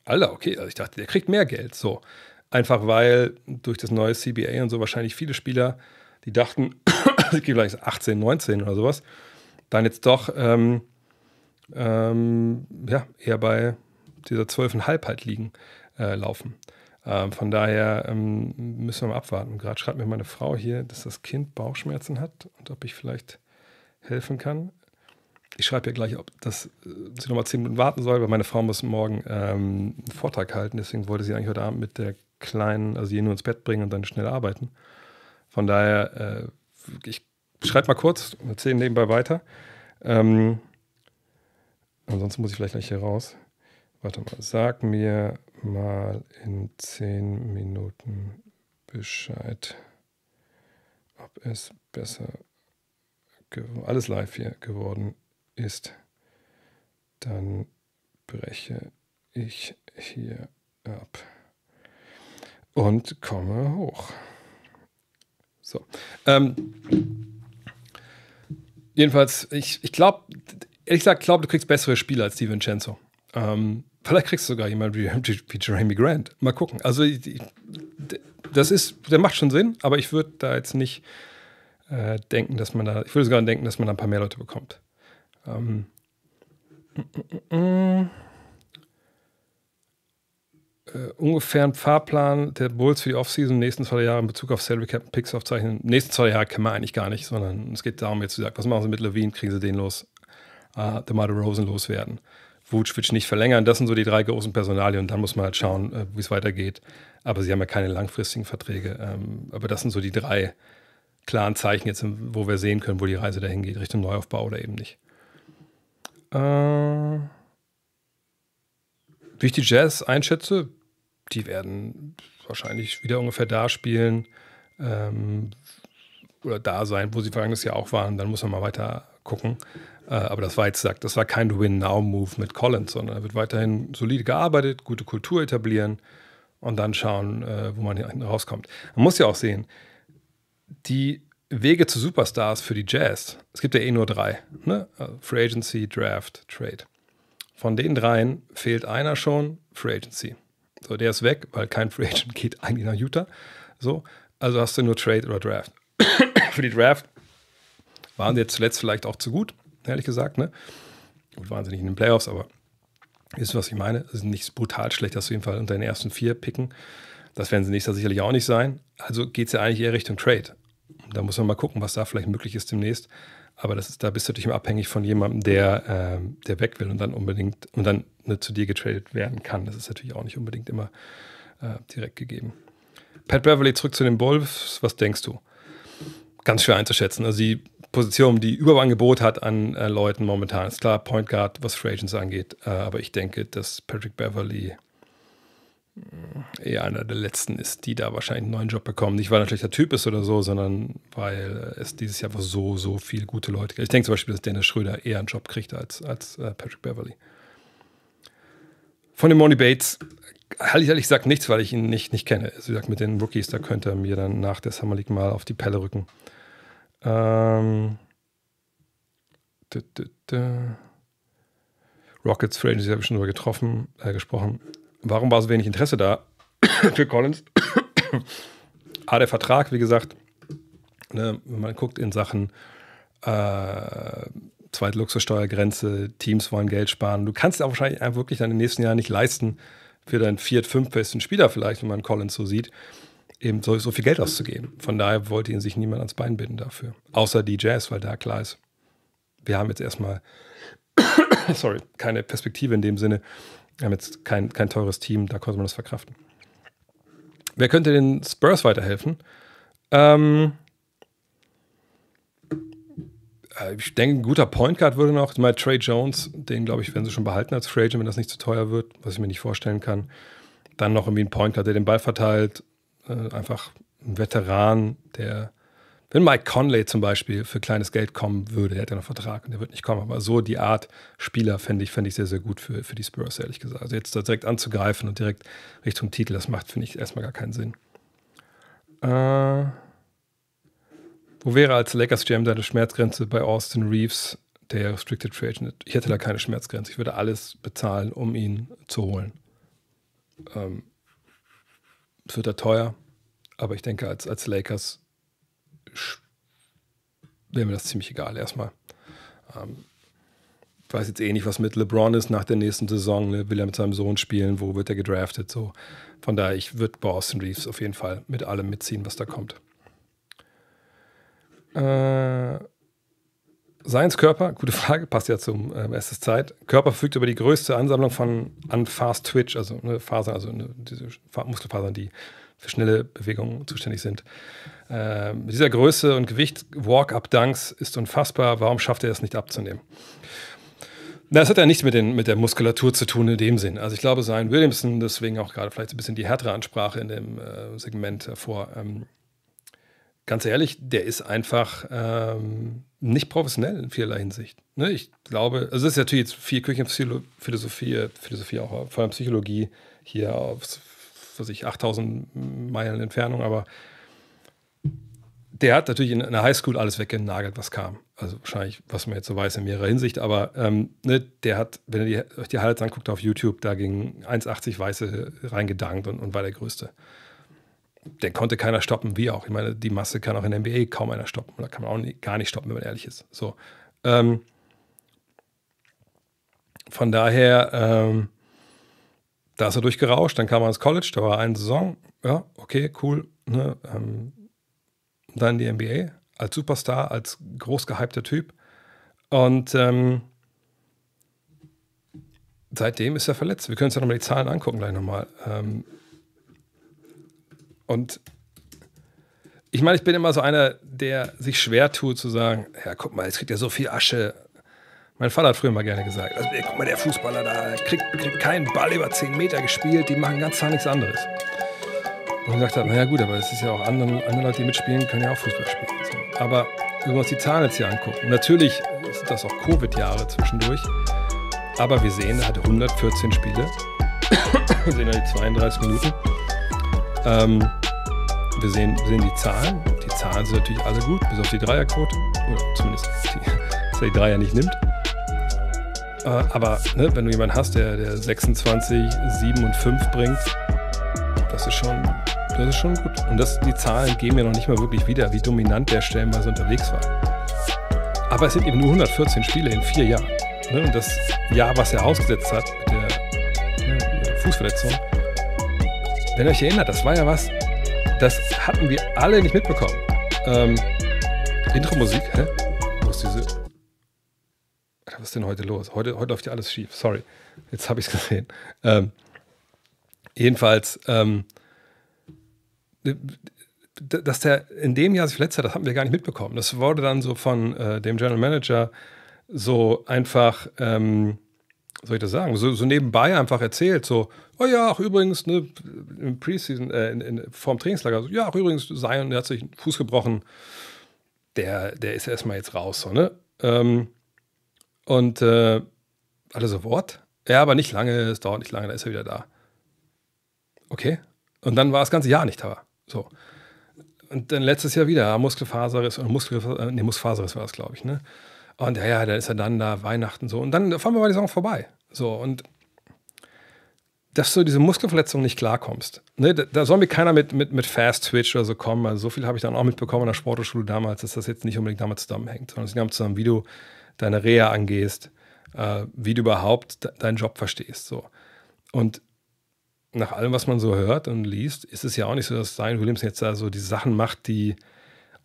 Alter, okay, also ich dachte, der kriegt mehr Geld. So. Einfach weil durch das neue CBA und so wahrscheinlich viele Spieler, die dachten, ich gehe gleich 18, 19 oder sowas, dann jetzt doch ähm, ähm, ja, eher bei dieser 12,5 halt liegen, äh, laufen. Ähm, von daher ähm, müssen wir mal abwarten. Gerade schreibt mir meine Frau hier, dass das Kind Bauchschmerzen hat und ob ich vielleicht helfen kann. Ich schreibe ihr gleich, ob das, äh, sie nochmal zehn Minuten warten soll, weil meine Frau muss morgen ähm, einen Vortrag halten. Deswegen wollte sie eigentlich heute Abend mit der Kleinen, also sie nur ins Bett bringen und dann schnell arbeiten. Von daher, äh, ich schreibe mal kurz erzähle nebenbei weiter. Ähm, ansonsten muss ich vielleicht gleich hier raus. Warte mal, sag mir mal in zehn Minuten Bescheid, ob es besser, alles live hier geworden ist. Dann breche ich hier ab und komme hoch. So. Ähm, jedenfalls, ich, ich glaube, ehrlich gesagt, glaube, du kriegst bessere Spiele als die Vincenzo. Ähm, vielleicht kriegst du sogar jemanden wie, wie Jeremy Grant. Mal gucken. Also, das ist, der macht schon Sinn, aber ich würde da jetzt nicht äh, denken, dass man da, ich würde sogar denken, dass man da ein paar mehr Leute bekommt. Ähm, äh, ungefähr einen Fahrplan der Bulls für die Offseason nächsten zwei Jahre in Bezug auf Salary Cap Picks aufzeichnen. Nächsten zwei Jahre kann man eigentlich gar nicht, sondern es geht darum, jetzt wie gesagt, was machen sie mit Levine, kriegen sie den los, uh, DeMar Rosen loswerden. Vucevic nicht verlängern, das sind so die drei großen Personalien und dann muss man halt schauen, äh, wie es weitergeht. Aber sie haben ja keine langfristigen Verträge. Ähm, aber das sind so die drei klaren Zeichen jetzt, wo wir sehen können, wo die Reise dahin geht, Richtung Neuaufbau oder eben nicht. Äh, wie ich die Jazz einschätze, die werden wahrscheinlich wieder ungefähr da spielen ähm, oder da sein, wo sie vergangenes Jahr auch waren. Dann muss man mal weiter gucken. Äh, aber das war jetzt gesagt, das war kein Win-Now-Move mit Collins, sondern er wird weiterhin solide gearbeitet, gute Kultur etablieren und dann schauen, äh, wo man hier rauskommt. Man muss ja auch sehen, die Wege zu Superstars für die Jazz, es gibt ja eh nur drei: ne? Also Free Agency, Draft, Trade. Von den dreien fehlt einer schon, Free Agency. So, der ist weg, weil kein Free Agent geht eigentlich nach Utah. So, also hast du nur Trade oder Draft. für die Draft waren sie jetzt zuletzt vielleicht auch zu gut, ehrlich gesagt. Ne? Gut, waren sie nicht in den Playoffs, aber ihr, was ich meine? Es ist nicht brutal schlecht, dass du jeden Fall unter den ersten vier picken. Das werden sie nächstes Jahr sicherlich auch nicht sein. Also geht es ja eigentlich eher Richtung Trade. Da muss man mal gucken, was da vielleicht möglich ist demnächst. Aber das ist, da bist du natürlich immer abhängig von jemandem, der, äh, der weg will und dann unbedingt und dann ne, zu dir getradet werden kann. Das ist natürlich auch nicht unbedingt immer äh, direkt gegeben. Pat Beverly zurück zu den Wolves. Was denkst du? Ganz schwer einzuschätzen. Also die Position, die Überangebot hat an äh, Leuten momentan, ist klar Point Guard, was Free Agents angeht. Äh, aber ich denke, dass Patrick Beverly eher einer der letzten ist, die da wahrscheinlich einen neuen Job bekommen. Nicht, weil er ein schlechter Typ ist oder so, sondern weil es dieses Jahr einfach so, so viele gute Leute gibt. Ich denke zum Beispiel, dass Dennis Schröder eher einen Job kriegt als, als äh, Patrick Beverly. Von dem Money Bates halte ich ehrlich gesagt nichts, weil ich ihn nicht, nicht kenne. Also, wie gesagt, mit den Rookies, da könnte er mir dann nach der Summer League mal auf die Pelle rücken. Ähm, dü, dü, dü. Rockets Free Agency habe ich schon drüber getroffen, äh, gesprochen. Warum war so wenig Interesse da für Collins? A, der Vertrag, wie gesagt, ne, wenn man guckt in Sachen äh, zweite Luxussteuergrenze, Teams wollen Geld sparen. Du kannst auch wahrscheinlich wirklich dann in den nächsten Jahren nicht leisten, für deinen viert, fünf besten Spieler vielleicht, wenn man Collins so sieht, eben so, so viel Geld auszugeben. Von daher wollte ihn sich niemand ans Bein binden dafür. Außer die Jazz, weil da klar ist, wir haben jetzt erstmal, sorry, keine Perspektive in dem Sinne, wir haben jetzt kein, kein teures Team, da konnte man das verkraften. Wer könnte den Spurs weiterhelfen? Ähm, äh, ich denke, ein guter Point Guard würde noch, mal Trey Jones, den glaube ich, werden sie schon behalten als Free Agent, wenn das nicht zu teuer wird, was ich mir nicht vorstellen kann. Dann noch irgendwie ein Point Guard, der den Ball verteilt, äh, einfach ein Veteran, der wenn Mike Conley zum Beispiel für kleines Geld kommen würde, der hat ja noch Vertrag und der wird nicht kommen, aber so die Art Spieler fände ich, fänd ich sehr, sehr gut für, für die Spurs, ehrlich gesagt. Also jetzt da direkt anzugreifen und direkt Richtung Titel, das macht, finde ich, erstmal gar keinen Sinn. Äh, wo wäre als Lakers GM deine Schmerzgrenze bei Austin Reeves, der Restricted Free Agent? Ich hätte da keine Schmerzgrenze. Ich würde alles bezahlen, um ihn zu holen. Ähm, es wird da teuer, aber ich denke, als, als Lakers wäre mir das ziemlich egal erstmal. Ähm, ich weiß jetzt eh nicht, was mit LeBron ist nach der nächsten Saison. Ne? Will er mit seinem Sohn spielen? Wo wird er gedraftet? So. Von daher, ich würde bei Austin Reeves auf jeden Fall mit allem mitziehen, was da kommt. Äh, Science Körper, gute Frage, passt ja zum äh, erstes Zeit. Körper verfügt über die größte Ansammlung von an Fast Twitch, also eine Fasern, also eine, diese Muskelfasern, die für schnelle Bewegungen zuständig sind. Äh, mit dieser Größe und Gewicht, Walk-Up-Dunks ist unfassbar. Warum schafft er es nicht abzunehmen? Das hat ja nichts mit, den, mit der Muskulatur zu tun in dem Sinn. Also ich glaube, Zion Williamson, deswegen auch gerade vielleicht ein bisschen die härtere Ansprache in dem äh, Segment hervor. Ähm, ganz ehrlich, der ist einfach ähm, nicht professionell in vielerlei Hinsicht. Ne? Ich glaube, also es ist natürlich jetzt viel Küchenphilosophie, Philosophie auch, vor allem Psychologie hier auf was ich, 8000 Meilen Entfernung, aber der hat natürlich in einer Highschool alles weggenagelt, was kam. Also wahrscheinlich, was man jetzt so weiß, in mehrerer Hinsicht, aber ähm, ne, der hat, wenn ihr euch die Highlights anguckt auf YouTube, da ging 1,80 Weiße reingedankt und, und war der Größte. Den konnte keiner stoppen, wie auch. Ich meine, die Masse kann auch in der NBA kaum einer stoppen. Oder kann man auch nie, gar nicht stoppen, wenn man ehrlich ist. So. Ähm, von daher, ähm, da ist er durchgerauscht, dann kam er ins College, da war eine Saison, ja, okay, cool. Ne? Ähm, dann die NBA als Superstar, als groß gehypter Typ. Und ähm, seitdem ist er verletzt. Wir können uns ja nochmal die Zahlen angucken, gleich nochmal. Ähm, und ich meine, ich bin immer so einer, der sich schwer tut zu sagen, ja, guck mal, jetzt kriegt er so viel Asche. Mein Vater hat früher mal gerne gesagt, also, ey, guck mal, der Fußballer da kriegt, kriegt keinen Ball über 10 Meter gespielt, die machen ganz klar nichts anderes. Und ich gesagt habe, naja gut, aber es ist ja auch andere, andere Leute, die mitspielen, können ja auch Fußball spielen. So. Aber wenn wir uns die Zahlen jetzt hier angucken, natürlich sind das auch Covid-Jahre zwischendurch, aber wir sehen, er hatte 114 Spiele, wir sehen ja die 32 Minuten. Ähm, wir sehen, sehen die Zahlen. Die Zahlen sind natürlich alle gut, bis auf die Dreierquote. Oder zumindest, die, dass er die Dreier nicht nimmt. Äh, aber ne, wenn du jemanden hast, der, der 26, 7 und 5 bringt, das ist schon, das ist schon gut. Und das, die Zahlen geben ja noch nicht mal wirklich wieder, wie dominant der stellenweise unterwegs war. Aber es sind eben nur 114 Spiele in vier Jahren. Ne? Und das Jahr, was er ausgesetzt hat mit der, ne, mit der Fußverletzung, wenn ihr euch erinnert, das war ja was, das hatten wir alle nicht mitbekommen. Ähm, Intro-Musik, hä? Wo ist diese. Was ist denn heute los? Heute, heute läuft ja alles schief. Sorry. Jetzt habe ich es gesehen. Ähm, jedenfalls, ähm, dass der in dem Jahr sich verletzt hat, das haben wir gar nicht mitbekommen. Das wurde dann so von äh, dem General Manager so einfach ähm, soll ich das sagen, so, so, nebenbei einfach erzählt, so, oh ja, ach übrigens, ne, im Preseason, äh, in, in, vorm Trainingslager, so, ja, ach übrigens, Zion, der hat sich den Fuß gebrochen, der, der ist erstmal jetzt raus, so, ne? Ähm, und äh, alle so, Wort? Ja, aber nicht lange, es dauert nicht lange, da ist er wieder da. Okay. Und dann war das ganze Jahr nicht da. So. Und dann letztes Jahr wieder Muskelfaserriss, oder Muskel, äh, nee, Muskelfaserriss war das, glaube ich, ne? Und ja, ja, dann ist er dann da, Weihnachten so. Und dann fahren wir bei die Saison vorbei. So, und dass du diese Muskelverletzung nicht klarkommst. Ne, da, soll mir keiner mit, mit, mit Fast Twitch oder so kommen. Also so viel habe ich dann auch mitbekommen in der Sporthochschule damals, dass das jetzt nicht unbedingt damit zusammenhängt, sondern es geht zusammen, wie du deine Reha angehst, äh, wie du überhaupt de deinen Job verstehst. So. Und nach allem, was man so hört und liest, ist es ja auch nicht so, dass Zion Williams jetzt da so die Sachen macht, die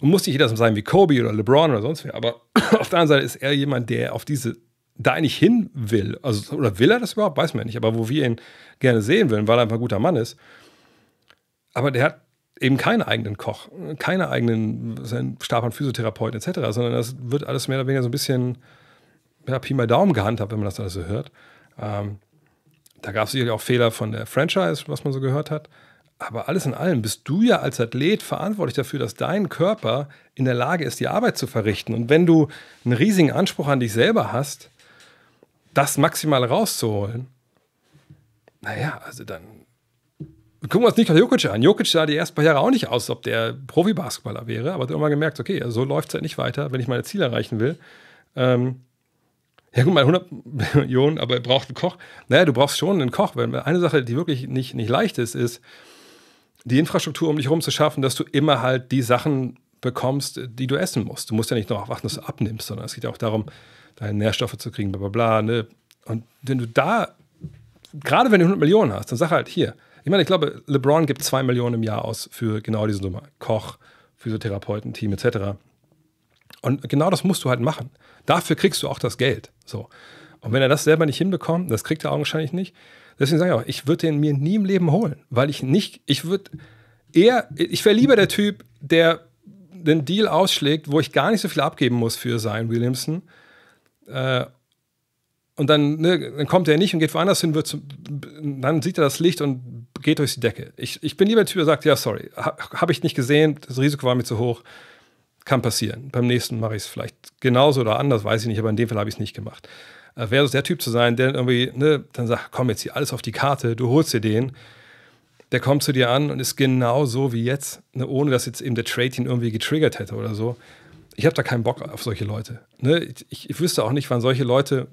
und muss nicht jeder sein wie Kobe oder LeBron oder sonst wer, aber auf der anderen Seite ist er jemand, der auf diese da eigentlich hin will. Also, oder will er das überhaupt? Weiß man nicht. Aber wo wir ihn gerne sehen wollen, weil er einfach ein guter Mann ist. Aber der hat eben keinen eigenen Koch, keine eigenen Stab an Physiotherapeuten etc., sondern das wird alles mehr oder weniger so ein bisschen ja, Pi mal Daumen gehandhabt, wenn man das alles so hört. Ähm, da gab es sicherlich auch Fehler von der Franchise, was man so gehört hat. Aber alles in allem bist du ja als Athlet verantwortlich dafür, dass dein Körper in der Lage ist, die Arbeit zu verrichten. Und wenn du einen riesigen Anspruch an dich selber hast, das maximal rauszuholen, naja, also dann gucken wir uns Nikola Jokic an. Jokic sah die ersten paar Jahre auch nicht aus, ob der Profibasketballer wäre, aber hat irgendwann gemerkt, okay, so läuft es halt nicht weiter, wenn ich meine Ziele erreichen will. Ähm, ja, gut, mal 100 Millionen, aber er braucht einen Koch. Naja, du brauchst schon einen Koch. Weil eine Sache, die wirklich nicht, nicht leicht ist, ist, die Infrastruktur um dich herum zu schaffen, dass du immer halt die Sachen bekommst, die du essen musst. Du musst ja nicht nur warten, dass du abnimmst, sondern es geht ja auch darum, deine Nährstoffe zu kriegen, bla bla bla. Ne? Und wenn du da, gerade wenn du 100 Millionen hast, dann sag halt hier. Ich meine, ich glaube, LeBron gibt 2 Millionen im Jahr aus für genau diese Nummer. Koch, Physiotherapeuten, Team etc. Und genau das musst du halt machen. Dafür kriegst du auch das Geld. So. Und wenn er das selber nicht hinbekommt, das kriegt er augenscheinlich nicht, Deswegen sage ich auch, ich würde den mir nie im Leben holen, weil ich nicht, ich würde eher, ich wäre lieber der Typ, der den Deal ausschlägt, wo ich gar nicht so viel abgeben muss für Zion Williamson. Äh, und dann, ne, dann kommt er nicht und geht woanders hin, wird zu, dann sieht er das Licht und geht durch die Decke. Ich, ich bin lieber der Typ, der sagt, ja, sorry, ha, habe ich nicht gesehen, das Risiko war mir zu hoch, kann passieren. Beim nächsten mache ich es vielleicht genauso oder anders, weiß ich nicht, aber in dem Fall habe ich es nicht gemacht äh, wäre der Typ zu sein, der irgendwie, ne, dann sagt, komm jetzt hier alles auf die Karte, du holst dir den. Der kommt zu dir an und ist genau so wie jetzt, ne, ohne dass jetzt eben der Trade ihn irgendwie getriggert hätte oder so. Ich habe da keinen Bock auf solche Leute. Ne? Ich, ich, wüsste auch nicht, wann solche Leute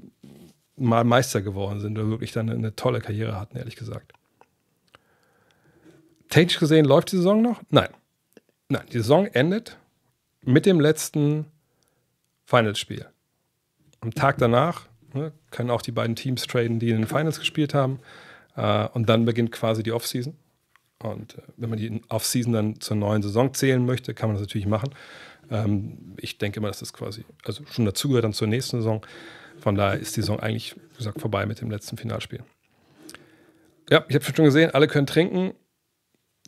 mal Meister geworden sind oder wirklich dann eine, eine tolle Karriere hatten, ehrlich gesagt. Technisch gesehen läuft die Saison noch? Nein. Nein, die Saison endet mit dem letzten Finals-Spiel. Am Tag danach Ne? Können auch die beiden Teams traden, die in den Finals gespielt haben. Äh, und dann beginnt quasi die Offseason. Und äh, wenn man die Offseason dann zur neuen Saison zählen möchte, kann man das natürlich machen. Ähm, ich denke mal, dass das quasi also schon dazugehört dann zur nächsten Saison. Von daher ist die Saison eigentlich, wie gesagt, vorbei mit dem letzten Finalspiel. Ja, ich habe schon gesehen, alle können trinken.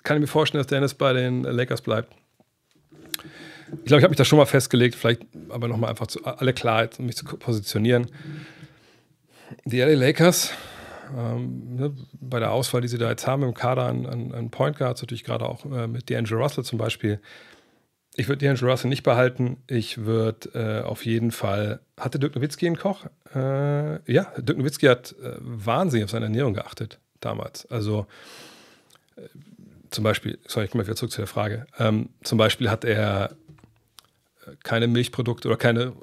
Kann ich mir vorstellen, dass Dennis bei den Lakers bleibt. Ich glaube, ich habe mich da schon mal festgelegt, vielleicht aber nochmal einfach zu alle Klarheit, um mich zu positionieren. Die LA Lakers, ähm, ne, bei der Auswahl, die sie da jetzt haben im Kader an, an, an Point Guards, natürlich gerade auch äh, mit D'Angelo Russell zum Beispiel. Ich würde D'Angelo Russell nicht behalten. Ich würde äh, auf jeden Fall. Hatte Dirk Nowitzki einen Koch? Äh, ja, Dirk Nowitzki hat äh, wahnsinnig auf seine Ernährung geachtet damals. Also äh, zum Beispiel, sorry, ich komme wieder zurück zu der Frage. Ähm, zum Beispiel hat er keine Milchprodukte oder keine,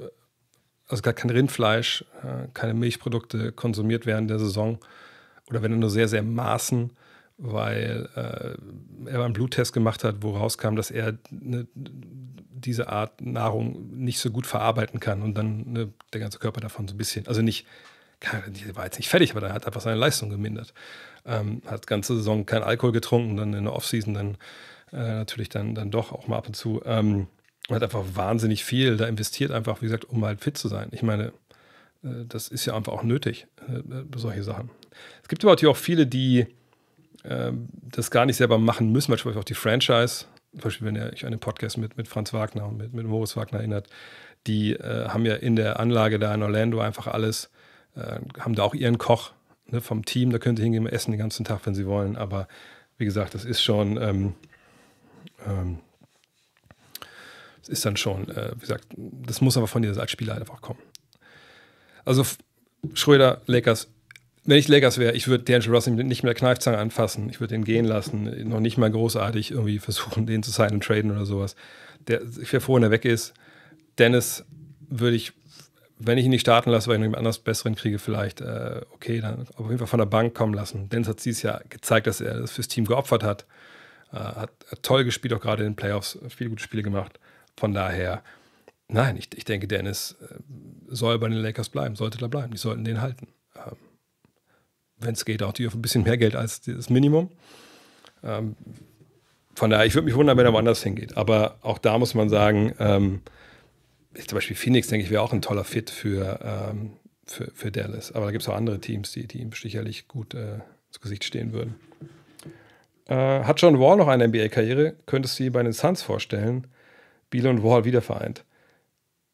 also gar kein Rindfleisch, äh, keine Milchprodukte konsumiert während der Saison oder wenn er nur sehr, sehr maßen, weil äh, er einen Bluttest gemacht hat, wo rauskam, dass er ne, diese Art Nahrung nicht so gut verarbeiten kann und dann ne, der ganze Körper davon so ein bisschen, also nicht, war jetzt nicht fertig, aber er hat einfach seine Leistung gemindert. Ähm, hat ganze Saison kein Alkohol getrunken, dann in der Offseason dann äh, natürlich dann, dann doch auch mal ab und zu. Ähm, hat einfach wahnsinnig viel da investiert, einfach, wie gesagt, um halt fit zu sein. Ich meine, äh, das ist ja einfach auch nötig, äh, solche Sachen. Es gibt aber natürlich auch viele, die äh, das gar nicht selber machen müssen, beispielsweise auch die Franchise, zum Beispiel, wenn ihr euch an den Podcast mit, mit Franz Wagner und mit, mit Moritz Wagner erinnert, die äh, haben ja in der Anlage da in Orlando einfach alles, äh, haben da auch ihren Koch ne, vom Team, da können sie hingehen, essen den ganzen Tag, wenn sie wollen, aber wie gesagt, das ist schon, ähm, ähm, ist dann schon, äh, wie gesagt, das muss aber von dir als Spieler einfach kommen. Also Schröder, Lakers, wenn ich Lakers wäre, ich würde D'Angelo Russell nicht der Kneifzange anfassen. Ich würde den gehen lassen. Noch nicht mal großartig irgendwie versuchen, den zu signen und traden oder sowas. Der, ich wäre froh, wenn er weg ist. Dennis würde ich, wenn ich ihn nicht starten lasse, weil ich noch jemand anders Besseren kriege, vielleicht, äh, okay, dann auf jeden Fall von der Bank kommen lassen. Dennis hat dieses Jahr gezeigt, dass er das fürs Team geopfert hat. Äh, hat, hat, toll gespielt, auch gerade in den Playoffs, viele gute Spiele gemacht. Von daher, nein, ich, ich denke, Dennis äh, soll bei den Lakers bleiben, sollte da bleiben. Die sollten den halten. Ähm, wenn es geht, auch die auf ein bisschen mehr Geld als das Minimum. Ähm, von daher, ich würde mich wundern, wenn er woanders hingeht. Aber auch da muss man sagen, ähm, zum Beispiel Phoenix, denke ich, wäre auch ein toller Fit für, ähm, für, für, Dallas. Aber da gibt es auch andere Teams, die, die ihm sicherlich gut äh, ins Gesicht stehen würden. Äh, hat John Wall noch eine NBA-Karriere? Könntest du sie bei den Suns vorstellen? Beal und Wall wieder vereint.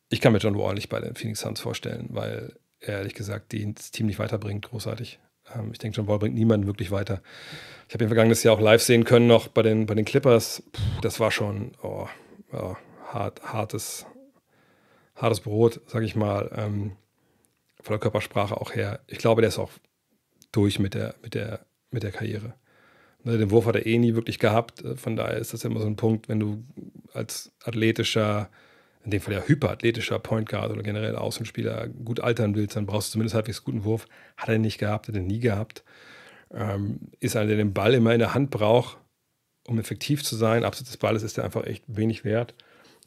Ich kann mir John Wall nicht bei den Phoenix Suns vorstellen, weil er ehrlich gesagt das Team nicht weiterbringt, großartig. Ähm, ich denke, John Wall bringt niemanden wirklich weiter. Ich habe ihn vergangenes Jahr auch live sehen können, noch bei den, bei den Clippers. Puh, das war schon oh, oh, hart, hartes, hartes Brot, sage ich mal. Ähm, von der Körpersprache auch her. Ich glaube, der ist auch durch mit der, mit der, mit der Karriere. Ne, den Wurf hat er eh nie wirklich gehabt. Äh, von daher ist das immer so ein Punkt, wenn du als athletischer in dem Fall ja hyperathletischer Point Guard oder generell Außenspieler gut altern willst, dann brauchst du zumindest halbwegs guten Wurf. Hat er nicht gehabt, hat er nie gehabt. Ähm, ist einer, der den Ball immer in der Hand braucht, um effektiv zu sein. Abseits des Balles ist er einfach echt wenig wert.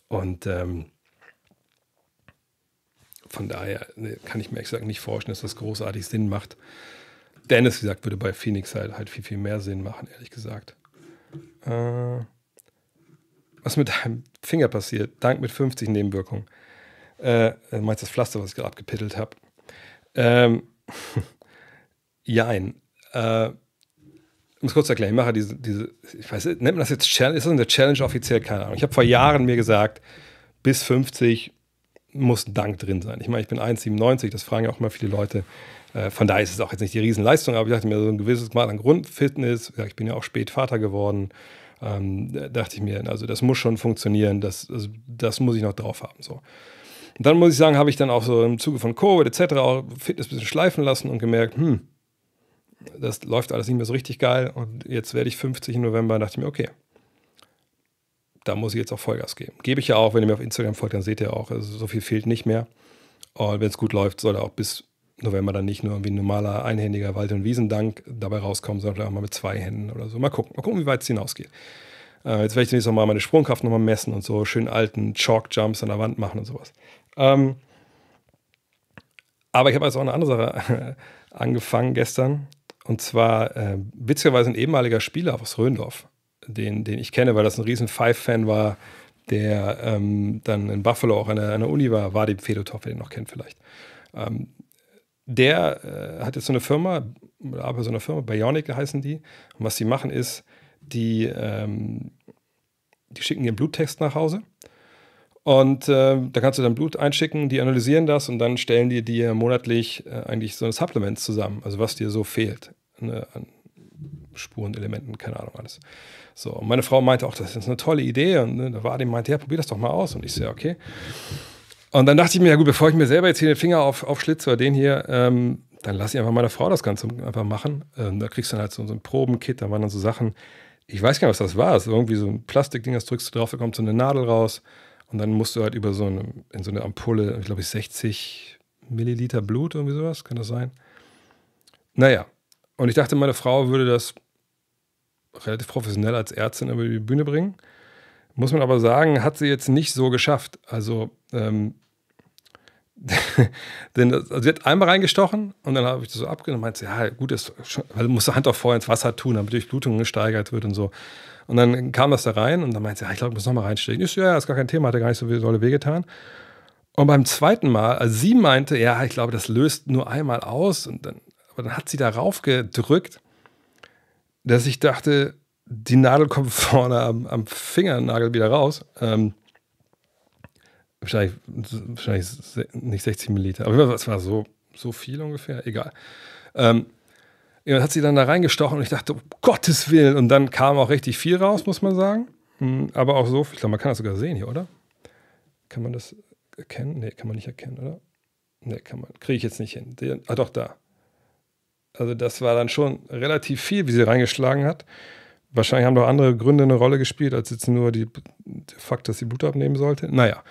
Und ähm, von daher ne, kann ich mir exakt nicht vorstellen, dass das großartig Sinn macht. Dennis, gesagt, würde bei Phoenix halt, halt viel, viel mehr Sinn machen, ehrlich gesagt. Äh, was mit deinem Finger passiert, dank mit 50 Nebenwirkungen. Äh, du meinst das Pflaster, was ich gerade abgepittelt habe. Ähm, Jein. Äh, um es kurz zu erklären, ich mache diese, diese, ich weiß, nennt man das jetzt Challenge? Ist das eine Challenge offiziell? Keine Ahnung. Ich habe vor Jahren mir gesagt, bis 50 muss Dank drin sein. Ich meine, ich bin 1,97, das fragen ja auch immer viele Leute. Äh, von daher ist es auch jetzt nicht die Riesenleistung, aber ich dachte mir, so ein gewisses Mal an Grundfitness, ich bin ja auch spät Vater geworden, ähm, dachte ich mir, also das muss schon funktionieren, das, also das muss ich noch drauf haben. So. Und dann muss ich sagen, habe ich dann auch so im Zuge von Covid etc. auch Fitness ein bisschen schleifen lassen und gemerkt, hm, das läuft alles nicht mehr so richtig geil. Und jetzt werde ich 50 im November, dachte ich mir, okay, da muss ich jetzt auch Vollgas geben. Gebe ich ja auch, wenn ihr mir auf Instagram folgt, dann seht ihr auch, also so viel fehlt nicht mehr. Und wenn es gut läuft, soll er auch bis November dann nicht nur wie ein normaler einhändiger Wald- und Wiesendank dabei rauskommen, sondern vielleicht auch mal mit zwei Händen oder so. Mal gucken, mal gucken, wie weit es hinausgeht. Äh, jetzt werde ich zunächst nochmal meine Sprungkraft nochmal messen und so schön alten Chalk-Jumps an der Wand machen und sowas. Ähm, aber ich habe jetzt auch eine andere Sache angefangen gestern. Und zwar äh, witzigerweise ein ehemaliger Spieler aus Röndorf, den, den ich kenne, weil das ein riesen Five-Fan war, der ähm, dann in Buffalo auch an der, an der Uni war, Vadim Fedotov, wer den noch kennt vielleicht. Ähm, der äh, hat jetzt so eine Firma, aber so eine Firma, Bionic heißen die. Und was sie machen ist, die, ähm, die schicken ihren Bluttest nach Hause. Und äh, da kannst du dann Blut einschicken, die analysieren das und dann stellen die dir monatlich äh, eigentlich so ein Supplement zusammen, also was dir so fehlt ne, an Spurenelementen, keine Ahnung, alles. So, und meine Frau meinte auch, das ist eine tolle Idee und ne, da war meinte, ja, probier das doch mal aus. Und ich so, ja, okay. Und dann dachte ich mir, ja gut, bevor ich mir selber jetzt hier den Finger auf, aufschlitze oder den hier, ähm, dann lasse ich einfach meine Frau das Ganze einfach machen. Ähm, da kriegst du dann halt so, so ein Probenkit, da waren dann so Sachen, ich weiß gar nicht, was das war. Es ist irgendwie so ein Plastikding, das drückst du drauf, da kommt so eine Nadel raus und dann musst du halt über so eine, in so eine Ampulle, ich glaube, 60 Milliliter Blut, irgendwie sowas, kann das sein? Naja, und ich dachte, meine Frau würde das relativ professionell als Ärztin über die Bühne bringen. Muss man aber sagen, hat sie jetzt nicht so geschafft. Also, ähm, denn also sie hat einmal reingestochen und dann habe ich das so abgenommen und meinte, ja, gut, ist schon, weil du musst Hand auch vorher ins Wasser tun, damit die Durchblutung gesteigert wird und so. Und dann kam das da rein und dann meinte sie, ja, ich glaube, ich muss nochmal reinstechen. Ich so, ja, ist gar kein Thema, hat ja gar nicht so dolle wehgetan. Und beim zweiten Mal, also sie meinte, ja, ich glaube, das löst nur einmal aus. Und dann, aber dann hat sie darauf gedrückt, dass ich dachte, die Nadel kommt vorne am, am Fingernagel wieder raus. Ähm, wahrscheinlich, wahrscheinlich nicht 60 Milliliter, aber es war so, so viel ungefähr, egal. Ähm, ja, hat sie dann da reingestochen und ich dachte, um Gottes Willen. Und dann kam auch richtig viel raus, muss man sagen. Hm, aber auch so, ich glaube, man kann das sogar sehen hier, oder? Kann man das erkennen? Nee, kann man nicht erkennen, oder? Nee, kann man. Kriege ich jetzt nicht hin. Ah, doch, da. Also, das war dann schon relativ viel, wie sie reingeschlagen hat. Wahrscheinlich haben doch andere Gründe eine Rolle gespielt, als jetzt nur die, der Fakt, dass sie Blut abnehmen sollte. Naja.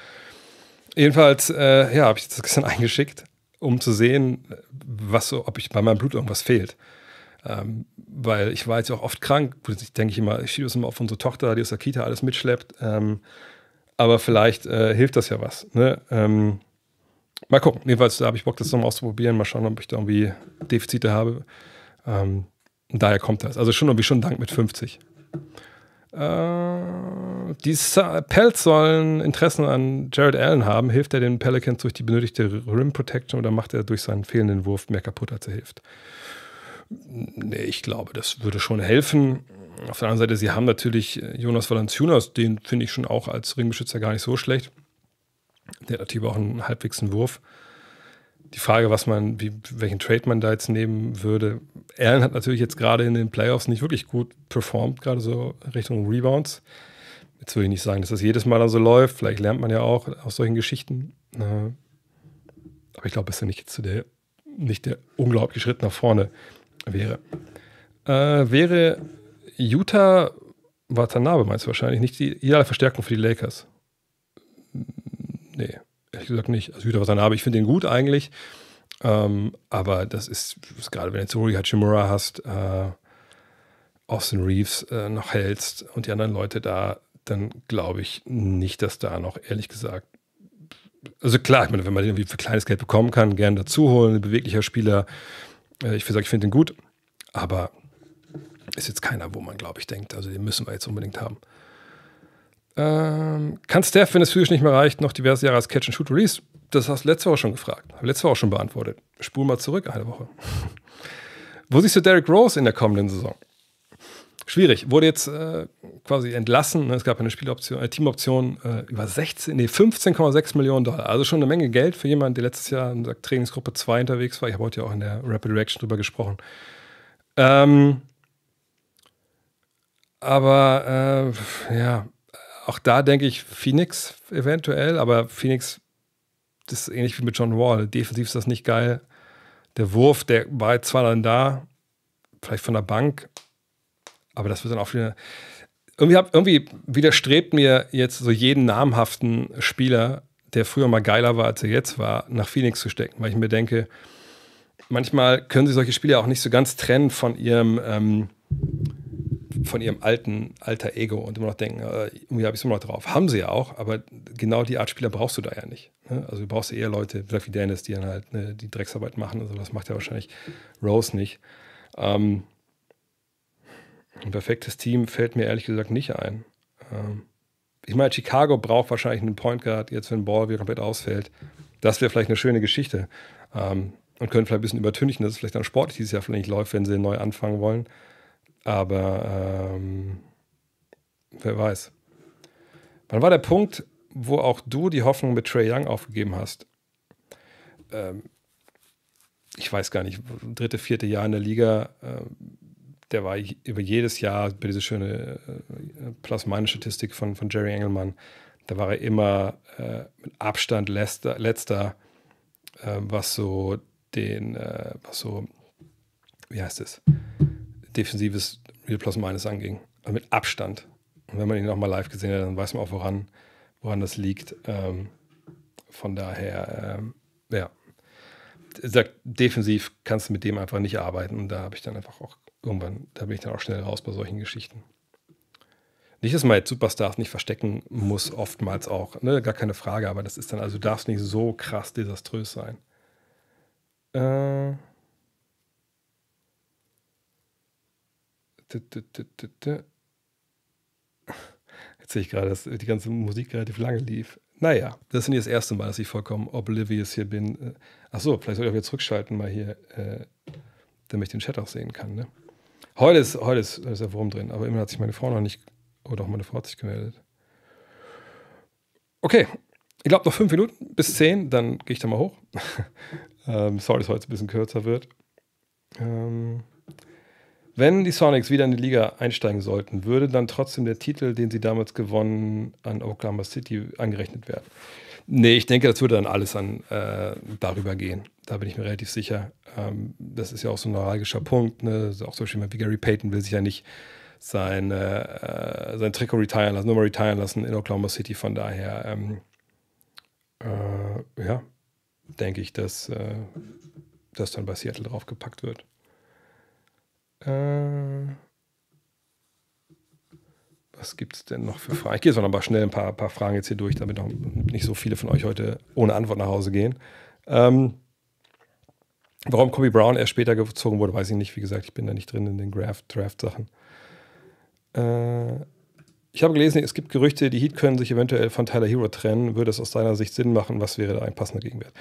Jedenfalls, äh, ja, habe ich das gestern eingeschickt, um zu sehen, was so, ob ich bei meinem Blut irgendwas fehlt. Ähm, weil ich war jetzt auch oft krank. Ich denke immer, ich schiebe es immer auf unsere Tochter, die aus der Kita alles mitschleppt. Ähm, aber vielleicht äh, hilft das ja was. Ne? Ähm, mal gucken. Jedenfalls habe ich Bock, das nochmal auszuprobieren. Mal schauen, ob ich da irgendwie Defizite habe. Ähm, daher kommt das. Also schon irgendwie schon Dank mit 50. Äh, die Pelts sollen Interessen an Jared Allen haben. Hilft er den Pelicans durch die benötigte Rim Protection oder macht er durch seinen fehlenden Wurf mehr kaputt, als er hilft? Nee, ich glaube, das würde schon helfen. Auf der anderen Seite, sie haben natürlich äh, Jonas Valanciunas, den finde ich schon auch als Ringbeschützer gar nicht so schlecht. Der hat natürlich auch einen halbwegs Wurf. Die Frage, was man, wie, welchen Trade man da jetzt nehmen würde. Allen hat natürlich jetzt gerade in den Playoffs nicht wirklich gut performt, gerade so Richtung Rebounds. Jetzt würde ich nicht sagen, dass das jedes Mal dann so läuft. Vielleicht lernt man ja auch aus solchen Geschichten. Aber ich glaube, ist ja nicht, zu der, nicht der unglaubliche Schritt nach vorne wäre. Äh, wäre Utah Watanabe, meinst du wahrscheinlich, nicht die ideale Verstärkung für die Lakers? Nee, ehrlich gesagt nicht. Also Utah Watanabe, ich finde den gut eigentlich. Ähm, aber das ist, ist gerade wenn du Rui Hachimura hast, äh, Austin Reeves äh, noch hältst und die anderen Leute da, dann glaube ich nicht, dass da noch, ehrlich gesagt, also klar, ich meine, wenn man den irgendwie für kleines Geld bekommen kann, gerne dazu holen, ein beweglicher Spieler, äh, ich sage, ich finde den gut, aber ist jetzt keiner, wo man, glaube ich, denkt, also den müssen wir jetzt unbedingt haben. Ähm, kann Steph, wenn es physisch nicht mehr reicht, noch diverse Jahre als Catch and Shoot Release? Das hast du letzte Woche schon gefragt. Habe letzte Woche schon beantwortet. Spul mal zurück, eine Woche. wo siehst du Derrick Rose in der kommenden Saison? Schwierig. Wurde jetzt äh, quasi entlassen. Es gab eine Spieloption, eine Teamoption äh, über 16, nee, 15,6 Millionen Dollar. Also schon eine Menge Geld für jemanden, der letztes Jahr in der Trainingsgruppe 2 unterwegs war. Ich habe heute ja auch in der Rapid Reaction drüber gesprochen. Ähm, aber äh, ja, auch da denke ich Phoenix eventuell, aber Phoenix, das ist ähnlich wie mit John Wall. Defensiv ist das nicht geil. Der Wurf, der war zwar dann da, vielleicht von der Bank, aber das wird dann auch wieder. Irgendwie, hab, irgendwie widerstrebt mir jetzt so jeden namhaften Spieler, der früher mal geiler war, als er jetzt war, nach Phoenix zu stecken, weil ich mir denke, manchmal können sie solche Spieler auch nicht so ganz trennen von ihrem, ähm, von ihrem alten alter Ego und immer noch denken, äh, irgendwie habe ich immer noch drauf. Haben sie ja auch, aber genau die Art Spieler brauchst du da ja nicht. Ne? Also du brauchst eher Leute, wie Dennis, die dann halt ne, die Drecksarbeit machen. Also das macht ja wahrscheinlich Rose nicht. Ähm, ein perfektes Team fällt mir ehrlich gesagt nicht ein. Ähm, ich meine, Chicago braucht wahrscheinlich einen Point Guard, jetzt wenn Ball wieder komplett ausfällt. Das wäre vielleicht eine schöne Geschichte. Ähm, und können vielleicht ein bisschen übertünchen, dass es vielleicht dann sportlich dieses Jahr vielleicht nicht läuft, wenn sie neu anfangen wollen. Aber ähm, wer weiß. Wann war der Punkt, wo auch du die Hoffnung mit Trey Young aufgegeben hast? Ähm, ich weiß gar nicht, dritte, vierte Jahr in der Liga, äh, der war über jedes Jahr bei dieser schöne äh, Plus-Minus-Statistik von, von Jerry Engelmann, da war er immer äh, mit Abstand letzter, letzter äh, was so den, äh, was so, wie heißt es, defensives Real Plus-Minus anging. Also mit Abstand. Und wenn man ihn nochmal live gesehen hat, dann weiß man auch, woran, woran das liegt. Ähm, von daher, ähm, ja, sagt, defensiv kannst du mit dem einfach nicht arbeiten. Und da habe ich dann einfach auch irgendwann, da bin ich dann auch schnell raus bei solchen Geschichten. Nicht, dass man jetzt Superstars nicht verstecken muss, oftmals auch, ne? gar keine Frage, aber das ist dann, also du darfst nicht so krass desaströs sein. Äh. Jetzt sehe ich gerade, dass die ganze Musik relativ lange lief. Naja, das ist nicht das erste Mal, dass ich vollkommen oblivious hier bin. Achso, vielleicht soll ich auch wieder zurückschalten, mal hier, äh, damit ich den Chat auch sehen kann. Ne? Heute, ist, heute ist, ist der Wurm drin, aber immer hat sich meine Frau noch nicht, oder auch meine Frau hat sich gemeldet. Okay, ich glaube noch fünf Minuten bis zehn, dann gehe ich da mal hoch. ähm, sorry, dass heute ein bisschen kürzer wird. Ähm, wenn die Sonics wieder in die Liga einsteigen sollten, würde dann trotzdem der Titel, den sie damals gewonnen, an Oklahoma City angerechnet werden? Nee, ich denke, das würde dann alles an, äh, darüber gehen. Da bin ich mir relativ sicher. Ähm, das ist ja auch so ein neuralgischer Punkt. Ne? Auch so schön wie Gary Payton will sich ja nicht sein, äh, sein Trikot retiren lassen, nur mal retiren lassen in Oklahoma City. Von daher, ähm, äh, ja, denke ich, dass äh, das dann bei Seattle draufgepackt wird. Äh, was gibt es denn noch für Fragen? Ich gehe jetzt noch mal schnell ein paar, paar Fragen jetzt hier durch, damit noch nicht so viele von euch heute ohne Antwort nach Hause gehen. Ähm, warum Kobe Brown erst später gezogen wurde, weiß ich nicht. Wie gesagt, ich bin da nicht drin in den Draft-Sachen. Äh, ich habe gelesen, es gibt Gerüchte, die Heat können sich eventuell von Tyler Hero trennen. Würde es aus deiner Sicht Sinn machen? Was wäre da ein passender Gegenwert?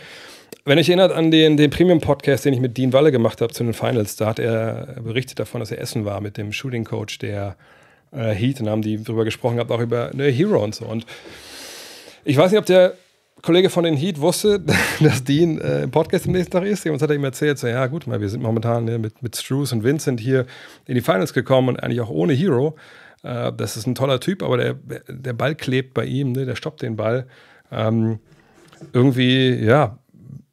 Wenn euch erinnert an den, den Premium-Podcast, den ich mit Dean Walle gemacht habe zu den Finals, da hat er berichtet davon, dass er essen war mit dem Shooting-Coach der äh, Heat und haben die darüber gesprochen gehabt, auch über eine Hero und so. Und ich weiß nicht, ob der Kollege von den Heat wusste, dass Dean äh, im Podcast am nächsten Tag ist. Und hat er ihm erzählt, so, ja gut, wir sind momentan ne, mit, mit Struce und Vincent hier in die Finals gekommen und eigentlich auch ohne Hero. Äh, das ist ein toller Typ, aber der, der Ball klebt bei ihm, ne? der stoppt den Ball. Ähm, irgendwie, ja,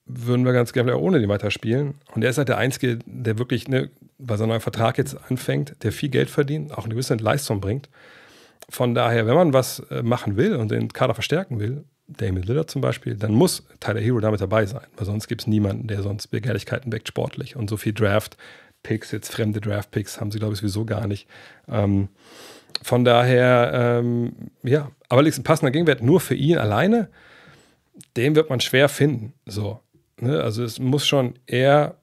würden wir ganz gerne ohne den weiterspielen. Und er ist halt der Einzige, der wirklich ne, bei seinem neuen Vertrag jetzt anfängt, der viel Geld verdient, auch eine gewisse Leistung bringt. Von daher, wenn man was äh, machen will und den Kader verstärken will, Damien Lillard zum Beispiel, dann muss Tyler Hero damit dabei sein, weil sonst gibt es niemanden, der sonst Begehrlichkeiten weckt sportlich. Und so viel Draft-Picks, jetzt fremde Draft-Picks, haben sie, glaube ich, sowieso gar nicht. Ähm, von daher, ähm, ja, aber ein passender Gegenwert nur für ihn alleine, den wird man schwer finden. So, ne? Also es muss schon eher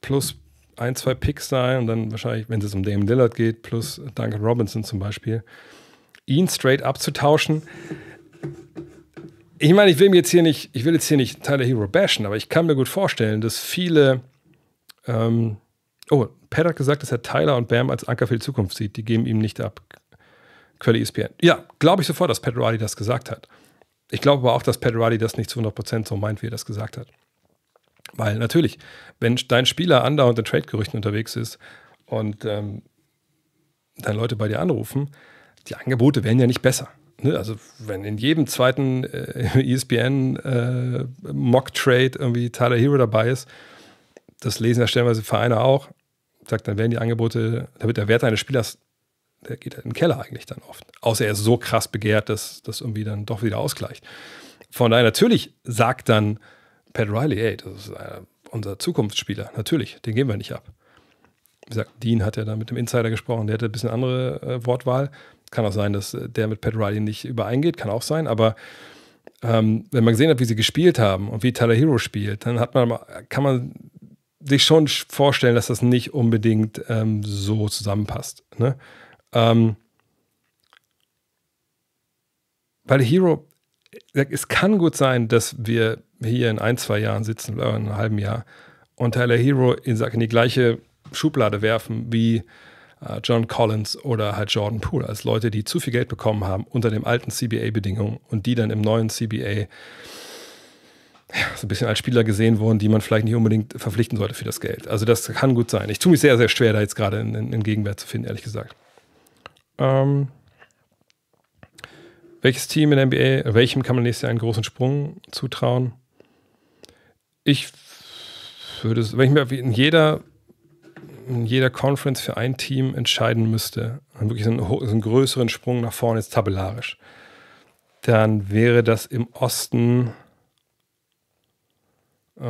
plus ein, zwei Picks sein und dann wahrscheinlich, wenn es um Damon Lillard geht, plus Duncan Robinson zum Beispiel, ihn straight abzutauschen. Ich meine, ich will jetzt hier nicht, ich will jetzt hier nicht Tyler Hero bashen, aber ich kann mir gut vorstellen, dass viele ähm, Oh, Pat hat gesagt, dass er Tyler und Bam als Anker für die Zukunft sieht. Die geben ihm nicht ab. Quelle ESPN. Ja, glaube ich sofort, dass Pat Riley das gesagt hat. Ich glaube aber auch, dass Pat Riley das nicht zu 100% so meint, wie er das gesagt hat. Weil natürlich, wenn dein Spieler andauernd in Trade-Gerüchten unterwegs ist und ähm, dann Leute bei dir anrufen, die Angebote werden ja nicht besser. Ne? Also wenn in jedem zweiten äh, ESPN äh, irgendwie Tyler Hero dabei ist, das lesen ja stellenweise Vereine auch, sagt, dann werden die Angebote, da wird der Wert eines Spielers, der geht halt in den Keller eigentlich dann oft. Außer er ist so krass begehrt, dass das irgendwie dann doch wieder ausgleicht. Von daher natürlich sagt dann Pat Riley, ey, das ist äh, unser Zukunftsspieler. Natürlich, den geben wir nicht ab. Wie gesagt, Dean hat ja da mit dem Insider gesprochen, der hatte ein bisschen andere äh, Wortwahl. Kann auch sein, dass der mit Pat Riley nicht übereingeht, kann auch sein, aber ähm, wenn man gesehen hat, wie sie gespielt haben und wie Tyler Hero spielt, dann hat man, kann man sich schon vorstellen, dass das nicht unbedingt ähm, so zusammenpasst. Ne? Ähm, weil Hero, es kann gut sein, dass wir hier in ein, zwei Jahren sitzen, oder in einem halben Jahr, und Tyler Hero in, in die gleiche Schublade werfen wie äh, John Collins oder halt Jordan Poole, als Leute, die zu viel Geld bekommen haben unter den alten CBA-Bedingungen und die dann im neuen CBA so ein bisschen als Spieler gesehen wurden, die man vielleicht nicht unbedingt verpflichten sollte für das Geld. Also das kann gut sein. Ich tue mich sehr, sehr schwer, da jetzt gerade einen Gegenwert zu finden, ehrlich gesagt. Ähm, welches Team in der NBA, welchem kann man nächstes Jahr einen großen Sprung zutrauen? Ich würde, wenn ich mir in jeder, in jeder Conference für ein Team entscheiden müsste, wirklich so einen, so einen größeren Sprung nach vorne jetzt tabellarisch, dann wäre das im Osten äh,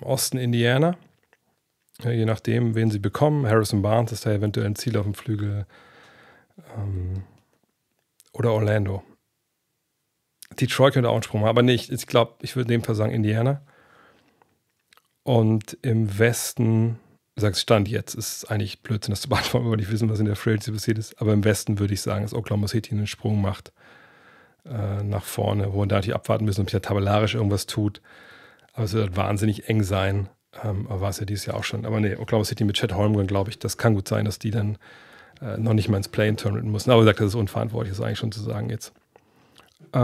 im Osten Indiana. Ja, je nachdem, wen sie bekommen. Harrison Barnes ist da eventuell ein Ziel auf dem Flügel. Ähm, oder Orlando. Detroit könnte auch einen Sprung machen, aber nicht. Ich glaube, ich würde in dem Fall sagen Indiana. Und im Westen, sagst Stand jetzt, ist eigentlich Blödsinn, das zu beantworten, weil wir nicht wissen, was in der Free passiert ist. Aber im Westen würde ich sagen, dass Oklahoma City einen Sprung macht äh, nach vorne, wo man da natürlich abwarten müssen, ob sich da tabellarisch irgendwas tut. Aber es wird wahnsinnig eng sein. Ähm, aber war es ja dieses Jahr auch schon. Aber nee, Oklahoma City mit Chad Holmgren, glaube ich, das kann gut sein, dass die dann äh, noch nicht mal ins Play-In-Tournament müssen. Aber er sagt, das ist unverantwortlich, das ist eigentlich schon zu sagen jetzt. Äh,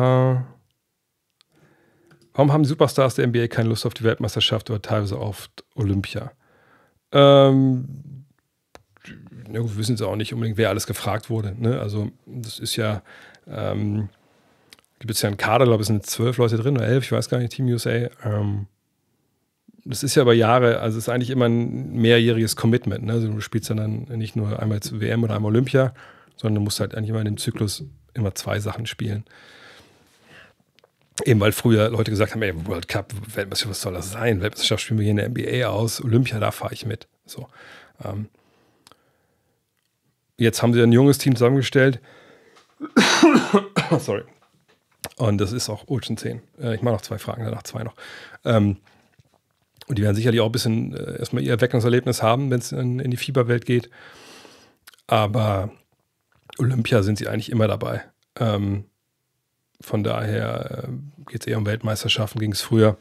warum haben Superstars der NBA keine Lust auf die Weltmeisterschaft oder teilweise auf Olympia? Ähm, wir wissen es auch nicht unbedingt, wer alles gefragt wurde. Ne? Also, das ist ja. Ähm, gibt es ja einen Kader, glaube ich, sind zwölf Leute drin oder elf, ich weiß gar nicht, Team USA. Ähm, das ist ja über Jahre, also es ist eigentlich immer ein mehrjähriges Commitment. Ne? Also du spielst dann nicht nur einmal zur WM oder einmal Olympia, sondern du musst halt eigentlich immer in dem Zyklus immer zwei Sachen spielen. Eben weil früher Leute gesagt haben, ey, World Cup, Weltmeisterschaft, was soll das sein? Weltmeisterschaft spielen wir hier in der NBA aus, Olympia, da fahre ich mit. So. Ähm. Jetzt haben sie ein junges Team zusammengestellt. Sorry. Und das ist auch Ultra 10. Äh, ich mache noch zwei Fragen, danach zwei noch. Ähm, und die werden sicherlich auch ein bisschen äh, erstmal ihr Erweckungserlebnis haben, wenn es in, in, die Fieberwelt geht. Aber Olympia sind sie eigentlich immer dabei. Ähm, von daher äh, geht es eher um Weltmeisterschaften, ging es früher.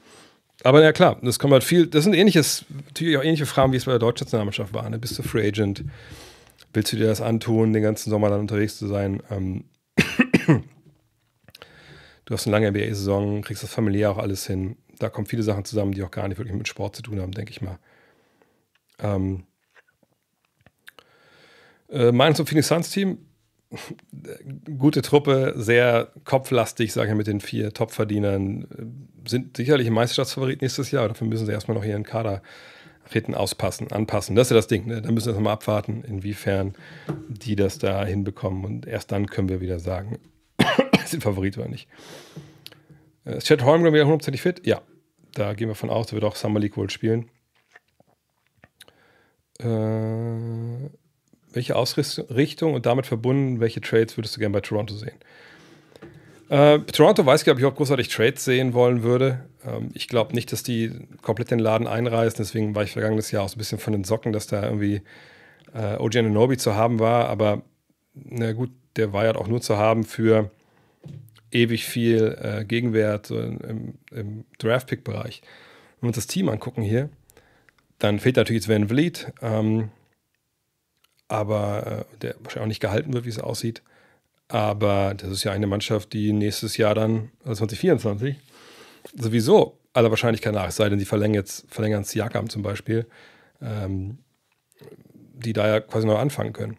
Aber ja klar, das kommt halt viel, das sind ähnliches, natürlich auch ähnliche Fragen, wie es bei der deutschen Nationalmannschaft war. Ne? Bist du Free Agent? Willst du dir das antun, den ganzen Sommer dann unterwegs zu sein? Ähm, du hast eine lange NBA-Saison, kriegst das familiär auch alles hin. Da kommen viele Sachen zusammen, die auch gar nicht wirklich mit Sport zu tun haben, denke ich mal. Ähm, äh, Meinung zum Phoenix Suns-Team? Gute Truppe, sehr kopflastig, sage ich mit den vier Topverdienern. Sind sicherlich Meisterschaftsfavorit nächstes Jahr. Dafür müssen sie erstmal noch ihren Kader Ritten auspassen, anpassen. Das ist ja das Ding. Ne? Da müssen wir erstmal abwarten, inwiefern die das da hinbekommen. Und erst dann können wir wieder sagen, Favorit oder nicht. Ist äh, Chad Holmgren wieder hundertprozentig fit? Ja. Da gehen wir von aus, er wird auch Summer League wohl spielen. Äh, welche Ausrichtung und damit verbunden, welche Trades würdest du gerne bei Toronto sehen? Äh, Toronto weiß ich, ob ich auch großartig Trades sehen wollen würde. Ähm, ich glaube nicht, dass die komplett den Laden einreißen. Deswegen war ich vergangenes Jahr auch so ein bisschen von den Socken, dass da irgendwie äh, OG Ananobi zu haben war. Aber na gut, der war ja auch nur zu haben für ewig viel äh, Gegenwert so im, im Draft-Pick-Bereich. Wenn wir uns das Team angucken hier, dann fehlt natürlich jetzt Van Vliet, ähm, aber äh, der wahrscheinlich auch nicht gehalten wird, wie es aussieht. Aber das ist ja eine Mannschaft, die nächstes Jahr dann, also 2024, sowieso aller Wahrscheinlichkeit nach, es sei denn, die verlängern jetzt, verlängern Siakam zum Beispiel, ähm, die da ja quasi neu anfangen können.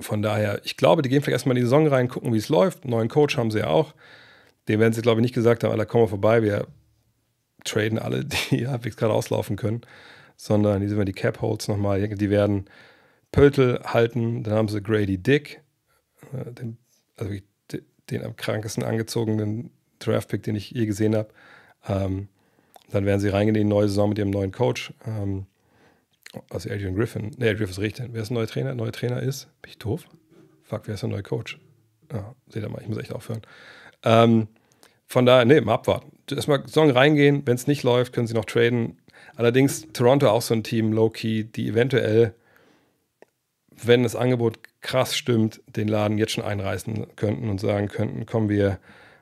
Von daher, ich glaube, die gehen vielleicht erstmal in die Saison rein, gucken, wie es läuft. Neuen Coach haben sie ja auch. Dem werden sie, glaube ich, nicht gesagt haben, da kommen vorbei, wir traden alle, die halbwegs gerade auslaufen können, sondern die sind wir die Cap-Holds nochmal, die werden Pöltl halten, dann haben sie Grady Dick, äh, den, also den am krankesten angezogenen Draft-Pick, den ich je gesehen habe. Ähm, dann werden sie reingehen in die neue Saison mit ihrem neuen Coach. Ähm, also Adrian Griffin. Ne, Adrian Griffin ist richtig. Wer ist der neue Trainer? Der neue Trainer ist. Bin ich doof? Fuck, wer ist der neue Coach? Ja, seht ihr mal, ich muss echt aufhören. Ähm, von daher, ne, mal abwarten. erstmal Song reingehen. Wenn es nicht läuft, können sie noch traden. Allerdings Toronto auch so ein Team, low-key, die eventuell, wenn das Angebot krass stimmt, den Laden jetzt schon einreißen könnten und sagen könnten, kommen wir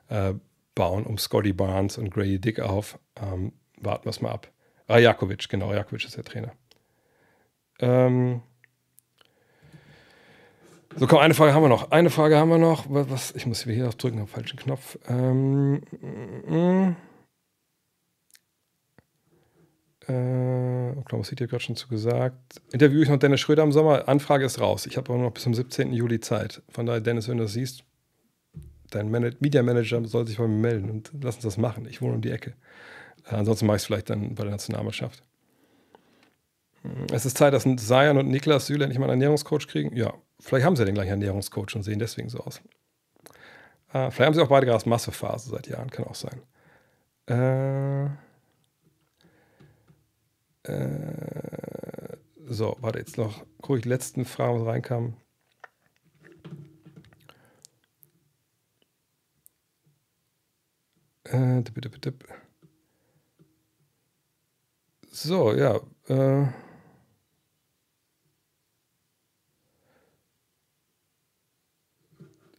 äh, bauen um Scotty Barnes und Grady Dick auf. Ähm, warten wir es mal ab. Rajakovic, genau, Rajakovic ist der Trainer. Ähm, so, komm, eine Frage haben wir noch. Eine Frage haben wir noch. Was, ich muss hier auf drücken, auf den falschen Knopf. Ähm, mm, mm. Äh, Oklahoma City hat gerade schon zu gesagt. Interview ich noch Dennis Schröder im Sommer. Anfrage ist raus. Ich habe aber noch bis zum 17. Juli Zeit. Von daher, Dennis, wenn du das siehst, dein Man Media Manager soll sich bei mir melden und lass uns das machen. Ich wohne um die Ecke. Äh, ansonsten mache ich es vielleicht dann bei der Nationalmannschaft. Es ist Zeit, dass Zion und Niklas Süle endlich mal einen Ernährungscoach kriegen. Ja, vielleicht haben sie den gleichen Ernährungscoach und sehen deswegen so aus. Äh, vielleicht haben sie auch beide gerade Massephase seit Jahren, kann auch sein. Äh, äh, so, warte, jetzt noch gucke ich die letzten Fragen, was reinkam. Äh, dip, dip, dip. So, ja. Äh.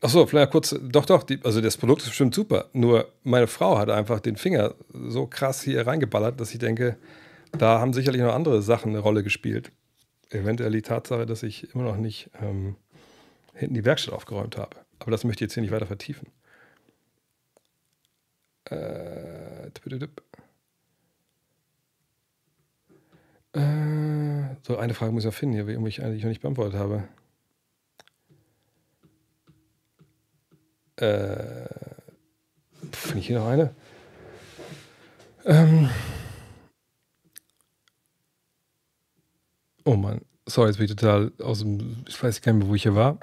Achso, vielleicht kurz, doch, doch, die, also das Produkt ist bestimmt super. Nur meine Frau hat einfach den Finger so krass hier reingeballert, dass ich denke, da haben sicherlich noch andere Sachen eine Rolle gespielt. Eventuell die Tatsache, dass ich immer noch nicht ähm, hinten die Werkstatt aufgeräumt habe. Aber das möchte ich jetzt hier nicht weiter vertiefen. Äh, äh, so, eine Frage muss ich noch finden, die ich eigentlich noch nicht beantwortet habe. Äh, Finde ich hier noch eine? Ähm, oh Mann, sorry, jetzt bin ich total aus dem. Ich weiß gar nicht mehr, wo ich hier war.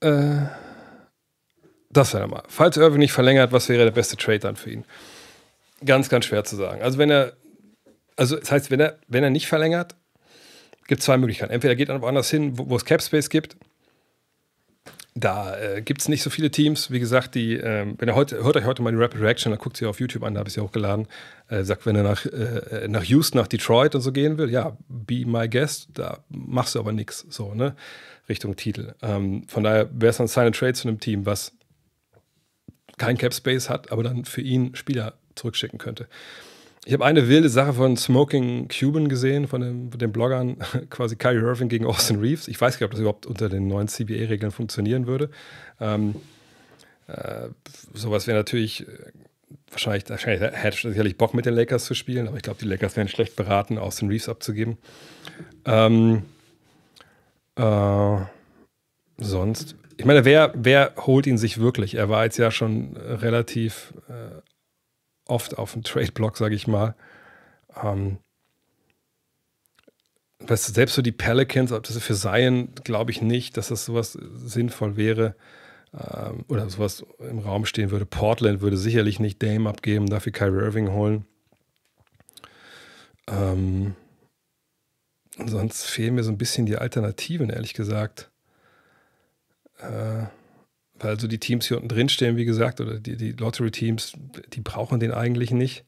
Äh, das wäre mal. Falls Irving nicht verlängert, was wäre der beste Trade dann für ihn? Ganz, ganz schwer zu sagen. Also, wenn er. Also, das heißt, wenn er, wenn er nicht verlängert, gibt es zwei Möglichkeiten. Entweder er geht dann woanders hin, wo, wo es Cap Space gibt da äh, gibt es nicht so viele Teams. Wie gesagt, die, ähm, wenn ihr heute, hört euch heute mal die Rapid Reaction, dann guckt sie auf YouTube an, da habe ich sie hochgeladen. Äh, sagt, wenn er nach, äh, nach Houston, nach Detroit und so gehen will, ja, be my guest, da machst du aber nichts, so, ne? Richtung Titel. Ähm, von daher wäre es dann Sign Trade zu einem Team, was kein Cap Space hat, aber dann für ihn Spieler zurückschicken könnte. Ich habe eine wilde Sache von Smoking Cuban gesehen, von, dem, von den Bloggern, quasi Kyrie Irving gegen Austin Reeves. Ich weiß nicht, ob das überhaupt unter den neuen CBA-Regeln funktionieren würde. Ähm, äh, sowas wäre natürlich, äh, wahrscheinlich, wahrscheinlich hätte sicherlich Bock mit den Lakers zu spielen, aber ich glaube, die Lakers wären schlecht beraten, Austin Reeves abzugeben. Ähm, äh, sonst, ich meine, wer, wer holt ihn sich wirklich? Er war jetzt ja schon relativ äh, oft auf dem Trade-Block, sage ich mal. Ähm, weißt du, selbst so die Pelicans, ob das für Zion, glaube ich nicht, dass das sowas sinnvoll wäre ähm, oder sowas im Raum stehen würde. Portland würde sicherlich nicht Dame abgeben, dafür Kyrie Irving holen. Ähm, sonst fehlen mir so ein bisschen die Alternativen, ehrlich gesagt. Äh, weil so die Teams hier unten drin stehen, wie gesagt, oder die, die Lottery-Teams, die brauchen den eigentlich nicht.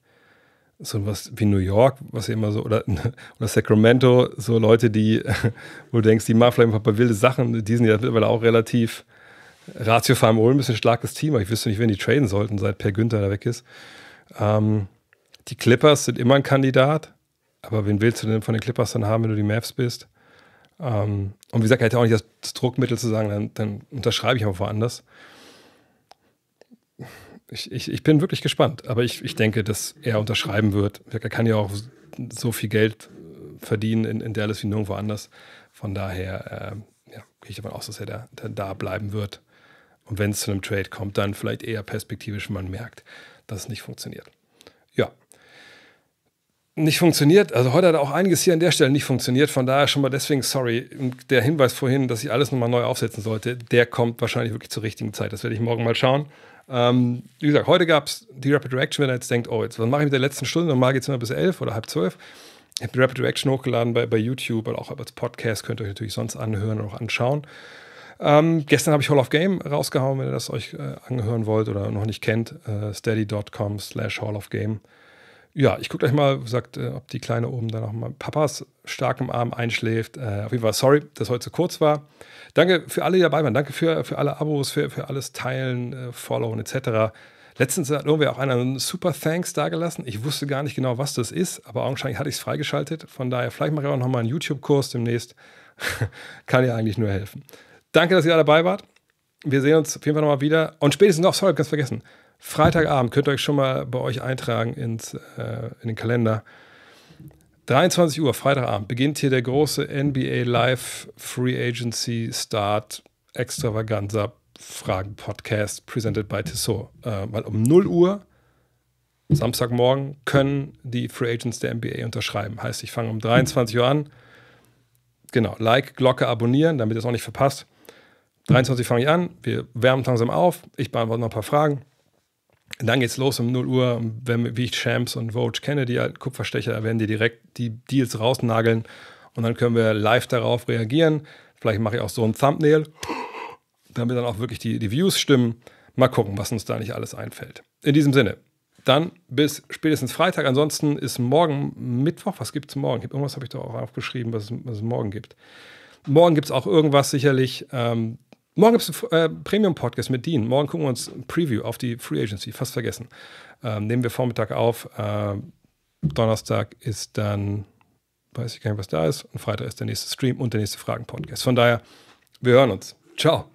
So was wie New York, was immer so, oder, oder Sacramento, so Leute, die, wo du denkst, die machen vielleicht ein paar wilde Sachen, die sind ja mittlerweile auch relativ Ratio Farm ein bisschen starkes Team, aber ich wüsste nicht, wen die traden sollten, seit Per Günther da weg ist. Ähm, die Clippers sind immer ein Kandidat, aber wen willst du denn von den Clippers dann haben, wenn du die Mavs bist? Ähm, und wie gesagt, er hätte auch nicht das, das Druckmittel zu sagen, dann, dann unterschreibe ich auch woanders. Ich, ich, ich, bin wirklich gespannt, aber ich, ich denke, dass er unterschreiben wird. Er kann ja auch so viel Geld verdienen in, in Dallas wie nirgendwo anders. Von daher äh, ja, gehe ich davon aus, dass er da, da, da bleiben wird. Und wenn es zu einem Trade kommt, dann vielleicht eher perspektivisch, wenn man merkt, dass es nicht funktioniert. Nicht funktioniert. Also heute hat auch einiges hier an der Stelle nicht funktioniert. Von daher schon mal deswegen sorry. Der Hinweis vorhin, dass ich alles nochmal neu aufsetzen sollte, der kommt wahrscheinlich wirklich zur richtigen Zeit. Das werde ich morgen mal schauen. Ähm, wie gesagt, heute gab es die Rapid Reaction, wenn er jetzt denkt, oh, jetzt was mache ich mit der letzten Stunde? Normal geht es immer bis elf oder halb zwölf. Ich habe die Rapid Reaction hochgeladen bei, bei YouTube oder auch als Podcast. Könnt ihr euch natürlich sonst anhören und auch anschauen. Ähm, gestern habe ich Hall of Game rausgehauen, wenn ihr das euch äh, angehören wollt oder noch nicht kennt. Äh, steady.com slash Hall of Game. Ja, ich gucke gleich mal, sagt, äh, ob die Kleine oben dann noch mal Papas stark im Arm einschläft. Äh, auf jeden Fall sorry, dass heute zu kurz war. Danke für alle, die dabei waren. Danke für, für alle Abos, für, für alles Teilen, äh, Followen etc. Letztens hat irgendwie auch einer einen Super Thanks dagelassen. Ich wusste gar nicht genau, was das ist, aber augenscheinlich hatte ich es freigeschaltet. Von daher, vielleicht mache ich auch noch mal einen YouTube-Kurs demnächst. Kann ja eigentlich nur helfen. Danke, dass ihr alle dabei wart. Wir sehen uns auf jeden Fall nochmal wieder. Und spätestens noch, sorry, ganz vergessen. Freitagabend könnt ihr euch schon mal bei euch eintragen ins, äh, in den Kalender. 23 Uhr, Freitagabend, beginnt hier der große NBA Live Free Agency Start Extravaganza Fragen Podcast presented by Tissot. Äh, weil um 0 Uhr Samstagmorgen können die Free Agents der NBA unterschreiben. Heißt, ich fange um 23 Uhr an. Genau, Like, Glocke abonnieren, damit ihr es auch nicht verpasst. 23 fange ich an, wir wärmen langsam auf, ich beantworte noch ein paar Fragen. Und dann geht's los um 0 Uhr, wenn, wie ich Champs und Vogue kenne, die alten Kupferstecher, werden die direkt die Deals rausnageln und dann können wir live darauf reagieren. Vielleicht mache ich auch so ein Thumbnail, damit dann auch wirklich die, die Views stimmen. Mal gucken, was uns da nicht alles einfällt. In diesem Sinne, dann bis spätestens Freitag. Ansonsten ist morgen Mittwoch. Was gibt es morgen? Irgendwas habe ich da auch aufgeschrieben, was, was es morgen gibt. Morgen gibt es auch irgendwas sicherlich. Ähm, morgen gibt es äh, Premium-Podcast mit Dean. Morgen gucken wir uns ein Preview auf die Free Agency. Fast vergessen. Ähm, nehmen wir Vormittag auf. Äh, Donnerstag ist dann, weiß ich gar nicht, was da ist. Und Freitag ist der nächste Stream und der nächste Fragen-Podcast. Von daher, wir hören uns. Ciao.